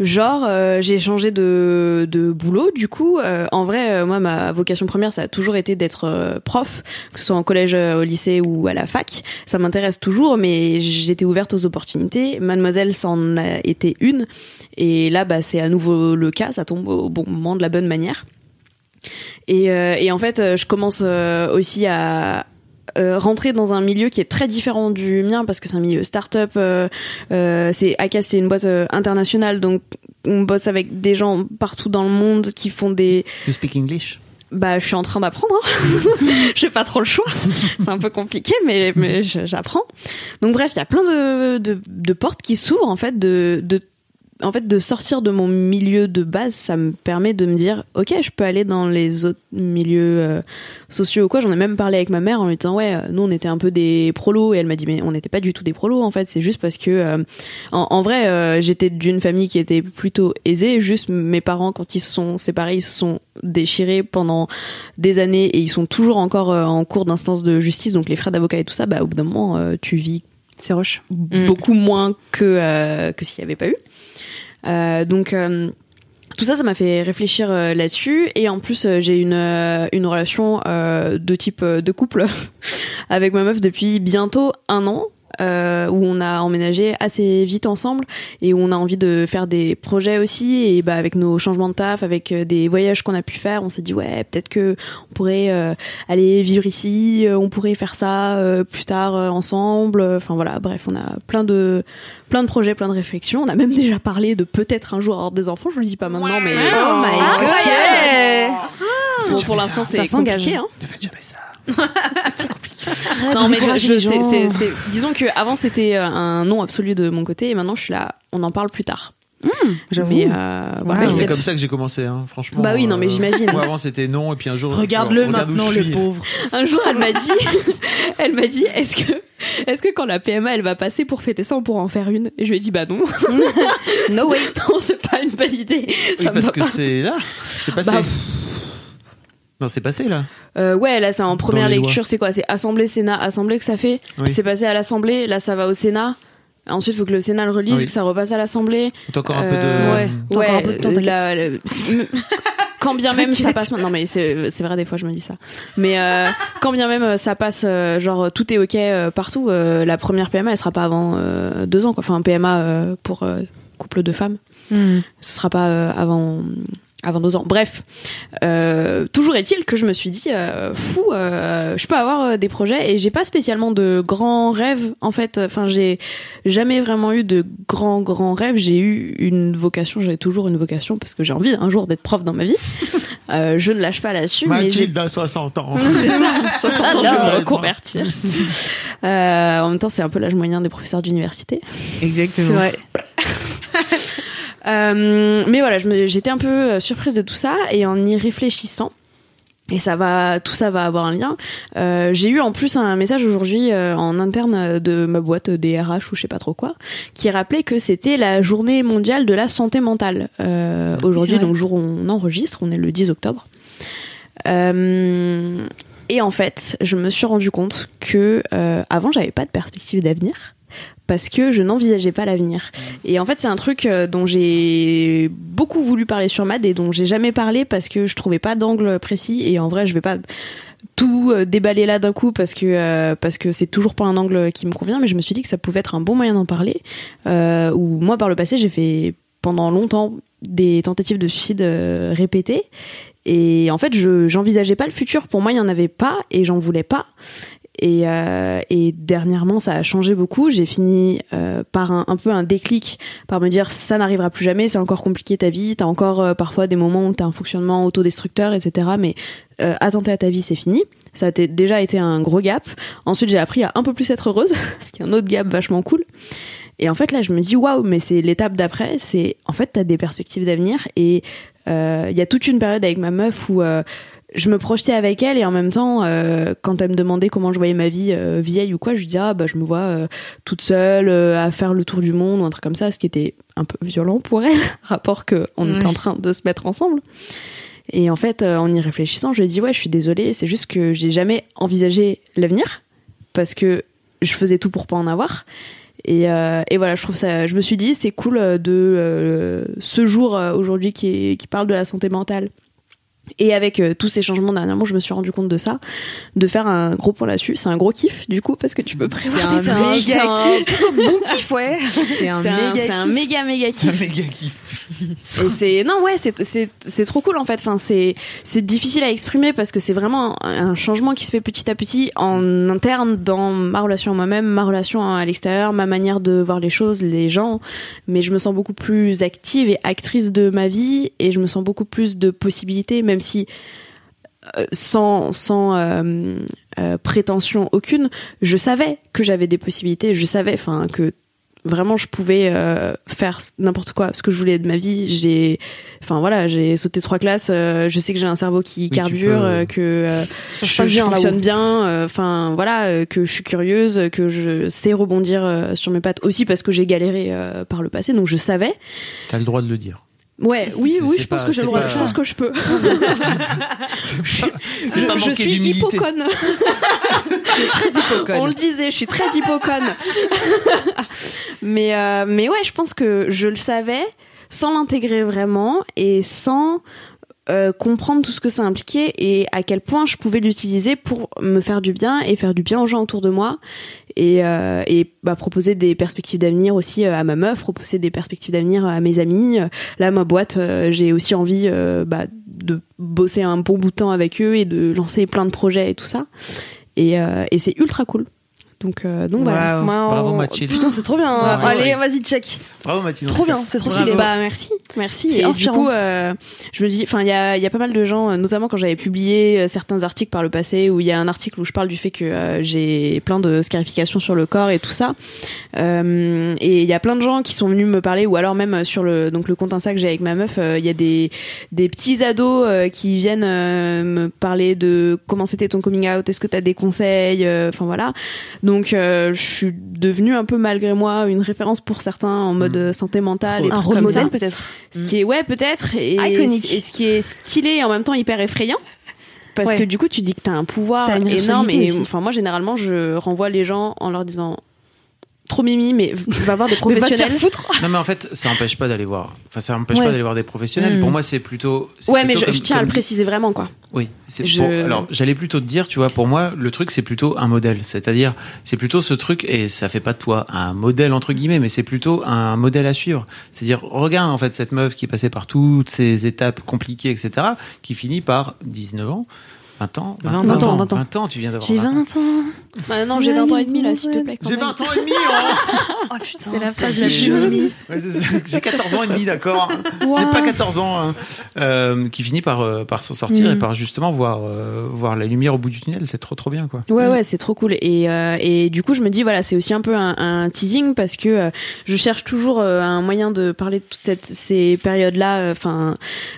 Genre, euh, j'ai changé de, de boulot, du coup. euh, en vrai, euh, moi, ma vocation première, ça a toujours été d'être euh, prof, que ce soit en collège, au lycée ou à la fac. Ça m'intéresse toujours, mais j'étais ouverte aux opportunités. Mademoiselle s'en a été une. Et là, bah, c'est à nouveau le cas. Ça tombe au bon moment, de la bonne manière. Et, euh, et en fait, euh, je commence euh, aussi à euh, rentrer dans un milieu qui est très différent du mien parce que c'est un milieu start-up. Euh, euh, c'est Acas, c'est une boîte internationale, donc on bosse avec des gens partout dans le monde qui font des. You speak English? Bah, je suis en train d'apprendre. Hein. <laughs> J'ai pas trop le choix. C'est un peu compliqué, mais, j'apprends. Donc bref, il y a plein de, de, de portes qui s'ouvrent en fait, de, de en fait, de sortir de mon milieu de base, ça me permet de me dire, ok, je peux aller dans les autres milieux euh, sociaux ou quoi. J'en ai même parlé avec ma mère en lui disant, ouais, euh, nous on était un peu des prolos, et elle m'a dit, mais on n'était pas du tout des prolos en fait. C'est juste parce que, euh, en, en vrai, euh, j'étais d'une famille qui était plutôt aisée. Juste mes parents, quand ils se sont séparés, ils se sont déchirés pendant des années et ils sont toujours encore euh, en cours d'instance de justice. Donc les frais d'avocat et tout ça, bah au bout d'un moment, euh, tu vis C'est roche. beaucoup moins que euh, que s'il n'y avait pas eu. Euh, donc euh, tout ça, ça m'a fait réfléchir euh, là-dessus. Et en plus, j'ai une relation de type de couple <laughs> avec ma meuf depuis bientôt un an. Euh, où on a emménagé assez vite ensemble et où on a envie de faire des projets aussi et bah avec nos changements de taf avec euh, des voyages qu'on a pu faire on s'est dit ouais peut-être que on pourrait euh, aller vivre ici euh, on pourrait faire ça euh, plus tard euh, ensemble enfin voilà bref on a plein de plein de projets plein de réflexions on a même déjà parlé de peut-être un jour avoir des enfants je le dis pas maintenant mais Oh my god. Bon, pour l'instant c'est Ça s'engage. compliqué hein. Ne faites jamais ça. Non mais je, c'est- gens. c'est- c'est- disons que avant c'était euh, un non absolu de mon côté et maintenant je suis là on en parle plus tard J'avoue. mais euh. Wow. C'est comme ça que j'ai commencé, hein, franchement. Bah oui, non, mais euh, j'imagine. Moi, avant, c'était non, et puis un jour. Regarde-le regarde maintenant, le pauvre. <laughs> un jour elle m'a dit <laughs> elle m'a dit est-ce que est-ce que quand la PMA elle va passer pour fêter ça on pourra en faire une? Et je lui ai dit bah non No way. <laughs> non c'est pas une bonne idée Oui, ça parce que pas. c'est là. C'est passé. Bah, non, c'est passé là. Euh, ouais là c'est en première lecture c'est quoi? C'est assemblée sénat assemblée que ça fait Oui. c'est passé à l'assemblée là ça va au sénat ensuite il faut que le sénat le relise oui. que ça repasse à l'assemblée T'as encore un Euh, peu de. ouais T'as ouais encore un peu de euh, la- le- <laughs> quand bien même ça passe non mais c'est c'est vrai des fois je me dis ça mais euh, quand bien même euh, ça passe euh, genre tout est ok euh, partout euh, la première PMA elle sera pas avant euh, deux ans quoi enfin un PMA euh, pour euh, couple de femmes Hmm. ce sera pas euh, avant avant deux ans. Bref, euh, toujours est-il que je me suis dit euh, fou, euh, je peux avoir des projets et j'ai pas spécialement de grands rêves en fait. Enfin, j'ai jamais vraiment eu de grands grands rêves. J'ai eu une vocation, j'ai toujours une vocation parce que j'ai envie un jour d'être prof dans ma vie. <laughs> Euh, je ne lâche pas là-dessus, mais j'ai a 60 ans. <laughs> c'est ça, <laughs> 60 ans, je me reconvertir. Euh, en même temps, c'est un peu l'âge moyen des professeurs d'université. Exactement. C'est vrai. Euh, mais voilà, j'étais un peu euh, surprise de tout ça et en y réfléchissant. Et ça va, tout ça va avoir un lien. Euh, j'ai eu en plus un message aujourd'hui euh, en interne de ma boîte DRH ou je sais pas trop quoi, qui rappelait que c'était la journée mondiale de la santé mentale. Euh, aujourd'hui, donc jour où on enregistre, on est le 10 octobre. Et en fait, je me suis rendu compte que avant, j'avais pas de perspective d'avenir parce que je n'envisageais pas l'avenir. Et en fait, c'est un truc euh, dont j'ai beaucoup voulu parler sur Mad et dont j'ai jamais parlé parce que je trouvais pas d'angle précis. Et en vrai, je vais pas tout euh, déballer là d'un coup parce que euh, parce que c'est toujours pas un angle qui me convient. Mais je me suis dit que ça pouvait être un bon moyen d'en parler. Euh, où moi, par le passé, j'ai fait pendant longtemps des tentatives de suicide répétées. Et en fait, je j'envisageais pas le futur. Pour moi, il y en avait pas et j'en voulais pas. Et, euh, et dernièrement, ça a changé beaucoup. J'ai fini euh, par un, peu un déclic, par me dire ça n'arrivera plus jamais, c'est encore compliqué ta vie, t'as encore euh, parfois des moments où t'as un fonctionnement autodestructeur, etc. Mais euh, attenter à ta vie, c'est fini. Ça a déjà été un gros gap. Ensuite, j'ai appris à un peu plus être heureuse, <laughs> ce qui est un autre gap vachement cool. Et en fait, là, je me dis waouh, mais c'est l'étape d'après. C'est en fait, t'as des perspectives d'avenir et euh, il y a toute une période avec ma meuf où euh, je me projetais avec elle et en même temps, euh, quand elle me demandait comment je voyais ma vie euh, vieille ou quoi, je lui disais ah bah je me vois euh, toute seule à faire le tour du monde ou un truc comme ça, ce qui était un peu violent pour elle, <laughs> rapport que on était Ouais. en train de se mettre ensemble. Et en fait, en y réfléchissant, je lui ai dit ouais, je suis désolée, c'est juste que j'ai jamais envisagé l'avenir parce que je faisais tout pour pas en avoir. Et, et voilà, je trouve ça. Je me suis dit, c'est cool de ce jour aujourd'hui qui, est- qui parle de la santé mentale. Et avec euh, tous ces changements dernièrement, je me suis rendu compte de ça, de faire un gros point là-dessus. C'est un gros kiff du coup parce que tu peux prévoir. tes- C'est un, méga kiff. plutôt bon kiff, ouais. C'est un méga kiff. méga méga C'est un kiff. méga kiff. Et c'est non ouais, c'est c'est c'est trop cool en fait. Enfin c'est c'est difficile à exprimer parce que c'est vraiment un, un changement qui se fait petit à petit en interne dans ma relation à moi-même, ma relation à l'extérieur, ma manière de voir les choses, les gens. Mais je me sens beaucoup plus active et actrice de ma vie et je me sens beaucoup plus de possibilités, même si euh, sans sans euh, euh, prétention aucune, je savais que j'avais des possibilités, je savais enfin que vraiment je pouvais euh, faire n'importe quoi. Ce que je voulais de ma vie j'ai enfin voilà j'ai sauté trois classes euh, je sais que j'ai un cerveau qui carbure peux- euh, que euh, je, passe je bien, fonctionne bien euh, enfin voilà euh, que je suis curieuse que je sais rebondir euh, sur mes pattes aussi parce que j'ai galéré euh, par le passé. Donc je savais. T'as le droit de le dire. Ouais oui oui je pense pas- que droit pas- je pense que je peux je, pas je manquer suis d'humilité. hypocone on le disait, je suis très hypocone. <laughs> mais, euh, mais ouais, je pense que je le savais sans l'intégrer vraiment et sans euh, comprendre tout ce que ça impliquait et à quel point je pouvais l'utiliser pour me faire du bien et faire du bien aux gens autour de moi et, euh, bah, proposer des perspectives d'avenir aussi euh, à ma meuf, proposer des perspectives d'avenir à mes amis. Euh, Là, ma boîte, euh, j'ai aussi envie euh, bah, de bosser un bon bout de temps avec eux et de lancer plein de projets et tout ça. Euh, et c'est ultra cool. Donc, euh, donc voilà. Moi, Bravo Mathilde. Putain, c'est trop bien. Bravo. Allez, vas-y, check. Bravo Mathilde. Trop bien, c'est trop Bravo. stylé. Bah merci, merci. C'est Et inspirant. du coup, euh, je me dis, enfin, il y a, il y a pas mal de gens, euh, notamment quand j'avais publié certains articles par le passé, où il y a un article où je parle du fait que euh, j'ai plein de scarifications sur le corps et tout ça. Euh, et il y a plein de gens qui sont venus me parler, ou alors même sur le donc le compte Insta que j'ai avec ma meuf, euh, il y a des des petits ados euh, qui viennent euh, me parler de comment c'était ton coming out, est-ce que tu as des conseils, euh, enfin voilà. Donc euh, je suis devenue un peu malgré moi une référence pour certains en mode Mm. euh, santé mentale et Un rôle modèle, peut-être. Ce qui est ouais peut-être et, Iconique. et ce qui est stylé et en même temps hyper effrayant. Parce Ouais. que du coup, tu dis que t'as un pouvoir énorme. Et aussi. enfin, moi, généralement, je renvoie les gens en leur disant trop mimi, mais va voir des <laughs> Mais va te professionnels. faire foutre. Non mais en fait, ça empêche pas d'aller voir. Enfin, ça empêche Ouais. pas d'aller voir des professionnels. Mm. Pour moi, c'est plutôt. Ouais, mais plutôt je, je comme- tiens à le préciser vraiment, quoi. Oui, c'est Je- pour- alors j'allais plutôt te dire, tu vois, pour moi, le truc c'est plutôt un modèle, c'est-à-dire c'est plutôt ce truc et ça fait pas de toi un modèle entre guillemets, mais c'est plutôt un modèle à suivre. C'est-à-dire regarde en fait cette meuf qui est passée par toutes ces étapes compliquées, etc., qui finit par 19 ans. 20 ans, 20 ans, 20 20 ans. 20 ans, tu viens d'avoir J'ai 20 ans. 20 ans. Bah, non, j'ai 20 ans et demi, là, s'il te plaît. J'ai même. 20 ans et demi, oh <laughs> Oh putain. C'est la phrase la plus. Ouais. J'ai 14 ans et demi, d'accord. J'ai pas 14 ans. hein. Euh, qui finit par, euh, par s'en sortir Mm. et par justement voir, euh, voir la lumière au bout du tunnel. C'est trop trop bien, quoi. Ouais, ouais, c'est trop cool. Et, euh, et du coup, je me dis, voilà, c'est aussi un peu un, un teasing parce que euh, je cherche toujours euh, un moyen de parler de toutes cette, ces périodes-là. Enfin,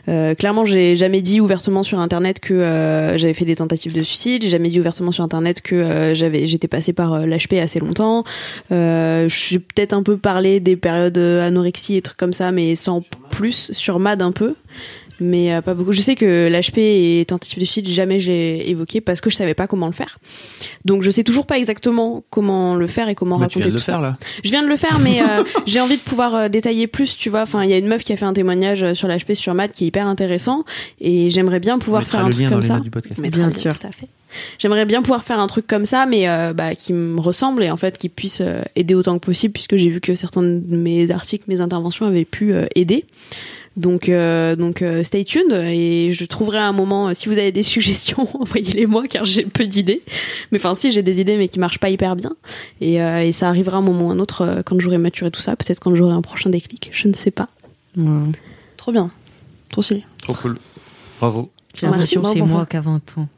euh, clairement, j'ai jamais dit ouvertement sur Internet que euh, j'avais fait des tentatives de suicide. J'ai jamais dit ouvertement sur Internet que euh, j'avais, j'étais passée par euh, l'HP assez longtemps. Euh, j'ai peut-être un peu parlé des périodes euh, anorexie et trucs comme ça, mais sans plus sur Mad un peu. Mais euh, pas beaucoup. Je sais que l'HP et tentative de suicide, jamais j'ai évoqué parce que je savais pas comment le faire. Donc je sais toujours pas exactement comment le faire et comment Bah, tu raconter viens de le tout ça. faire là. Je viens de le faire, mais euh, <laughs> j'ai envie de pouvoir euh, détailler plus. Tu vois, enfin, il y a une meuf qui a fait un témoignage sur l'HP sur Matt qui est hyper intéressant, et j'aimerais bien pouvoir faire un truc comme ça. Mais Bien sûr. tout à fait. J'aimerais bien pouvoir faire un truc comme ça, mais euh, bah, qui me ressemble et en fait qui puisse euh, aider autant que possible, puisque j'ai vu que certains de mes articles, mes interventions avaient pu euh, aider. Donc, euh, donc euh, stay tuned et je trouverai un moment. euh, si vous avez des <laughs> suggestions, <laughs> envoyez-les moi car j'ai peu d'idées. Mais enfin, si j'ai des idées, mais qui marchent pas hyper bien. Et, euh, et ça arrivera un moment ou un autre euh, quand j'aurai maturé tout ça. Peut-être quand j'aurai un prochain déclic. Je ne sais pas. Ouais. Trop bien. Trop stylé. Trop cool. Bravo. J'ai l'impression que Merci, c'est moi qui a 20 ans.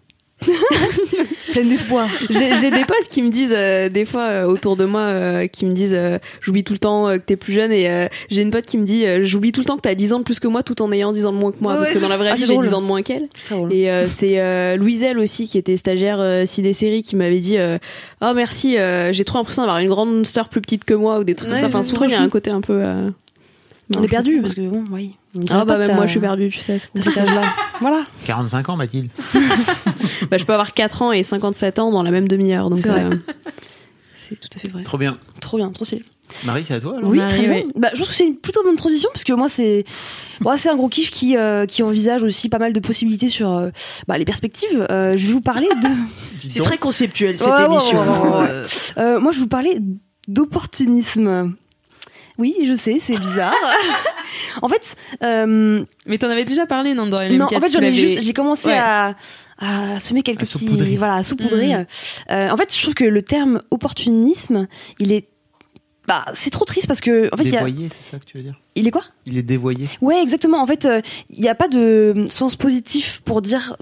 Pleine d'espoir. J'ai des potes qui me disent euh, des fois euh, autour de moi euh, qui me disent euh, j'oublie tout le temps euh, que t'es plus jeune. Et euh, j'ai une pote qui me dit euh, j'oublie tout le temps que t'as 10 ans de plus que moi tout en ayant 10 ans de moins que moi. Ouais, parce que dans la vraie Ah, vie j'ai drôle. 10 ans de moins qu'elle. Et euh, c'est euh, Louiselle aussi qui était stagiaire euh, ciné série qui m'avait dit euh, oh merci euh, j'ai trop l'impression d'avoir une grande sœur plus petite que moi ou des trucs comme Ouais, ça enfin souvent il y a un côté un peu euh, On non, est perdu parce que bon, oui. Ah bah même moi je suis perdue tu sais t'as <laughs> cet âge-là. Voilà. 45 ans, Mathilde. <laughs> bah, je peux avoir 4 ans et 57 ans dans la même demi-heure donc C'est vrai. euh, <laughs> C'est tout à fait vrai. Trop bien. Trop bien, trop stylé. Marie, c'est à toi alors Oui, très bien. Bah, je pense que c'est une plutôt bonne transition parce que moi c'est bon, c'est un gros kiff qui euh, qui envisage aussi pas mal de possibilités sur euh, bah, les perspectives. Euh, je vais vous parler de Dis donc. conceptuel cette Ouais, ouais, émission. ouais, ouais, ouais. Euh, moi je vais vous parler d'opportunisme. Oui, je sais, c'est bizarre. <laughs> en fait, euh, Mais t'en avais déjà parlé, non, dans non, en fait, j'en ai juste, j'ai commencé Ouais. à, à semer quelques À petits, voilà, à saupoudrer. Mhm. Euh, en fait, je trouve que le terme opportunisme, il est, bah, c'est trop triste parce que, en fait, Dévoyé, c'est ça que tu veux dire? Il est quoi? Il est dévoyé. Ouais, exactement. En fait, euh, il n'y a pas de sens positif pour dire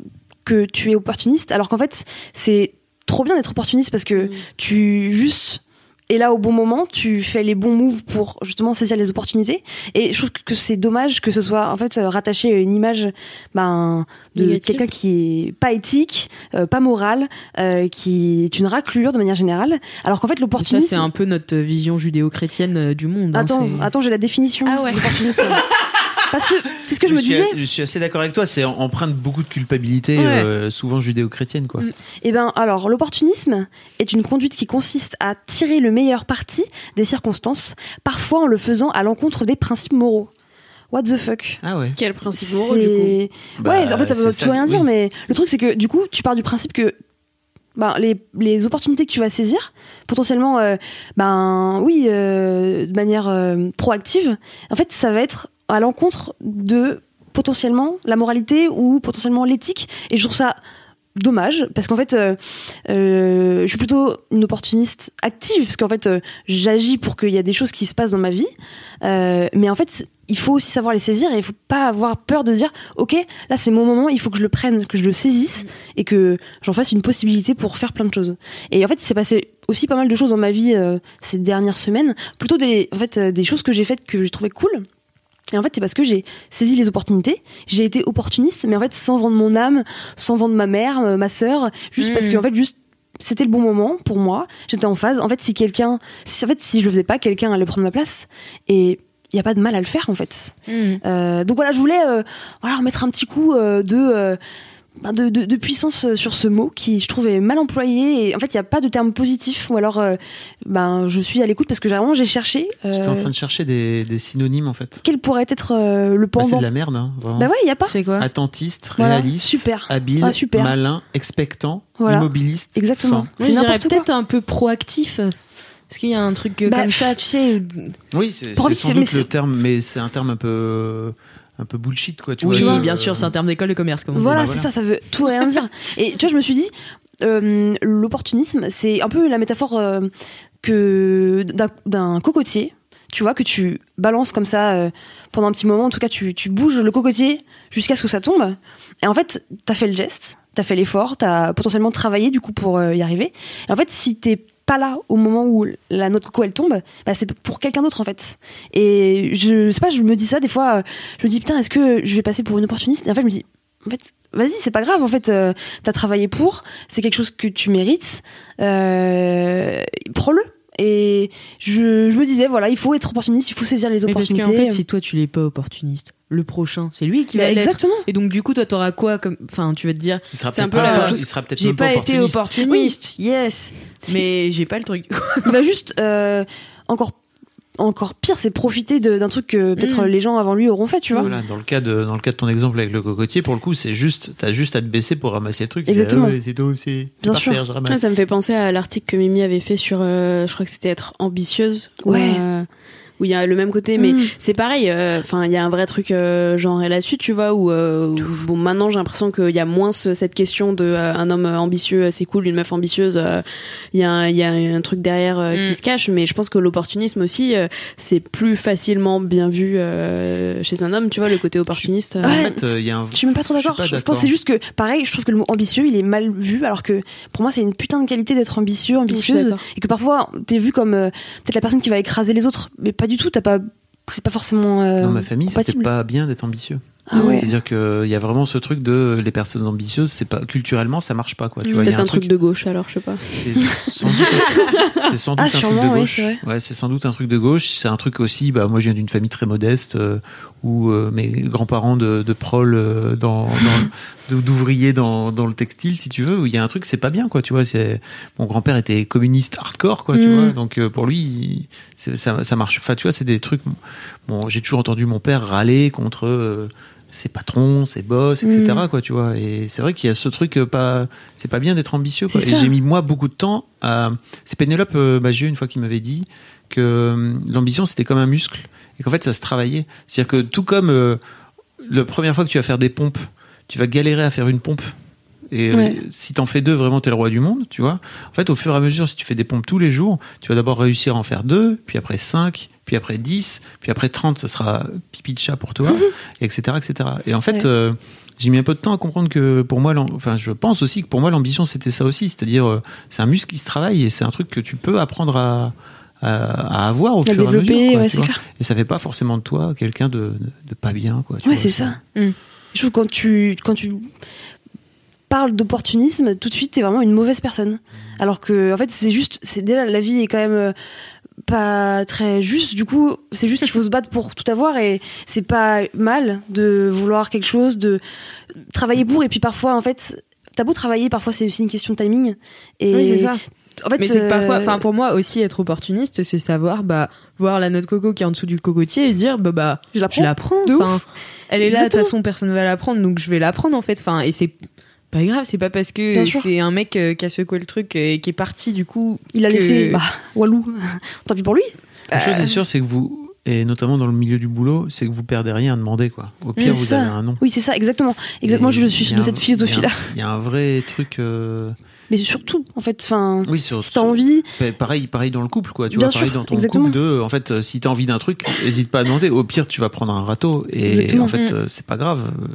que tu es opportuniste, alors qu'en fait, c'est trop bien d'être opportuniste parce que tu juste et là au bon moment, tu fais les bons moves pour justement saisir les opportunités. Et je trouve que c'est dommage que ce soit en fait rattaché à une image ben, de quelqu'un qui est pas éthique, euh, pas moral, euh, qui est une raclure de manière générale. Alors qu'en fait Ça, l'opportunisme. c'est un peu notre vision judéo-chrétienne euh, du monde. hein, Attends, attends, j'ai la définition. Ah ouais. <laughs> Parce que c'est ce que je, me suis, disais. je suis assez d'accord avec toi, c'est empreinte beaucoup de culpabilité, Ouais. euh, souvent judéo-chrétienne, quoi. Mm. Eh ben, alors, l'opportunisme est une conduite qui consiste à tirer le meilleur parti des circonstances, parfois en le faisant à l'encontre des principes moraux. What the fuck? Ah ouais. Quel principe moraux, du coup? Bah, ouais, en fait, ça veut tout rien oui. dire, mais le truc, c'est que du coup, tu pars du principe que ben, les, les opportunités que tu vas saisir, potentiellement, euh, ben oui, euh, de manière euh, proactive, en fait, ça va être à l'encontre de potentiellement la moralité ou potentiellement l'éthique. Et je trouve ça dommage parce qu'en fait euh, euh, je suis plutôt une opportuniste active parce qu'en fait euh, j'agis pour qu'il y a des choses qui se passent dans ma vie. Mais en fait il faut aussi savoir les saisir et il faut pas avoir peur de se dire ok là c'est mon moment il faut que je le prenne que je le saisisse et que j'en fasse une possibilité pour faire plein de choses. Et en fait il s'est passé aussi pas mal de choses dans ma vie ces dernières semaines. Plutôt des en fait des choses que j'ai faites que j'ai trouvé cool et en fait, c'est parce que j'ai saisi les opportunités, j'ai été opportuniste, mais en fait, sans vendre mon âme, sans vendre ma mère, euh, ma sœur, juste parce Mhm. que en fait, juste c'était le bon moment pour moi. J'étais en phase. En fait, si quelqu'un, si en fait, si je le faisais pas, quelqu'un allait prendre ma place. Et il y a pas de mal à le faire en fait. Euh, donc voilà, je voulais euh, voilà remettre un petit coup euh, de, de, de de puissance euh, sur ce mot qui je trouve est mal employé. Et en fait, il y a pas de terme positif ou alors euh, ben je suis à l'écoute parce que vraiment j'ai cherché. euh, J'étais en train de chercher des, des synonymes, en fait. quel pourrait être euh, le Bah, c'est pendant de la merde, hein, vraiment. Bah ouais, il y a pas. C'est quoi Attentiste, Voilà, réaliste, super. habile, Ah, super. malin, expectant, Voilà. immobiliste. Exactement. C'est n'importe peut-être un peu proactif. Est-ce qu'il y a un truc Bah, comme ça, tu sais Oui, c'est c'est sans c'est- doute le c'est- terme, mais c'est un terme un peu, un peu bullshit, quoi. Tu Oui, vois, bien euh, sûr, c'est un terme d'école de commerce, comme. Voilà, bah c'est voilà. ça, ça veut tout et rien dire. Et tu vois, je me suis dit, euh, l'opportunisme, c'est un peu la métaphore euh, que d'un- d'un cocotier, tu vois, que tu balances comme ça euh, pendant un petit moment. En tout cas, tu, tu bouges le cocotier jusqu'à ce que ça tombe. Et en fait, t'as fait le geste, t'as fait l'effort, t'as potentiellement travaillé du coup pour euh, y arriver. Et en fait, si t'es pas là au moment où la note coco elle tombe, bah, c'est pour quelqu'un d'autre en fait. Et je sais pas, je me dis ça des fois, euh, je me dis putain, est-ce que je vais passer pour une opportuniste? Et en fait, je me dis, en fait, vas-y, c'est pas grave. En fait, euh, t'as travaillé pour, c'est quelque chose que tu mérites. Euh, prends-le. Et je, je me disais, voilà, il faut être opportuniste, il faut saisir les Mais parce opportunités. qu'en fait, si toi tu l'es pas opportuniste, le prochain, c'est lui qui Bah, va l'être. exactement. Et donc du coup, toi, t'auras quoi comme, enfin, tu vas te dire, Il sera C'est un peut-être peu la chose. il sera peut-être j'ai pas été opportuniste. yes, mais j'ai pas le truc. <laughs> Il va juste euh, encore encore pire, c'est profiter de- d'un truc que peut-être Mm. les gens avant lui auront fait, tu vois. Voilà, dans le cas de dans le cas de ton exemple avec le cocotier, pour le coup, c'est juste, t'as juste à te baisser pour ramasser le truc. Et Exactement. ah c'est tout, c'est c'est Bien sûr. terre, je Ouais, ramasse. ça me fait penser à l'article que Mimi avait fait sur, euh, je crois que c'était être ambitieuse. où, Ouais. euh, où il y a le même côté, mais Mm. c'est pareil. Enfin, il y a un vrai truc euh, genré là-dessus, tu vois. Où, euh, où- bon, maintenant j'ai l'impression qu'il y a moins ce- cette question de euh, un homme ambitieux, euh, c'est cool, une meuf ambitieuse. euh, Il y, a un- il y a un truc derrière euh, Mm. qui se cache, mais je pense que l'opportunisme aussi, euh, c'est plus facilement bien vu euh, chez un homme, tu vois, le côté opportuniste. euh. En Ouais. fait, euh, il y a un. Je suis même pas trop Je d'accord. Je, d'accord. pense que c'est juste que, pareil, je trouve que le mot ambitieux, il est mal vu, alors que pour moi, c'est une putain de qualité d'être ambitieux, Je ambitieuse, et que parfois, t'es vu comme euh, peut-être la personne qui va écraser les autres, mais pas du tout. T'as pas, c'est pas forcément. euh, Dans ma famille, c'était pas bien d'être ambitieux. Ah ouais. C'est-à-dire qu'il y a vraiment ce truc de les personnes ambitieuses, c'est pas culturellement ça marche pas quoi. Tu vois, il y Peut-être a un truc de gauche, alors je sais pas. C'est sans doute, c'est sans <laughs> doute Ah, un truc de oui, gauche. ouais, c'est sans doute un truc de gauche. C'est un truc aussi. Bah, moi, je viens d'une famille très modeste euh, où euh, mes grands-parents de, de prol euh, dans, dans- d'ouvriers dans, dans le textile, si tu veux, où il y a un truc, c'est pas bien, quoi. Tu vois, c'est mon grand-père était communiste hardcore, quoi. Tu Mm. vois, donc euh, pour lui, il- ça, ça marche. Enfin, tu vois, c'est des trucs. Bon, j'ai toujours entendu mon père râler contre. euh, ses patrons, ses boss, etc. Mm. Quoi, tu vois. Et c'est vrai qu'il y a ce truc euh, pas, c'est pas bien d'être ambitieux. Quoi. Et j'ai mis moi beaucoup de temps à. C'est Pénélope euh, Bagieux une fois qui m'avait dit que l'ambition c'était comme un muscle et qu'en fait ça se travaillait. C'est-à-dire que tout comme euh, la première fois que tu vas faire des pompes, tu vas galérer à faire une pompe. Et euh, Ouais. si t'en fais deux, vraiment t'es le roi du monde, tu vois. En fait, au fur et à mesure, si tu fais des pompes tous les jours, tu vas d'abord réussir à en faire deux, puis après cinq, puis après 10, puis après 30, ça sera pipi de chat pour toi, <laughs> et etc., etc. Et en fait, Ouais. euh, j'ai mis un peu de temps à comprendre que pour moi, enfin, je pense aussi que pour moi, l'ambition, c'était ça aussi. C'est-à-dire, euh, c'est un muscle qui se travaille et c'est un truc que tu peux apprendre à, à, à avoir au À fur et à développer, mesure. quoi, ouais, clair. Et ça fait pas forcément de toi quelqu'un de, de, de pas bien. Quoi, tu Ouais, c'est ça. Mm. Je trouve que quand tu, quand tu parles d'opportunisme, tout de suite, t'es vraiment une mauvaise personne. Alors que, en fait, c'est juste, c'est déjà, la vie est quand même euh, pas très juste. Du coup, c'est juste qu'il faut se battre pour tout avoir et c'est pas mal de vouloir quelque chose, de travailler pour. Et puis parfois, en fait, t'as beau travailler, parfois c'est aussi une question de timing. Et Oui, c'est ça. En fait, Mais c'est que parfois, euh, enfin pour moi aussi être opportuniste, c'est savoir bah voir la noix de coco qui est en dessous du cocotier et dire bah bah je la je prends. la prends. De Enfin, elle est là de toute façon personne va la prendre donc je vais la prendre en fait. Enfin et c'est pas grave, c'est pas parce que c'est un mec euh, qui a secoué le truc euh, et qui est parti du coup. Il a que- laissé, bah, Walou. <laughs> Tant pis pour lui. Une chose est sûre, c'est que vous, et notamment dans le milieu du boulot, c'est que vous perdez rien à demander. Quoi. Au pire, vous ça. avez un nom. Oui, c'est ça, exactement. Exactement, Et je suis de cette philosophie-là. Il y, a un- il y a un vrai truc. euh, Mais surtout, en fait, enfin, Oui, sur, si t'as envie, Pa- Pareil, pareil dans le couple, quoi. Tu Bien vois, pareil sûr, dans ton exactement. couple de, en fait, euh, si t'as envie d'un truc, hésite pas à demander. Au pire, tu vas prendre un râteau et Exactement. en fait, Mm. euh, c'est pas grave. Euh,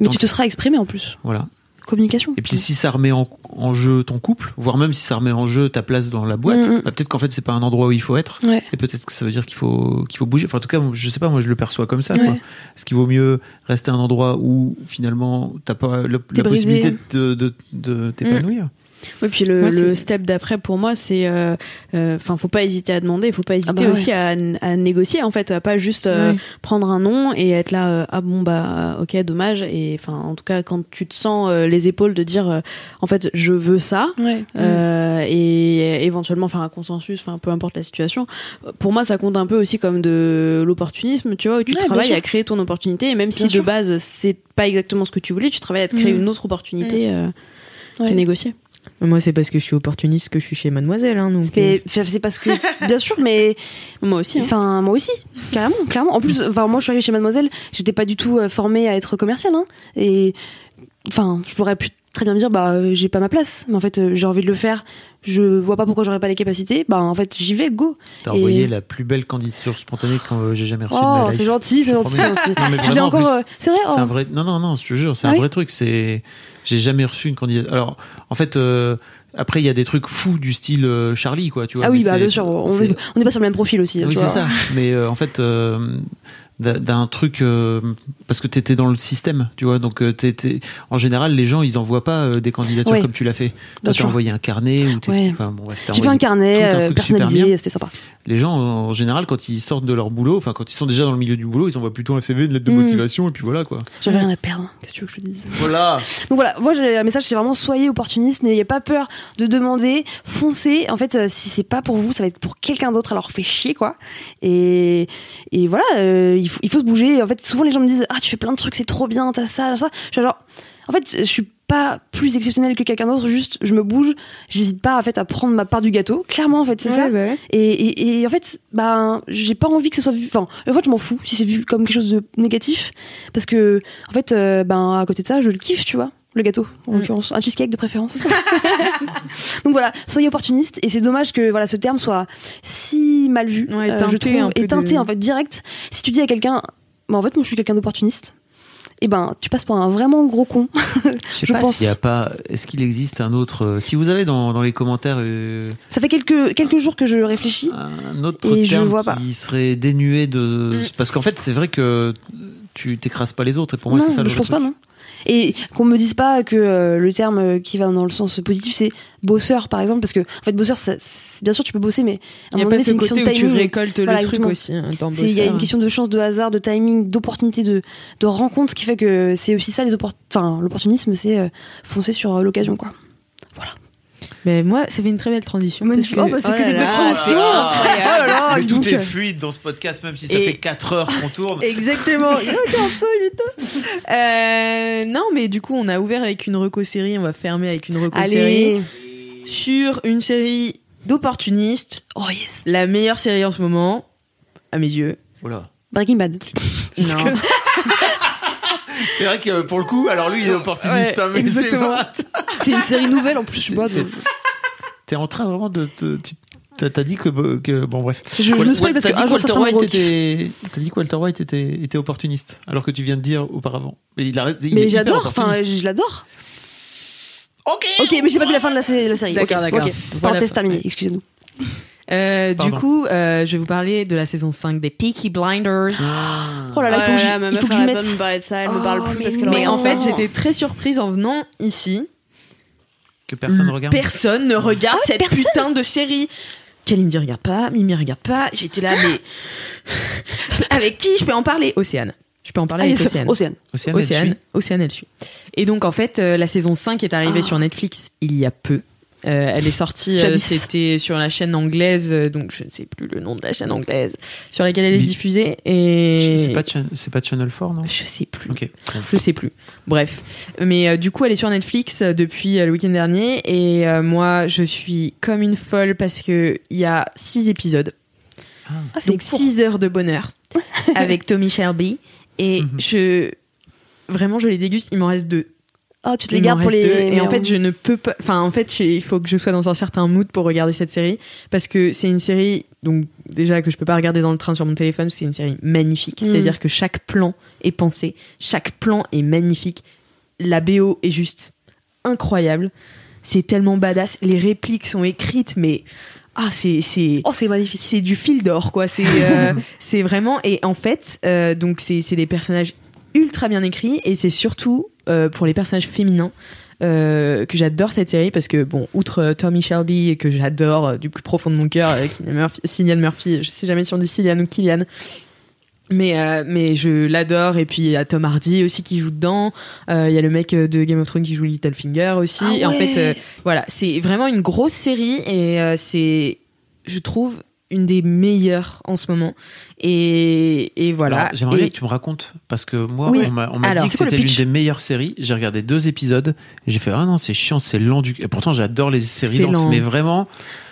mais tu te seras exprimé en plus. Voilà. Communication. Et puis si ça remet en, en jeu ton couple, voire même si ça remet en jeu ta place dans la boîte, Mm, mm. bah, peut-être qu'en fait c'est pas un endroit où il faut être. Ouais. Et peut-être que ça veut dire qu'il faut qu'il faut bouger. Enfin, en tout cas, je sais pas, moi je le perçois comme ça. Ouais. Quoi. Est-ce qu'il vaut mieux rester à un endroit où finalement t'as pas la possibilité de, de, de t'épanouir? Oui, puis le, Moi, c'est- le step d'après pour moi, c'est, euh, euh, enfin, faut pas hésiter à demander, faut pas hésiter bah aussi à, à négocier en fait, à pas juste euh, prendre un nom et être là, euh, ah bon bah ok dommage et enfin en tout cas quand tu te sens euh, les épaules de dire, euh, en fait je veux ça. Ouais. euh, et éventuellement faire un consensus, enfin peu importe la situation. Pour moi, ça compte un peu aussi comme de l'opportunisme, tu vois, où tu Ouais, travailles à créer ton opportunité et même si de base c'est pas exactement ce que tu voulais, tu travailles à te créer Mm. une autre opportunité euh, Ouais. qui est négociée. Moi, c'est parce que je suis opportuniste que je suis chez Mademoiselle, hein, donc. Enfin, c'est parce que, <laughs> bien sûr, mais Moi aussi. hein. enfin moi aussi, carrément, clairement. En plus, enfin moi je suis arrivée chez Mademoiselle, j'étais pas du tout euh, formée à être commerciale, hein, et enfin je pourrais très bien me dire bah euh, j'ai pas ma place, mais en fait euh, j'ai envie de le faire, je vois pas pourquoi j'aurais pas les capacités, bah en fait j'y vais, go. T'as Et- envoyé la plus belle candidature spontanée que euh, j'ai jamais reçue Oh c'est gentil, c'est gentil, c'est gentil. En encore, euh, c'est vrai. C'est oh. un vrai. Non, non, non, je te jure, c'est Ah un oui vrai truc. C'est. J'ai jamais reçu une candidature. Alors, en fait, euh, après, il y a des trucs fous du style euh, Charlie, quoi. Tu vois. Ah oui bah bien sûr, on c'est- est, on est pas sur le même profil aussi. Oui, c'est ça. Mais euh, en fait, euh, d'un- truc euh, parce que t'étais dans le système, tu vois. Donc, euh, t'étais- en général, les gens, ils envoient pas euh, des candidatures Ouais. comme tu l'as fait. T'as sûr. envoyé un carnet ou Ouais. enfin, bon, J'ai fait un carnet un personnalisé, c'était sympa. Les gens, en général, quand ils sortent de leur boulot, enfin, quand ils sont déjà dans le milieu du boulot, ils envoient plutôt un CV, une lettre de Mm. motivation, et puis voilà, quoi. J'avais rien à perdre. Qu'est-ce que tu veux que je te dise? Voilà. Donc voilà, moi j'ai un message, c'est vraiment soyez opportuniste, n'ayez pas peur de demander, foncez. En fait, euh, si c'est pas pour vous, ça va être pour quelqu'un d'autre, alors fait chier quoi. Et, et voilà, il, faut, il faut se bouger. En fait, souvent les gens me disent ah tu fais plein de trucs, c'est trop bien, t'as ça, t'as ça. Je suis genre, en fait, je suis pas plus exceptionnelle que quelqu'un d'autre, juste je me bouge, j'hésite pas en fait à prendre ma part du gâteau. Clairement en fait, c'est ça. bah Et, et, et en fait, ben, j'ai pas envie que ça soit vu. Enfin, en fait, je m'en fous si c'est vu comme quelque chose de négatif, parce que en fait, euh, ben, à côté de ça, je le kiffe, tu vois, le gâteau, en Mm. l'occurrence, un cheesecake de préférence. <laughs> Donc voilà, soyez opportuniste. Et c'est dommage que voilà ce terme soit si mal vu, Ouais, euh, je trouve, un peu et teinté de- en fait direct. Si tu dis à quelqu'un, ben, en fait, moi, je suis quelqu'un d'opportuniste. Et ben, tu passes pour un vraiment gros con. <laughs> Je sais Je pas pense. s'il y a pas. Est-ce qu'il existe un autre. euh, Si vous avez dans, dans les commentaires euh, Ça fait quelques quelques jours que je réfléchis. un autre Et je terme vois pas. qui serait dénué de. Parce qu'en fait, c'est vrai que tu t'écrases pas les autres, et pour moi, c'est ça le je pense truc. pas, non. Et qu'on me dise pas que euh, le terme euh, qui va dans le sens positif, c'est bosseur, par exemple, parce que en fait, bosseur, ça- bien sûr, tu peux bosser, mais à Il un moment donné, c'est ce une question de où tu timing. récoltes Voilà, le truc aussi. hein, Il y a une question de chance, de hasard, de timing, d'opportunité, de, de rencontre qui fait que c'est aussi ça les oppor- Enfin, l'opportunisme, c'est euh, foncer sur l'occasion, quoi. Mais moi, ça fait une très belle transition. Magnifique. parce Oh, bah, c'est que là des belles là, transitions. c'est Oh là là, Mais tout donc. est fluide dans ce podcast, même si ça Et- fait 4 heures qu'on tourne. Exactement. Il regarde ça, il est top. Euh, non, mais du coup, on a ouvert avec une reco-série. On va fermer avec une reco-série Allez. sur une série d'opportunistes. Oh yes. La meilleure série en ce moment, à mes yeux. Voilà. Breaking Bad. Non. <laughs> C'est vrai que pour le coup, alors lui, il est opportuniste, Ouais, hein, mais c'est exactement. pas- c'est une série nouvelle en plus, tu C'est- vois. c'est- donc- T'es en train vraiment de. te- tu- T'as dit que, que. Bon, bref. Je, je me spoil parce que Walter White était. T'as dit que Walter White était, était opportuniste, alors que tu viens de dire auparavant. Mais il arrête. il est Mais j'adore, enfin, je l'adore. Ok. Ok, mais j'ai pas vu la fin de la, sé- la série. D'accord, Ok, d'accord. ok. Voilà. Parenthèse terminée, excusez-nous. Euh, du coup, euh, je vais vous parler de la saison 5 des Peaky Blinders. Oh là là, il faut que il faut que je mette. ça, elle me Oh, parle plus mais parce non. Mais en fait, j'étais très surprise en venant ici. Que personne ne regarde. Personne ne regarde cette putain de série. Kalindi regarde pas, Mimi regarde pas. J'étais là, mais <laughs> avec qui je peux en parler? Océane. Je peux en parler Ah, avec Océane. Océane. Océane, elle Océane, suit. Océane, elle suit. Et donc, en fait, euh, la saison 5 est arrivée Ah. sur Netflix il y a peu. Euh, elle est sortie, euh, c'était sur la chaîne anglaise, euh, donc je ne sais plus le nom de la chaîne anglaise, sur laquelle elle est diffusée. Et C'est pas, Channel 4, non? Je sais plus. Ok. Je sais plus. Bref. Mais euh, du coup, elle est sur Netflix depuis euh, le week-end dernier. Et euh, moi, je suis comme une folle parce que il y a six épisodes. Ah, c'est Donc court. 6 heures de bonheur <laughs> avec Tommy Shelby. Et Mhm. je. Vraiment, je les déguste. Il m'en reste deux. Ah, tu te les gardes pour les. deux. Et en fait, je ne peux pas. Enfin, en fait, il faut que je sois dans un certain mood pour regarder cette série. Parce que c'est une série, donc déjà que je peux pas regarder dans le train sur mon téléphone, c'est une série magnifique. Mhm. C'est-à-dire que chaque plan est pensé. Chaque plan est magnifique. La BO est juste incroyable. C'est tellement badass. Les répliques sont écrites, mais. Ah, c'est. c'est Oh, c'est magnifique. c'est du fil d'or quoi c'est euh, <laughs> c'est vraiment et en fait euh, donc c'est c'est des personnages ultra bien écrits et c'est surtout euh, pour les personnages féminins euh, que j'adore cette série parce que bon outre euh, Tommy Shelby que j'adore du plus profond de mon cœur Murphy, Cillian Murphy je sais jamais si on dit Cillian ou Killian mais euh, mais je l'adore. Et puis il y a Tom Hardy aussi qui joue dedans Euh, il y a le mec de Game of Thrones qui joue Littlefinger aussi. Ah et en fait euh, voilà c'est vraiment une grosse série et c'est je trouve une des meilleures en ce moment et et voilà J'aimerais bien que tu me racontes, parce que moi, Oui. on m'a on m'a Alors, dit que c'était l'une des meilleures séries. J'ai regardé deux épisodes. J'ai fait, ah non, c'est chiant, c'est lent du. Et pourtant, j'adore les séries lentes, lent. mais vraiment,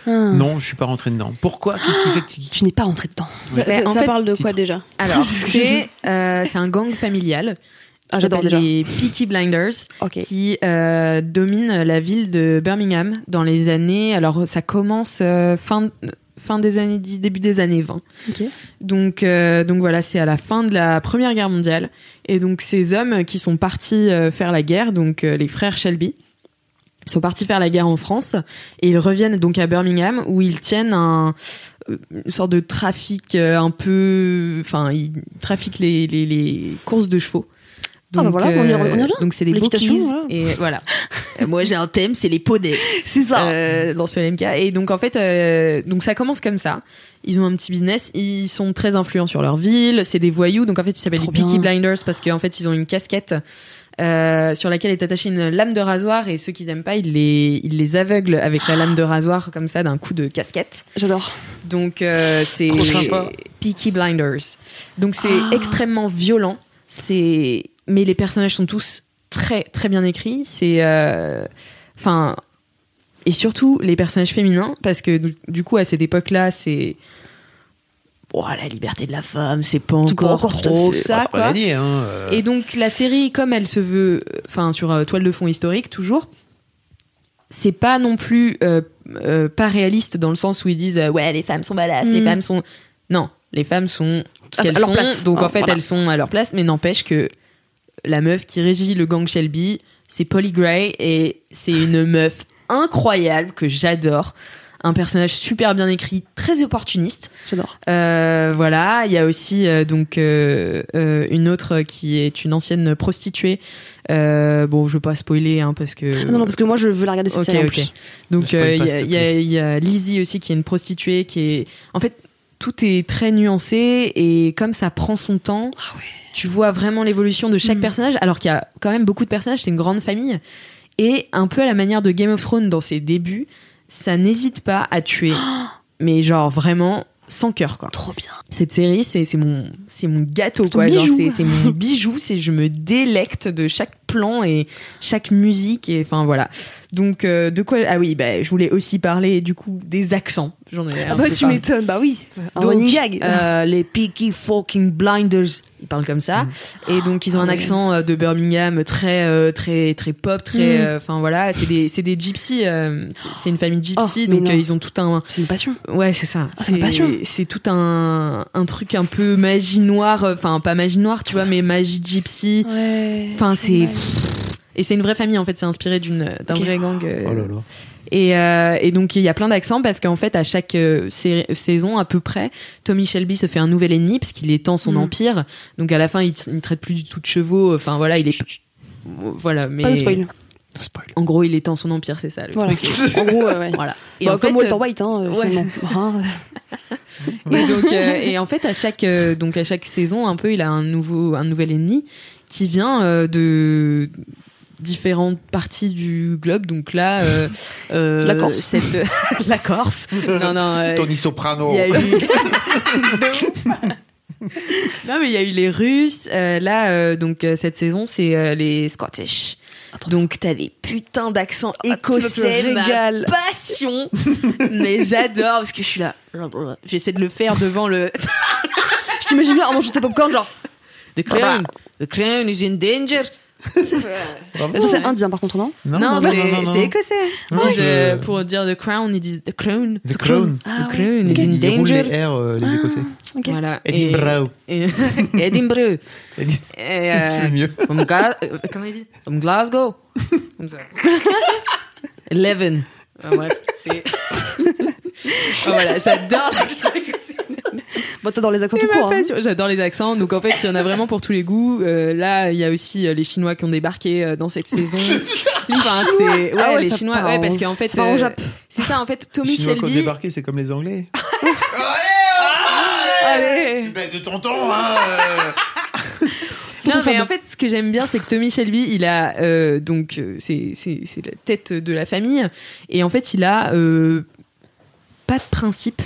Ah. non, je suis pas rentré dedans. Pourquoi? Qu'est-ce qui fait que tu. Tu n'es pas rentré dedans. Ça, Ouais. ça- En ça fait, parle de quoi titre. déjà? Alors <laughs> c'est euh, c'est un gang familial Ah, j'adore les Peaky Blinders qui euh, domine la ville de Birmingham dans les années. Alors, ça commence euh, fin, fin des années 10, début des années 20. Ok. Donc, euh, donc voilà, c'est à la fin de la Première Guerre mondiale. Et donc, ces hommes qui sont partis euh, faire la guerre, donc euh, les frères Shelby, sont partis faire la guerre en France et ils reviennent donc à Birmingham où ils tiennent un une sorte de trafic un peu enfin ils trafiquent les, les, les courses de chevaux Ah bah voilà, on y on y revient. donc c'est des bookies voilà. et voilà Euh, <laughs> moi j'ai un thème c'est les poneys <laughs> C'est ça. euh, dans ce LMK et donc en fait euh, donc ça commence comme ça ils ont un petit business ils sont très influents sur leur ville c'est des voyous donc en fait ils s'appellent les Peaky. Blinders parce qu'en fait ils ont une casquette euh, sur laquelle est attachée une lame de rasoir et ceux qu'ils aiment pas ils les ils les aveuglent avec la lame de rasoir comme ça d'un coup de casquette J'adore. donc euh, c'est. Peaky Blinders. Donc c'est Ah. extrêmement violent. C'est mais les personnages sont tous très très bien écrits. C'est euh, enfin et surtout les personnages féminins parce que du- coup à cette époque-là c'est bon, la liberté de la femme, c'est pas encore, trop fait. ça Ah, c'est pas quoi. gagné, hein. euh. Et donc la série, comme elle se veut, enfin sur euh, toile de fond historique toujours, c'est pas non plus euh, euh, pas réaliste dans le sens où ils disent euh, ouais les femmes sont badass, les Mm. femmes sont non les femmes sont Ah, à leur sont, place. donc Ah, en fait voilà. elles sont à leur place, mais n'empêche que la meuf qui régit le gang Shelby, c'est Polly Gray et c'est une meuf incroyable que j'adore. Un personnage super bien écrit, très opportuniste. J'adore. Euh, voilà, il y a aussi euh, donc euh, euh, une autre qui est une ancienne prostituée. Euh, bon, je veux pas spoiler hein, parce que. Ah non, non, parce que moi je veux la regarder cette Ok, série en ok. plus. Donc euh, y, y il y a Lizzie aussi qui est une prostituée qui est. En fait, tout est très nuancé et comme ça prend son temps, tu vois vraiment l'évolution de chaque Mm. personnage. Alors qu'il y a quand même beaucoup de personnages, c'est une grande famille et un peu à la manière de Game of Thrones dans ses débuts, ça n'hésite pas à tuer, <gasps> mais genre vraiment sans cœur quoi Trop bien. cette série c'est mon mon gâteau quoi c'est c'est mon <laughs> bijou c'est je me délecte de chaque plan et chaque musique et enfin voilà donc euh, de quoi ah oui bah je voulais aussi parler du coup des accents j'en ai Ah bah tu m'étonnes, bah oui. Donc, euh, les Peaky fucking Blinders, ils parlent comme ça. Et donc ils ont Ah un ouais. accent euh, de Birmingham très euh, très très pop, très Mm. enfin voilà, c'est des c'est des gypsies, c'est- une famille gypsy, Oh, donc ils ont tout un C'est une passion. ouais c'est ça, Ah, c'est passion. c'est tout un un truc un peu magie noire, enfin pas magie noire tu vois, mais magie gypsy. Ouais. Enfin c'est et c'est une vraie famille en fait, c'est inspiré d'une d'un vrai gang. euh, Oh là là. Et, euh, et donc il y a plein d'accents parce qu'en fait à chaque euh, saison à peu près, Tommy Shelby se fait un nouvel ennemi parce qu'il étend son Mm. empire. Donc à la fin il, il traite plus du tout de chevaux. Enfin voilà il est voilà mais Pas de spoil. en gros il étend son empire c'est ça le Voilà. truc. <laughs> En gros, ouais, ouais. Voilà. Et Bah, en comme fait, Walter White, hein, euh, ouais. finalement. <laughs> Hein, euh, Et donc, euh, et en fait, à chaque, euh, donc à chaque saison, un peu, il a un nouveau, un nouvel ennemi qui vient euh, de différentes parties du globe. Donc là, euh, <laughs> euh, La Corse. cette- <laughs> la Corse. Non, non. euh, Tony Soprano. il y a eu. <laughs> non, mais il y a eu les Russes. Euh, là, euh, donc euh, cette saison, c'est euh, les Scottish. Donc t'as des putains d'accents écossais, ma régales. passion. mais j'adore parce que je suis là. J'essaie de le faire devant le. Je t'imagine bien en mangeant tes popcorn, genre. The crown, the crown is in danger. Ça, c'est indien par contre, non Non, Non, non, non, c'est écossais. Non, Ils disent, je- euh, Pour dire the crown, ils disent the crown. The Crown. Ah, The ouais. crown is in Ils roulent danger. les R, euh, les Écossais. Ok. Voilà. Edinburgh. Et, et- Edinburgh. <laughs> Et, euh, mieux. <laughs> from Ga- euh, comment il dit? From Glasgow. Comme ça. <laughs> Eleven. Ah, bref, c'est. <laughs> Ah, voilà, j'adore l'accent. Bon, t'as dans les accents tout court. hein. J'adore les accents. Donc en fait, il y en a vraiment pour tous les goûts. Euh, là, il y a aussi euh, les Chinois qui ont débarqué euh, dans cette saison. Enfin, c'est ouais, Ah ouais, les ça Chinois. Ouais, en- parce qu'en fait, euh, c'est ça. En fait, Tommy Les Chinois qui ont débarqué, c'est comme les Anglais. <laughs> Allez. Ben, de tonton, hein euh. Non, mais en fait, ce que j'aime bien, c'est que Tommy Shelby, il a euh, donc euh, c'est la tête de la famille et en fait, il a euh, pas de principe,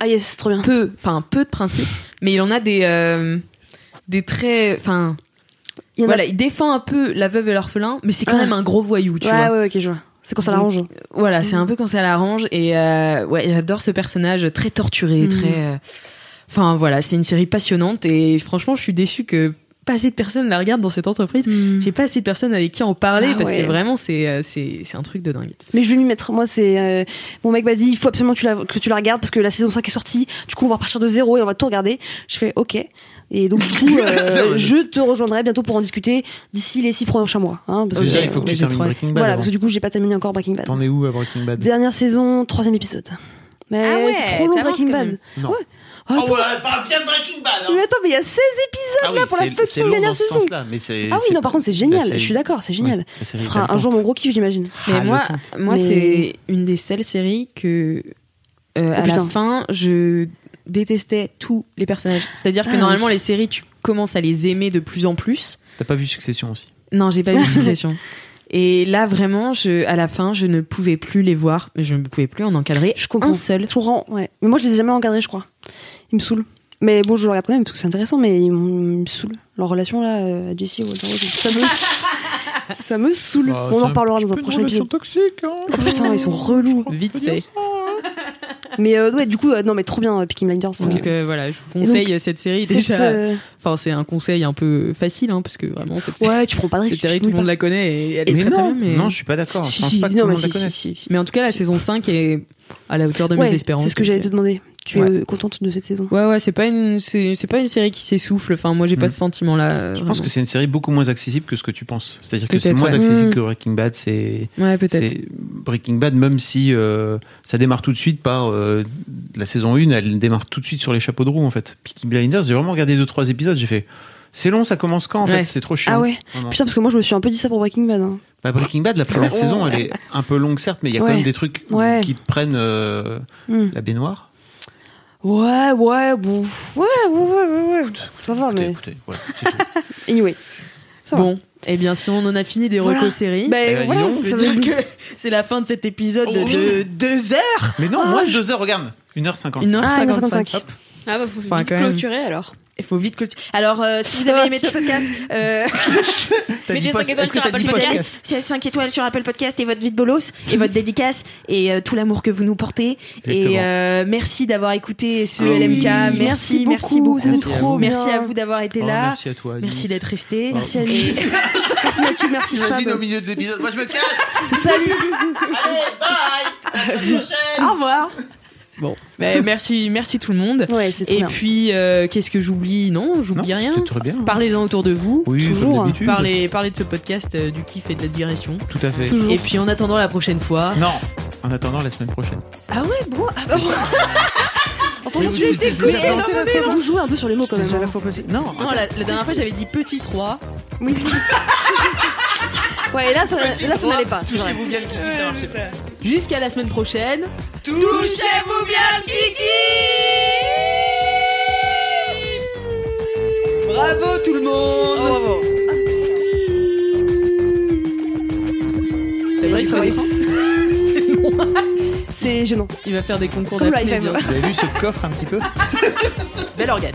Ah yes, c'est trop bien. peu, enfin peu de principe, mais il en a des euh, des traits, enfin Il a- voilà, il défend un peu la veuve et l'orphelin, mais c'est quand Ah. même un gros voyou, tu ouais, vois. ouais, ok, je vois. C'est quand ça l'arrange. Voilà, c'est un peu quand ça l'arrange et euh, ouais, j'adore ce personnage très torturé, Mhm. très. euh, Enfin voilà, c'est une série passionnante et franchement, je suis déçue que pas assez de personnes la regardent dans cette entreprise. J'ai pas assez de personnes avec qui en parler Ah parce ouais. que vraiment c'est euh, c'est c'est un truc de dingue. Mais je vais m'y mettre. Moi, c'est. euh, mon mec m'a dit il faut absolument que tu, la, que tu la regardes parce que la saison 5 est sortie. Du coup, on va repartir de zéro et on va tout regarder. Je fais ok. Et donc, du coup, <laughs> euh, je te rejoindrai bientôt pour en discuter d'ici les six prochains mois. Hein, parce Déjà, que, il faut que tu termines. Breaking Bad. Voilà, parce que du coup, j'ai pas terminé encore Breaking Bad. T'en es où à Breaking Bad? Dernière saison, troisième épisode. Mais Ah ouais, c'est trop long Breaking Bad. Non. Ouais. Oh, attends, parle bien de Breaking Bad. mais attends, mais il y a 16 épisodes là pour la fucking dernière saison. mais Ah oui, non, par contre, c'est génial. série- Je suis d'accord, c'est génial. Ouais, série Ce sera un jour mon gros kiff, j'imagine. Mais Ah, moi, compte. moi Mais- c'est une des seules séries que euh, à Oh, putain. la fin je détestais tous les personnages. C'est-à-dire que Ah, normalement oui. les séries tu commences à les aimer de plus en plus. T'as pas vu Succession aussi? Non, j'ai pas vu <laughs> Succession. Et là vraiment, je, à la fin, je ne pouvais plus les voir, je ne pouvais plus en encadrer Je comprends. un seul. Ouais. Mais moi, je les ai jamais encadrés, je crois. Ils me saoulent. Mais bon, je le regarde quand même parce que c'est intéressant, mais ils me ils me saoulent. Leur relation là, euh, à Jessie Walter ça me. <laughs> ça me saoule. Bah, On en reparlera dans un prochain épisode. toxique. Hein Oh, putain, ils sont relous. Vite fait. Mais euh, ouais, du coup, euh, non, mais trop bien, euh, Peaky Blinders. euh. Donc euh, voilà, je vous conseille cette série déjà. euh, Enfin, c'est un conseil un peu facile, hein, parce que vraiment cette, Ouais, tu prends pas de risque. cette série, tout le monde la connaît et elle est Mais très, très non, bien. Mais... non, je suis pas d'accord. pas. Je Si, pense si, pas que non, tout le mais monde la si, connaisse. si, si. mais en tout cas, la saison 5 est à la hauteur de Ouais, mes espérances. C'est ce que j'allais donc, te demander. Tu es Ouais. euh, contente de cette saison? Ouais, ouais, c'est pas une, c'est, pas une série qui s'essouffle. Enfin, moi, j'ai pas Mm. ce sentiment-là. Je pense que c'est une série beaucoup moins accessible que ce que tu penses. C'est-à-dire que c'est moins ouais. accessible Mm. que Breaking Bad. C'est Ouais, peut-être. Breaking Bad, même si euh, ça démarre tout de suite par euh, la saison 1, elle démarre tout de suite sur les chapeaux de roue en fait. Peaky Blinders, j'ai vraiment regardé deux trois épisodes, j'ai fait c'est long, ça commence quand en Ouais. fait, c'est trop chiant. Ah ouais Vraiment. Putain, parce que moi, je me suis un peu dit ça pour Breaking Bad. hein. Bah, Breaking Bad, la première <laughs> saison, elle est un peu longue certes, mais il y a quand même des trucs Ouais. qui te prennent euh, Hmm. la baignoire. Ouais, ouais, bon. Ouais, ouais, ouais, ouais, ouais. Ça va, Écoutez, mais. écoutez, c'est tout. <laughs> Anyway. Ça va. Bon, eh bien, si on en a fini des Voilà. recos séries, Bah, dis voilà, veux veut dire que c'est la fin de cet épisode Oh, de vite. deux heures. Mais non, Ah, moins de je- deux heures, regarde, 1h50. 1h55. Ah, 1h55. Hop. Ah bah faut Enfin, vite clôturer alors. Il faut vite clôturer. Alors, euh, si vous avez aimé <laughs> ce podcast, euh, étoiles que sur Apple Podcast. c'est 5 étoiles sur Apple Podcast et votre vie de bolos et votre dédicace et euh, tout l'amour que vous nous portez. Exactement. Et euh, merci d'avoir écouté ce Ah oui. LMK. Merci, Merci merci beaucoup, Merci à trop vous. bien. Merci à vous d'avoir été Oh, là. Merci à toi. Alice. Merci d'être resté. Merci Alice. <laughs> merci Mathieu, merci J'imagine au milieu de l'épisode. Moi, je me casse. Salut. Au revoir. Bon, merci, merci tout le monde. Ouais, c'est Et bien. puis, euh, qu'est-ce que j'oublie? Non, Non, j'oublie rien. c'était très bien. Parlez-en autour de vous. Oui, comme toujours. d'habitude. Parlez, parlez de ce podcast, euh, du kiff et de la digression. Tout à fait. Toujours. Et puis, en attendant la prochaine fois, Non. En attendant la semaine prochaine. Ah ouais, bon. Ah, bon. <laughs> Enfin, Mais tu vous- jouez un peu sur les mots quand même. Hein. Non, Non, la, la dernière fois j'avais dit petit 3. Oui. <laughs> ouais, et là, ça, là, ça n'allait pas. c'est touchez-vous bien le kiki, ça marchait pas. Jusqu'à la semaine prochaine. Touchez-vous bien le kiki Bravo tout le monde Bravo. C'est vrai faut <laughs> faut C'est gênant. Il va faire des concours bientôt. Vous avez vu ce coffre un petit peu? Bel organe.